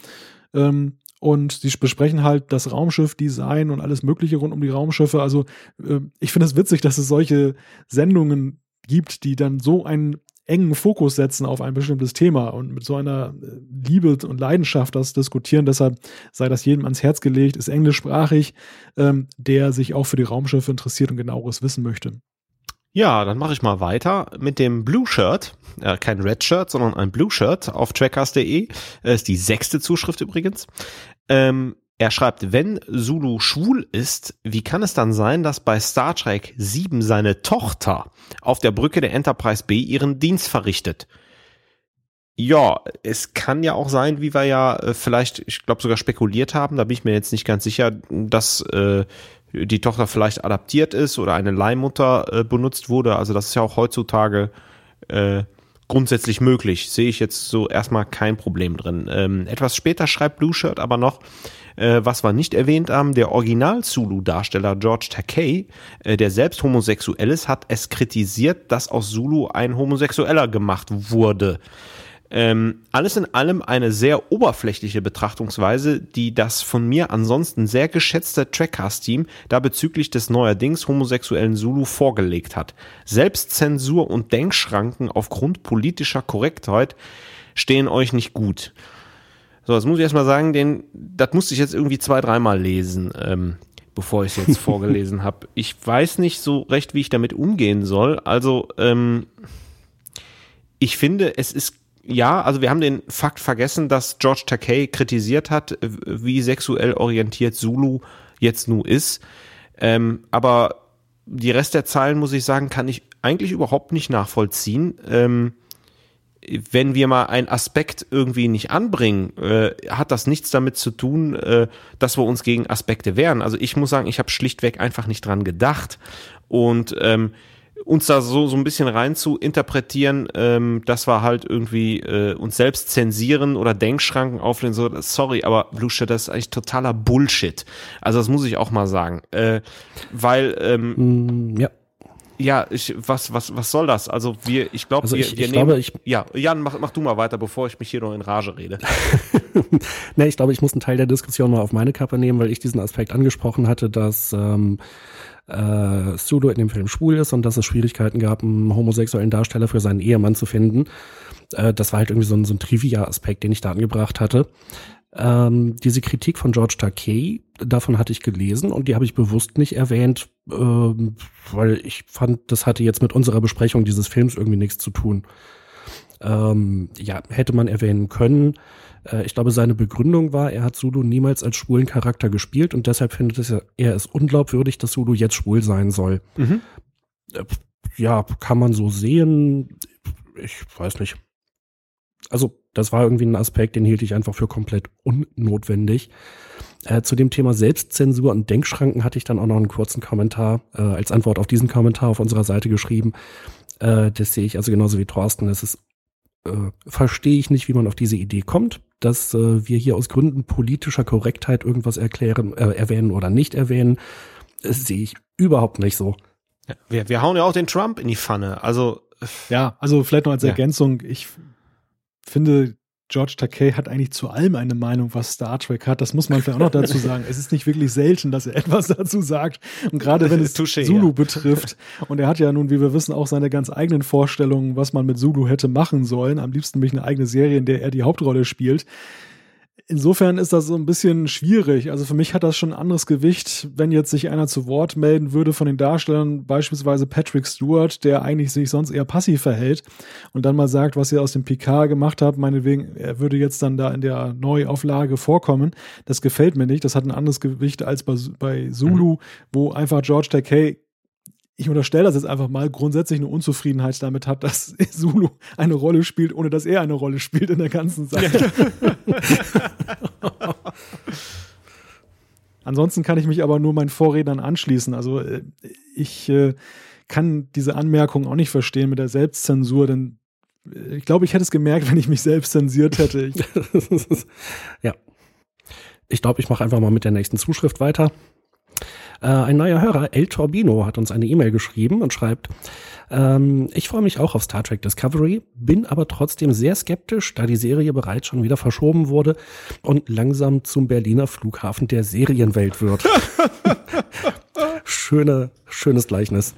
Ähm, und sie besprechen halt das Raumschiff-Design und alles Mögliche rund um die Raumschiffe. Also äh, ich finde es witzig, dass es solche Sendungen gibt, die dann so einen engen Fokus setzen auf ein bestimmtes Thema und mit so einer äh, Liebe und Leidenschaft das diskutieren. Deshalb sei das jedem ans Herz gelegt, ist englischsprachig, ähm, der sich auch für die Raumschiffe interessiert und genaueres wissen möchte. Ja, dann mache ich mal weiter mit dem Blue Shirt. Äh, kein Red Shirt, sondern ein Blue Shirt auf trackcast.de. Äh, ist die sechste Zuschrift übrigens. Ähm, er schreibt, wenn Zulu schwul ist, wie kann es dann sein, dass bei Star Trek 7 seine Tochter auf der Brücke der Enterprise B ihren Dienst verrichtet? Ja, es kann ja auch sein, wie wir ja äh, vielleicht, ich glaube sogar spekuliert haben, da bin ich mir jetzt nicht ganz sicher, dass äh, die Tochter vielleicht adaptiert ist oder eine Leihmutter äh, benutzt wurde. Also das ist ja auch heutzutage äh, grundsätzlich möglich. Sehe ich jetzt so erstmal kein Problem drin. Ähm, etwas später schreibt Blue Shirt aber noch, äh, was wir nicht erwähnt haben, der Original-Zulu-Darsteller George Takei, äh, der selbst homosexuell ist, hat es kritisiert, dass aus Zulu ein Homosexueller gemacht wurde. Ähm, alles in allem eine sehr oberflächliche Betrachtungsweise, die das von mir ansonsten sehr geschätzte Trackcast-Team da bezüglich des neuerdings homosexuellen Zulu vorgelegt hat. Selbstzensur und Denkschranken aufgrund politischer Korrektheit stehen euch nicht gut. So, das muss ich erstmal sagen, den, das musste ich jetzt irgendwie zwei, dreimal lesen, ähm, bevor ich es jetzt vorgelesen habe. Ich weiß nicht so recht, wie ich damit umgehen soll. Also, ähm, ich finde, es ist ja, also wir haben den Fakt vergessen, dass George Takei kritisiert hat, wie sexuell orientiert Zulu jetzt nu ist. Ähm, aber die Rest der Zeilen, muss ich sagen, kann ich eigentlich überhaupt nicht nachvollziehen. Ähm, wenn wir mal einen Aspekt irgendwie nicht anbringen, äh, hat das nichts damit zu tun, äh, dass wir uns gegen Aspekte wehren. Also ich muss sagen, ich habe schlichtweg einfach nicht dran gedacht. Und ähm, uns da so, so ein bisschen rein zu interpretieren, ähm, dass wir halt irgendwie äh, uns selbst zensieren oder Denkschranken auflehnen, so, sorry, aber Blue das ist eigentlich totaler Bullshit. Also das muss ich auch mal sagen. Äh, weil, ähm, Mm, ja. Ja, ich, was, was, was soll das? Also wir, ich glaube, Also wir, ich- wir ich nehmen, glaube, ich- ja, Jan, mach, mach du mal weiter, bevor ich mich hier noch in Rage rede. ne, ich glaube, ich muss einen Teil der Diskussion mal auf meine Kappe nehmen, weil ich diesen Aspekt angesprochen hatte, dass ähm, äh, Sudo in dem Film schwul ist und dass es Schwierigkeiten gab, einen homosexuellen Darsteller für seinen Ehemann zu finden. Äh, das war halt irgendwie so ein, so ein Trivia-Aspekt, den ich da angebracht hatte. Ähm, diese Kritik von George Takei, davon hatte ich gelesen und die habe ich bewusst nicht erwähnt, ähm, weil ich fand, das hatte jetzt mit unserer Besprechung dieses Films irgendwie nichts zu tun. Ähm, ja, hätte man erwähnen können. Äh, ich glaube, seine Begründung war, er hat Zulu niemals als schwulen Charakter gespielt und deshalb findet es er, es unglaubwürdig, dass Zulu jetzt schwul sein soll. Mhm. Äh, ja, kann man so sehen. Ich weiß nicht. Also, das war irgendwie ein Aspekt, den hielt ich einfach für komplett unnotwendig. Äh, zu dem Thema Selbstzensur und Denkschranken hatte ich dann auch noch einen kurzen Kommentar äh, als Antwort auf diesen Kommentar auf unserer Seite geschrieben. Äh, das sehe ich also genauso wie Thorsten. Es ist, äh, verstehe ich nicht, wie man auf diese Idee kommt, dass äh, wir hier aus Gründen politischer Korrektheit irgendwas erklären, äh, erwähnen oder nicht erwähnen. Das sehe ich überhaupt nicht so. Wir, wir hauen ja auch den Trump in die Pfanne. Also, Ja, also vielleicht noch als Ja. Ergänzung, ich finde, George Takei hat eigentlich zu allem eine Meinung, was Star Trek hat. Das muss man vielleicht auch noch dazu sagen. Es ist nicht wirklich selten, dass er etwas dazu sagt. Und gerade wenn es Touché, Zulu ja. betrifft. Und er hat ja nun, wie wir wissen, auch seine ganz eigenen Vorstellungen, was man mit Zulu hätte machen sollen. Am liebsten nämlich eine eigene Serie, in der er die Hauptrolle spielt. Insofern ist das so ein bisschen schwierig. Also für mich hat das schon ein anderes Gewicht, wenn jetzt sich einer zu Wort melden würde von den Darstellern, beispielsweise Patrick Stewart, der eigentlich sich sonst eher passiv verhält und dann mal sagt, was ihr aus dem PK gemacht habt, meinetwegen, er würde jetzt dann da in der Neuauflage vorkommen. Das gefällt mir nicht. Das hat ein anderes Gewicht als bei, bei Zulu, wo einfach George Takei ich unterstelle das jetzt einfach mal, grundsätzlich eine Unzufriedenheit damit hat, dass Zulu eine Rolle spielt, ohne dass er eine Rolle spielt in der ganzen Sache. Ansonsten kann ich mich aber nur meinen Vorrednern anschließen. Also äh, ich äh, kann diese Anmerkung auch nicht verstehen mit der Selbstzensur, denn äh, ich glaube, ich hätte es gemerkt, wenn ich mich selbst zensiert hätte. Ja. Ich glaube, ich mache einfach mal mit der nächsten Zuschrift weiter. Äh, ein neuer Hörer, El Torbino, hat uns eine E-Mail geschrieben und schreibt, ähm, ich freue mich auch auf Star Trek Discovery, bin aber trotzdem sehr skeptisch, da die Serie bereits schon wieder verschoben wurde und langsam zum Berliner Flughafen der Serienwelt wird. Schöne, schönes Gleichnis.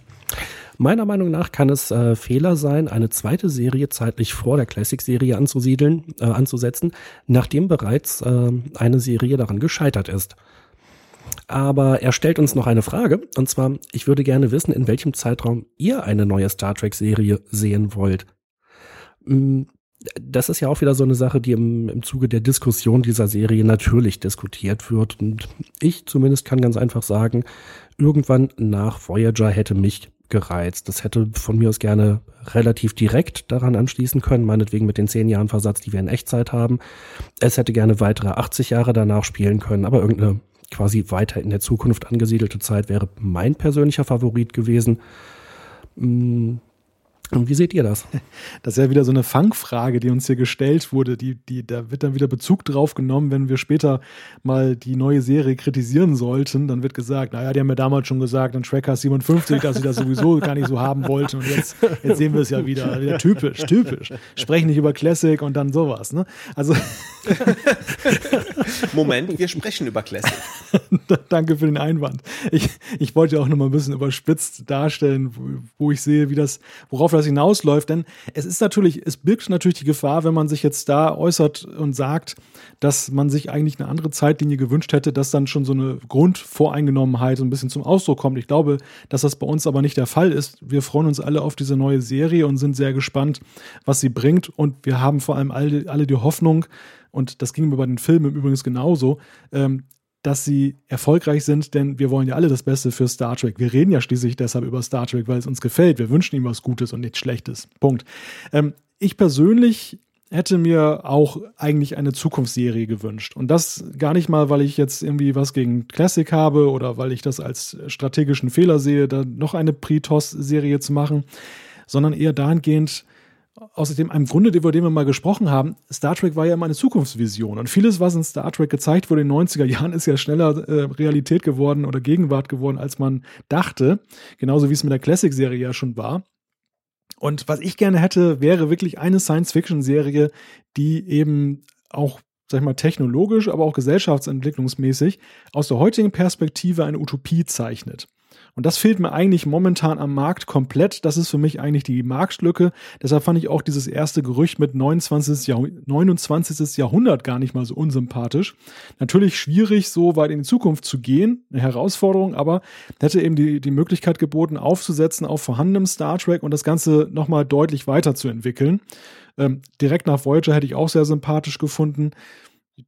Meiner Meinung nach kann es äh, Fehler sein, eine zweite Serie zeitlich vor der Classic-Serie anzusiedeln, äh, anzusetzen, nachdem bereits äh, eine Serie daran gescheitert ist. Aber er stellt uns noch eine Frage, und zwar, ich würde gerne wissen, in welchem Zeitraum ihr eine neue Star Trek-Serie sehen wollt. Mm, Das ist ja auch wieder so eine Sache, die im, im Zuge der Diskussion dieser Serie natürlich diskutiert wird. Und ich zumindest kann ganz einfach sagen, irgendwann nach Voyager hätte mich gereizt. Das hätte von mir aus gerne relativ direkt daran anschließen können, meinetwegen mit den zehn Jahren Versatz, die wir in Echtzeit haben. Es hätte gerne weitere 80 Jahre danach spielen können, aber irgendeine quasi weiter in der Zukunft angesiedelte Zeit wäre mein persönlicher Favorit gewesen. Und wie seht ihr das? das ist ja wieder so eine Fangfrage, die uns hier gestellt wurde. Die, die, da wird dann wieder Bezug drauf genommen, wenn wir später mal die neue Serie kritisieren sollten. Dann wird gesagt, naja, die haben ja damals schon gesagt in Tracker 57, dass sie das sowieso gar nicht so haben wollten. Und jetzt, jetzt sehen wir es ja wieder. Wieder typisch, typisch. Sprechen nicht über Classic und dann sowas. Ne? Also Moment, wir sprechen über Classic. Danke für den Einwand. Ich, ich wollte auch noch mal ein bisschen überspitzt darstellen, wo, wo ich sehe, wie das, worauf das hinausläuft. Denn es ist natürlich, es birgt natürlich die Gefahr, wenn man sich jetzt da äußert und sagt, dass man sich eigentlich eine andere Zeitlinie gewünscht hätte, dass dann schon so eine Grundvoreingenommenheit ein bisschen zum Ausdruck kommt. Ich glaube, dass das bei uns aber nicht der Fall ist. Wir freuen uns alle auf diese neue Serie und sind sehr gespannt, was sie bringt. Und wir haben vor allem alle, alle die Hoffnung, und das ging mir bei den Filmen übrigens genauso, ähm, dass sie erfolgreich sind, denn wir wollen ja alle das Beste für Star Trek. Wir reden ja schließlich deshalb über Star Trek, weil es uns gefällt. Wir wünschen ihm was Gutes und nichts Schlechtes. Punkt. Ähm, ich persönlich hätte mir auch eigentlich eine Zukunftsserie gewünscht. Und das gar nicht mal, weil ich jetzt irgendwie was gegen Classic habe oder weil ich das als strategischen Fehler sehe, da noch eine Pre-TOS-Serie zu machen, sondern eher dahingehend, außerdem einem Grunde, über den wir mal gesprochen haben, Star Trek war ja immer eine Zukunftsvision. Und vieles, was in Star Trek gezeigt wurde in den 90er Jahren, ist ja schneller äh, Realität geworden oder Gegenwart geworden, als man dachte. Genauso wie es mit der Classic-Serie ja schon war. Und was ich gerne hätte, wäre wirklich eine Science-Fiction-Serie, die eben auch, sag ich mal, technologisch, aber auch gesellschaftsentwicklungsmäßig aus der heutigen Perspektive eine Utopie zeichnet. Und das fehlt mir eigentlich momentan am Markt komplett. Das ist für mich eigentlich die Marktlücke. Deshalb fand ich auch dieses erste Gerücht mit 29. Jahrh 29. Jahrhundert gar nicht mal so unsympathisch. Natürlich schwierig, so weit in die Zukunft zu gehen. Eine Herausforderung, aber hätte eben die, die Möglichkeit geboten, aufzusetzen auf vorhandenem Star Trek und das Ganze nochmal deutlich weiterzuentwickeln. Ähm, direkt nach Voyager hätte ich auch sehr sympathisch gefunden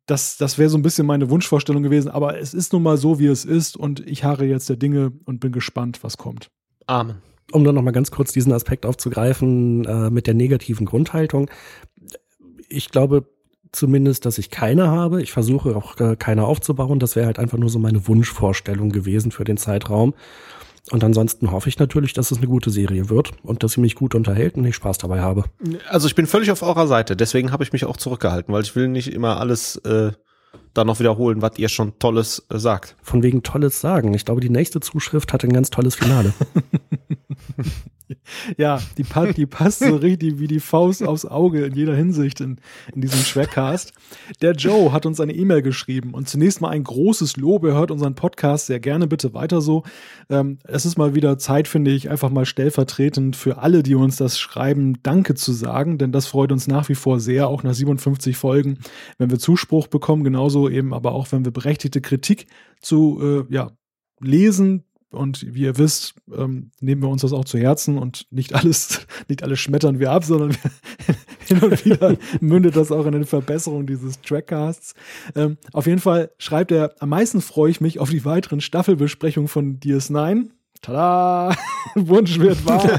das, das wäre so ein bisschen meine Wunschvorstellung gewesen, aber es ist nun mal so, wie es ist und ich harre jetzt der Dinge und bin gespannt, was kommt. Amen. Um dann nochmal ganz kurz diesen Aspekt aufzugreifen äh, mit der negativen Grundhaltung. Ich glaube zumindest, dass ich keine habe. Ich versuche auch äh, keine aufzubauen. Das wäre halt einfach nur so meine Wunschvorstellung gewesen für den Zeitraum. Und ansonsten hoffe ich natürlich, dass es eine gute Serie wird und dass sie mich gut unterhält und ich Spaß dabei habe. Also ich bin völlig auf eurer Seite, deswegen habe ich mich auch zurückgehalten, weil ich will nicht immer alles äh, dann noch wiederholen, was ihr schon Tolles äh, sagt. Von wegen Tolles sagen. Ich glaube, die nächste Zuschrift hat ein ganz tolles Finale. ja, die, die passt so richtig wie die Faust aufs Auge in jeder Hinsicht in, in diesem Trackcast. Der Joe hat uns eine E-Mail geschrieben und zunächst mal ein großes Lob. Er hört unseren Podcast sehr gerne, bitte weiter so. Ähm, es ist mal wieder Zeit, finde ich, einfach mal stellvertretend für alle, die uns das schreiben, Danke zu sagen, denn das freut uns nach wie vor sehr, auch nach 57 Folgen, wenn wir Zuspruch bekommen, genauso eben aber auch, wenn wir berechtigte Kritik zu äh, ja, lesen, und wie ihr wisst, ähm, nehmen wir uns das auch zu Herzen und nicht alles, nicht alles schmettern wir ab, sondern wir, hin und wieder mündet das auch in eine Verbesserung dieses Trackcasts. Ähm, auf jeden Fall schreibt er, am meisten freue ich mich auf die weiteren Staffelbesprechungen von DS9. Tada! Wunsch wird wahr.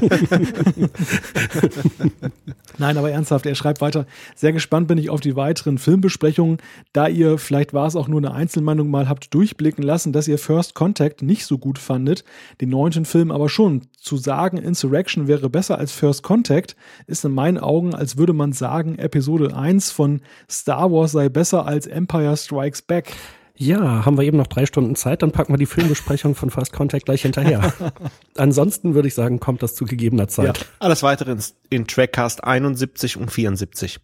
Nein, aber ernsthaft, er schreibt weiter. Sehr gespannt bin ich auf die weiteren Filmbesprechungen, da ihr, vielleicht war es auch nur eine Einzelmeinung, mal habt durchblicken lassen, dass ihr First Contact nicht so gut fandet, den neunten Film aber schon. Zu sagen, Insurrection wäre besser als First Contact, ist in meinen Augen, als würde man sagen, Episode 1 von Star Wars sei besser als Empire Strikes Back. Ja, haben wir eben noch drei Stunden Zeit, dann packen wir die Filmbesprechung von Fast Contact gleich hinterher. Ansonsten würde ich sagen, kommt das zu gegebener Zeit. Ja, alles weitere in, in Trackcast 71 und 74.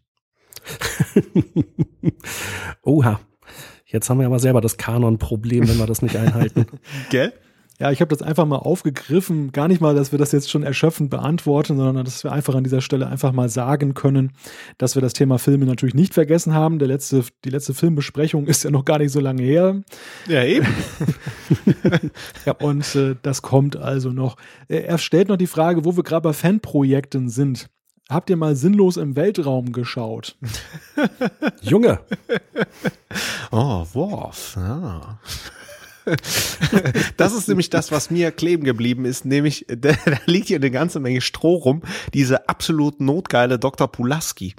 Oha. Jetzt haben wir aber selber das Kanon-Problem, wenn wir das nicht einhalten. Gell? Ja, ich habe das einfach mal aufgegriffen. Gar nicht mal, dass wir das jetzt schon erschöpfend beantworten, sondern dass wir einfach an dieser Stelle einfach mal sagen können, dass wir das Thema Filme natürlich nicht vergessen haben. Der letzte, die letzte Filmbesprechung ist ja noch gar nicht so lange her. Ja, eben. ja, und äh, das kommt also noch. Er stellt noch die Frage, wo wir gerade bei Fanprojekten sind. Habt ihr mal sinnlos im Weltraum geschaut? Junge. Oh, Worf. Ja. das ist nämlich das, was mir kleben geblieben ist, nämlich da, da liegt hier eine ganze Menge Stroh rum, diese absolut notgeile Dr. Pulaski.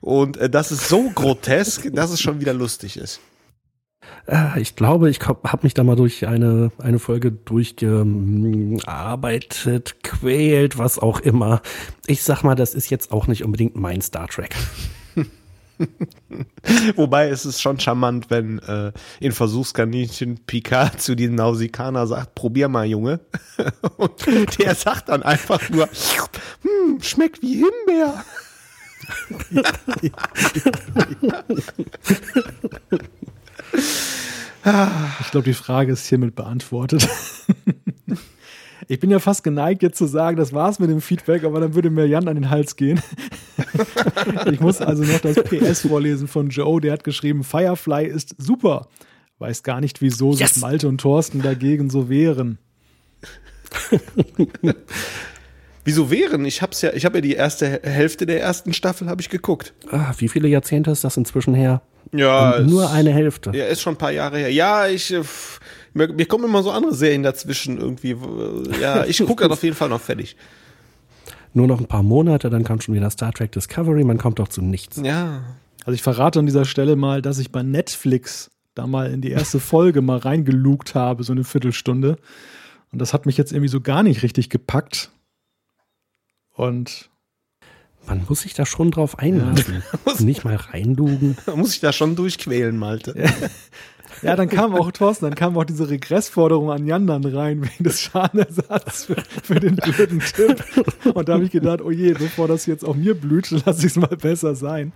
Und äh, das ist so grotesk, dass es schon wieder lustig ist. Äh, ich glaube, ich habe mich da mal durch eine, eine Folge durchgearbeitet, quält, was auch immer. Ich sag mal, das ist jetzt auch nicht unbedingt mein Star Trek. Wobei es ist schon charmant, wenn äh, in Versuchskaninchen Picard zu diesem Nausikaner sagt, probier mal, Junge. Und der sagt dann einfach nur, hm, schmeckt wie Himbeer. ich glaube, die Frage ist hiermit beantwortet. Ich bin ja fast geneigt, jetzt zu sagen, das war's mit dem Feedback, aber dann würde mir Jan an den Hals gehen. ich muss also noch das PS vorlesen von Joe, der hat geschrieben, Firefly ist super. Weiß gar nicht, wieso yes. sich Malte und Thorsten dagegen so wehren. Wieso wären? Ich hab's ja, ich habe ja die erste Hälfte der ersten Staffel habe ich geguckt. Ah, wie viele Jahrzehnte ist das inzwischen her? Ja, Und nur eine Hälfte. Ja, ist schon ein paar Jahre her. Ja, ich äh, mir, mir kommen immer so andere Serien dazwischen irgendwie. Ja, ich gucke dann auf jeden Fall noch fertig. Nur noch ein paar Monate, dann kommt schon wieder Star Trek Discovery, man kommt doch zu nichts. Ja. Also ich verrate an dieser Stelle mal, dass ich bei Netflix da mal in die erste Folge mal reingelugt habe, so eine Viertelstunde. Und das hat mich jetzt irgendwie so gar nicht richtig gepackt. Und Man muss sich da schon drauf einlassen. Nicht mal reindugen. Man muss sich da schon durchquälen, Malte. Ja, dann kam auch Thorsten, dann kam auch diese Regressforderung an Jan dann rein, wegen des Schadenersatzes für, für den blöden Tipp. Und da habe ich gedacht, oh je, bevor das jetzt auch mir blüht, lasse ich es mal besser sein.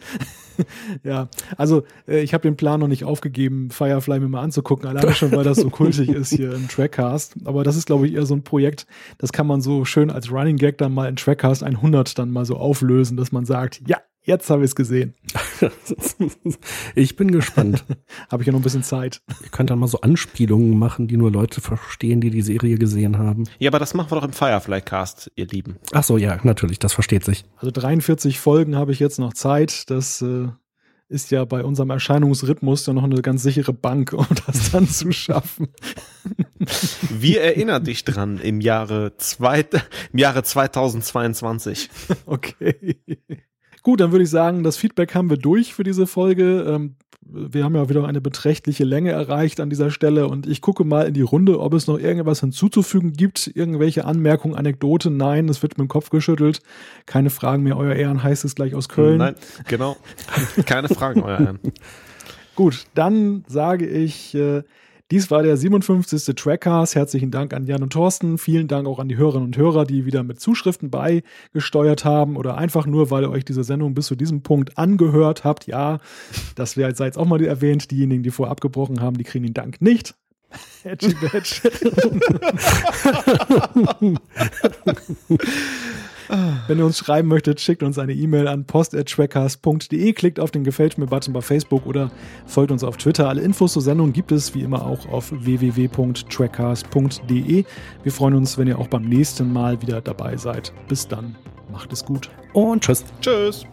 ja, also äh, ich habe den Plan noch nicht aufgegeben, Firefly mir mal anzugucken, alleine schon, weil das so kultig ist hier im Trackcast. Aber das ist, glaube ich, eher so ein Projekt, das kann man so schön als Running Gag dann mal in Trackcast 100 dann mal so auflösen, dass man sagt, ja, Jetzt habe ich es gesehen. ich bin gespannt. habe ich ja noch ein bisschen Zeit. Ihr könnt dann mal so Anspielungen machen, die nur Leute verstehen, die die Serie gesehen haben. Ja, aber das machen wir doch im Firefly-Cast, ihr Lieben. Ach so, ja, natürlich, das versteht sich. Also 43 Folgen habe ich jetzt noch Zeit. Das äh, ist ja bei unserem Erscheinungsrhythmus ja noch eine ganz sichere Bank, um das dann zu schaffen. Wir erinnern dich dran im Jahre, zwei, im Jahre 2022. Okay. Gut, dann würde ich sagen, das Feedback haben wir durch für diese Folge. Ähm, wir haben ja wieder eine beträchtliche Länge erreicht an dieser Stelle und ich gucke mal in die Runde, ob es noch irgendwas hinzuzufügen gibt. Irgendwelche Anmerkungen, Anekdoten? Nein, es wird mit dem Kopf geschüttelt. Keine Fragen mehr, euer Ehren heißt es gleich aus Köln. Nein, genau. Keine Fragen, euer Ehren. Gut, dann sage ich äh, dies war der 57. Trackcast. Herzlichen Dank an Jan und Thorsten. Vielen Dank auch an die Hörerinnen und Hörer, die wieder mit Zuschriften beigesteuert haben oder einfach nur, weil ihr euch diese Sendung bis zu diesem Punkt angehört habt. Ja, das wäre jetzt auch mal erwähnt. Diejenigen, die vorher abgebrochen haben, die kriegen den Dank nicht. Edgy Badge. Wenn ihr uns schreiben möchtet, schickt uns eine E-Mail an post.trackcast.de, klickt auf den Gefällt mir-Button bei Facebook oder folgt uns auf Twitter. Alle Infos zur Sendung gibt es wie immer auch auf www.trackcast.de. Wir freuen uns, wenn ihr auch beim nächsten Mal wieder dabei seid. Bis dann, macht es gut. Und tschüss. Tschüss.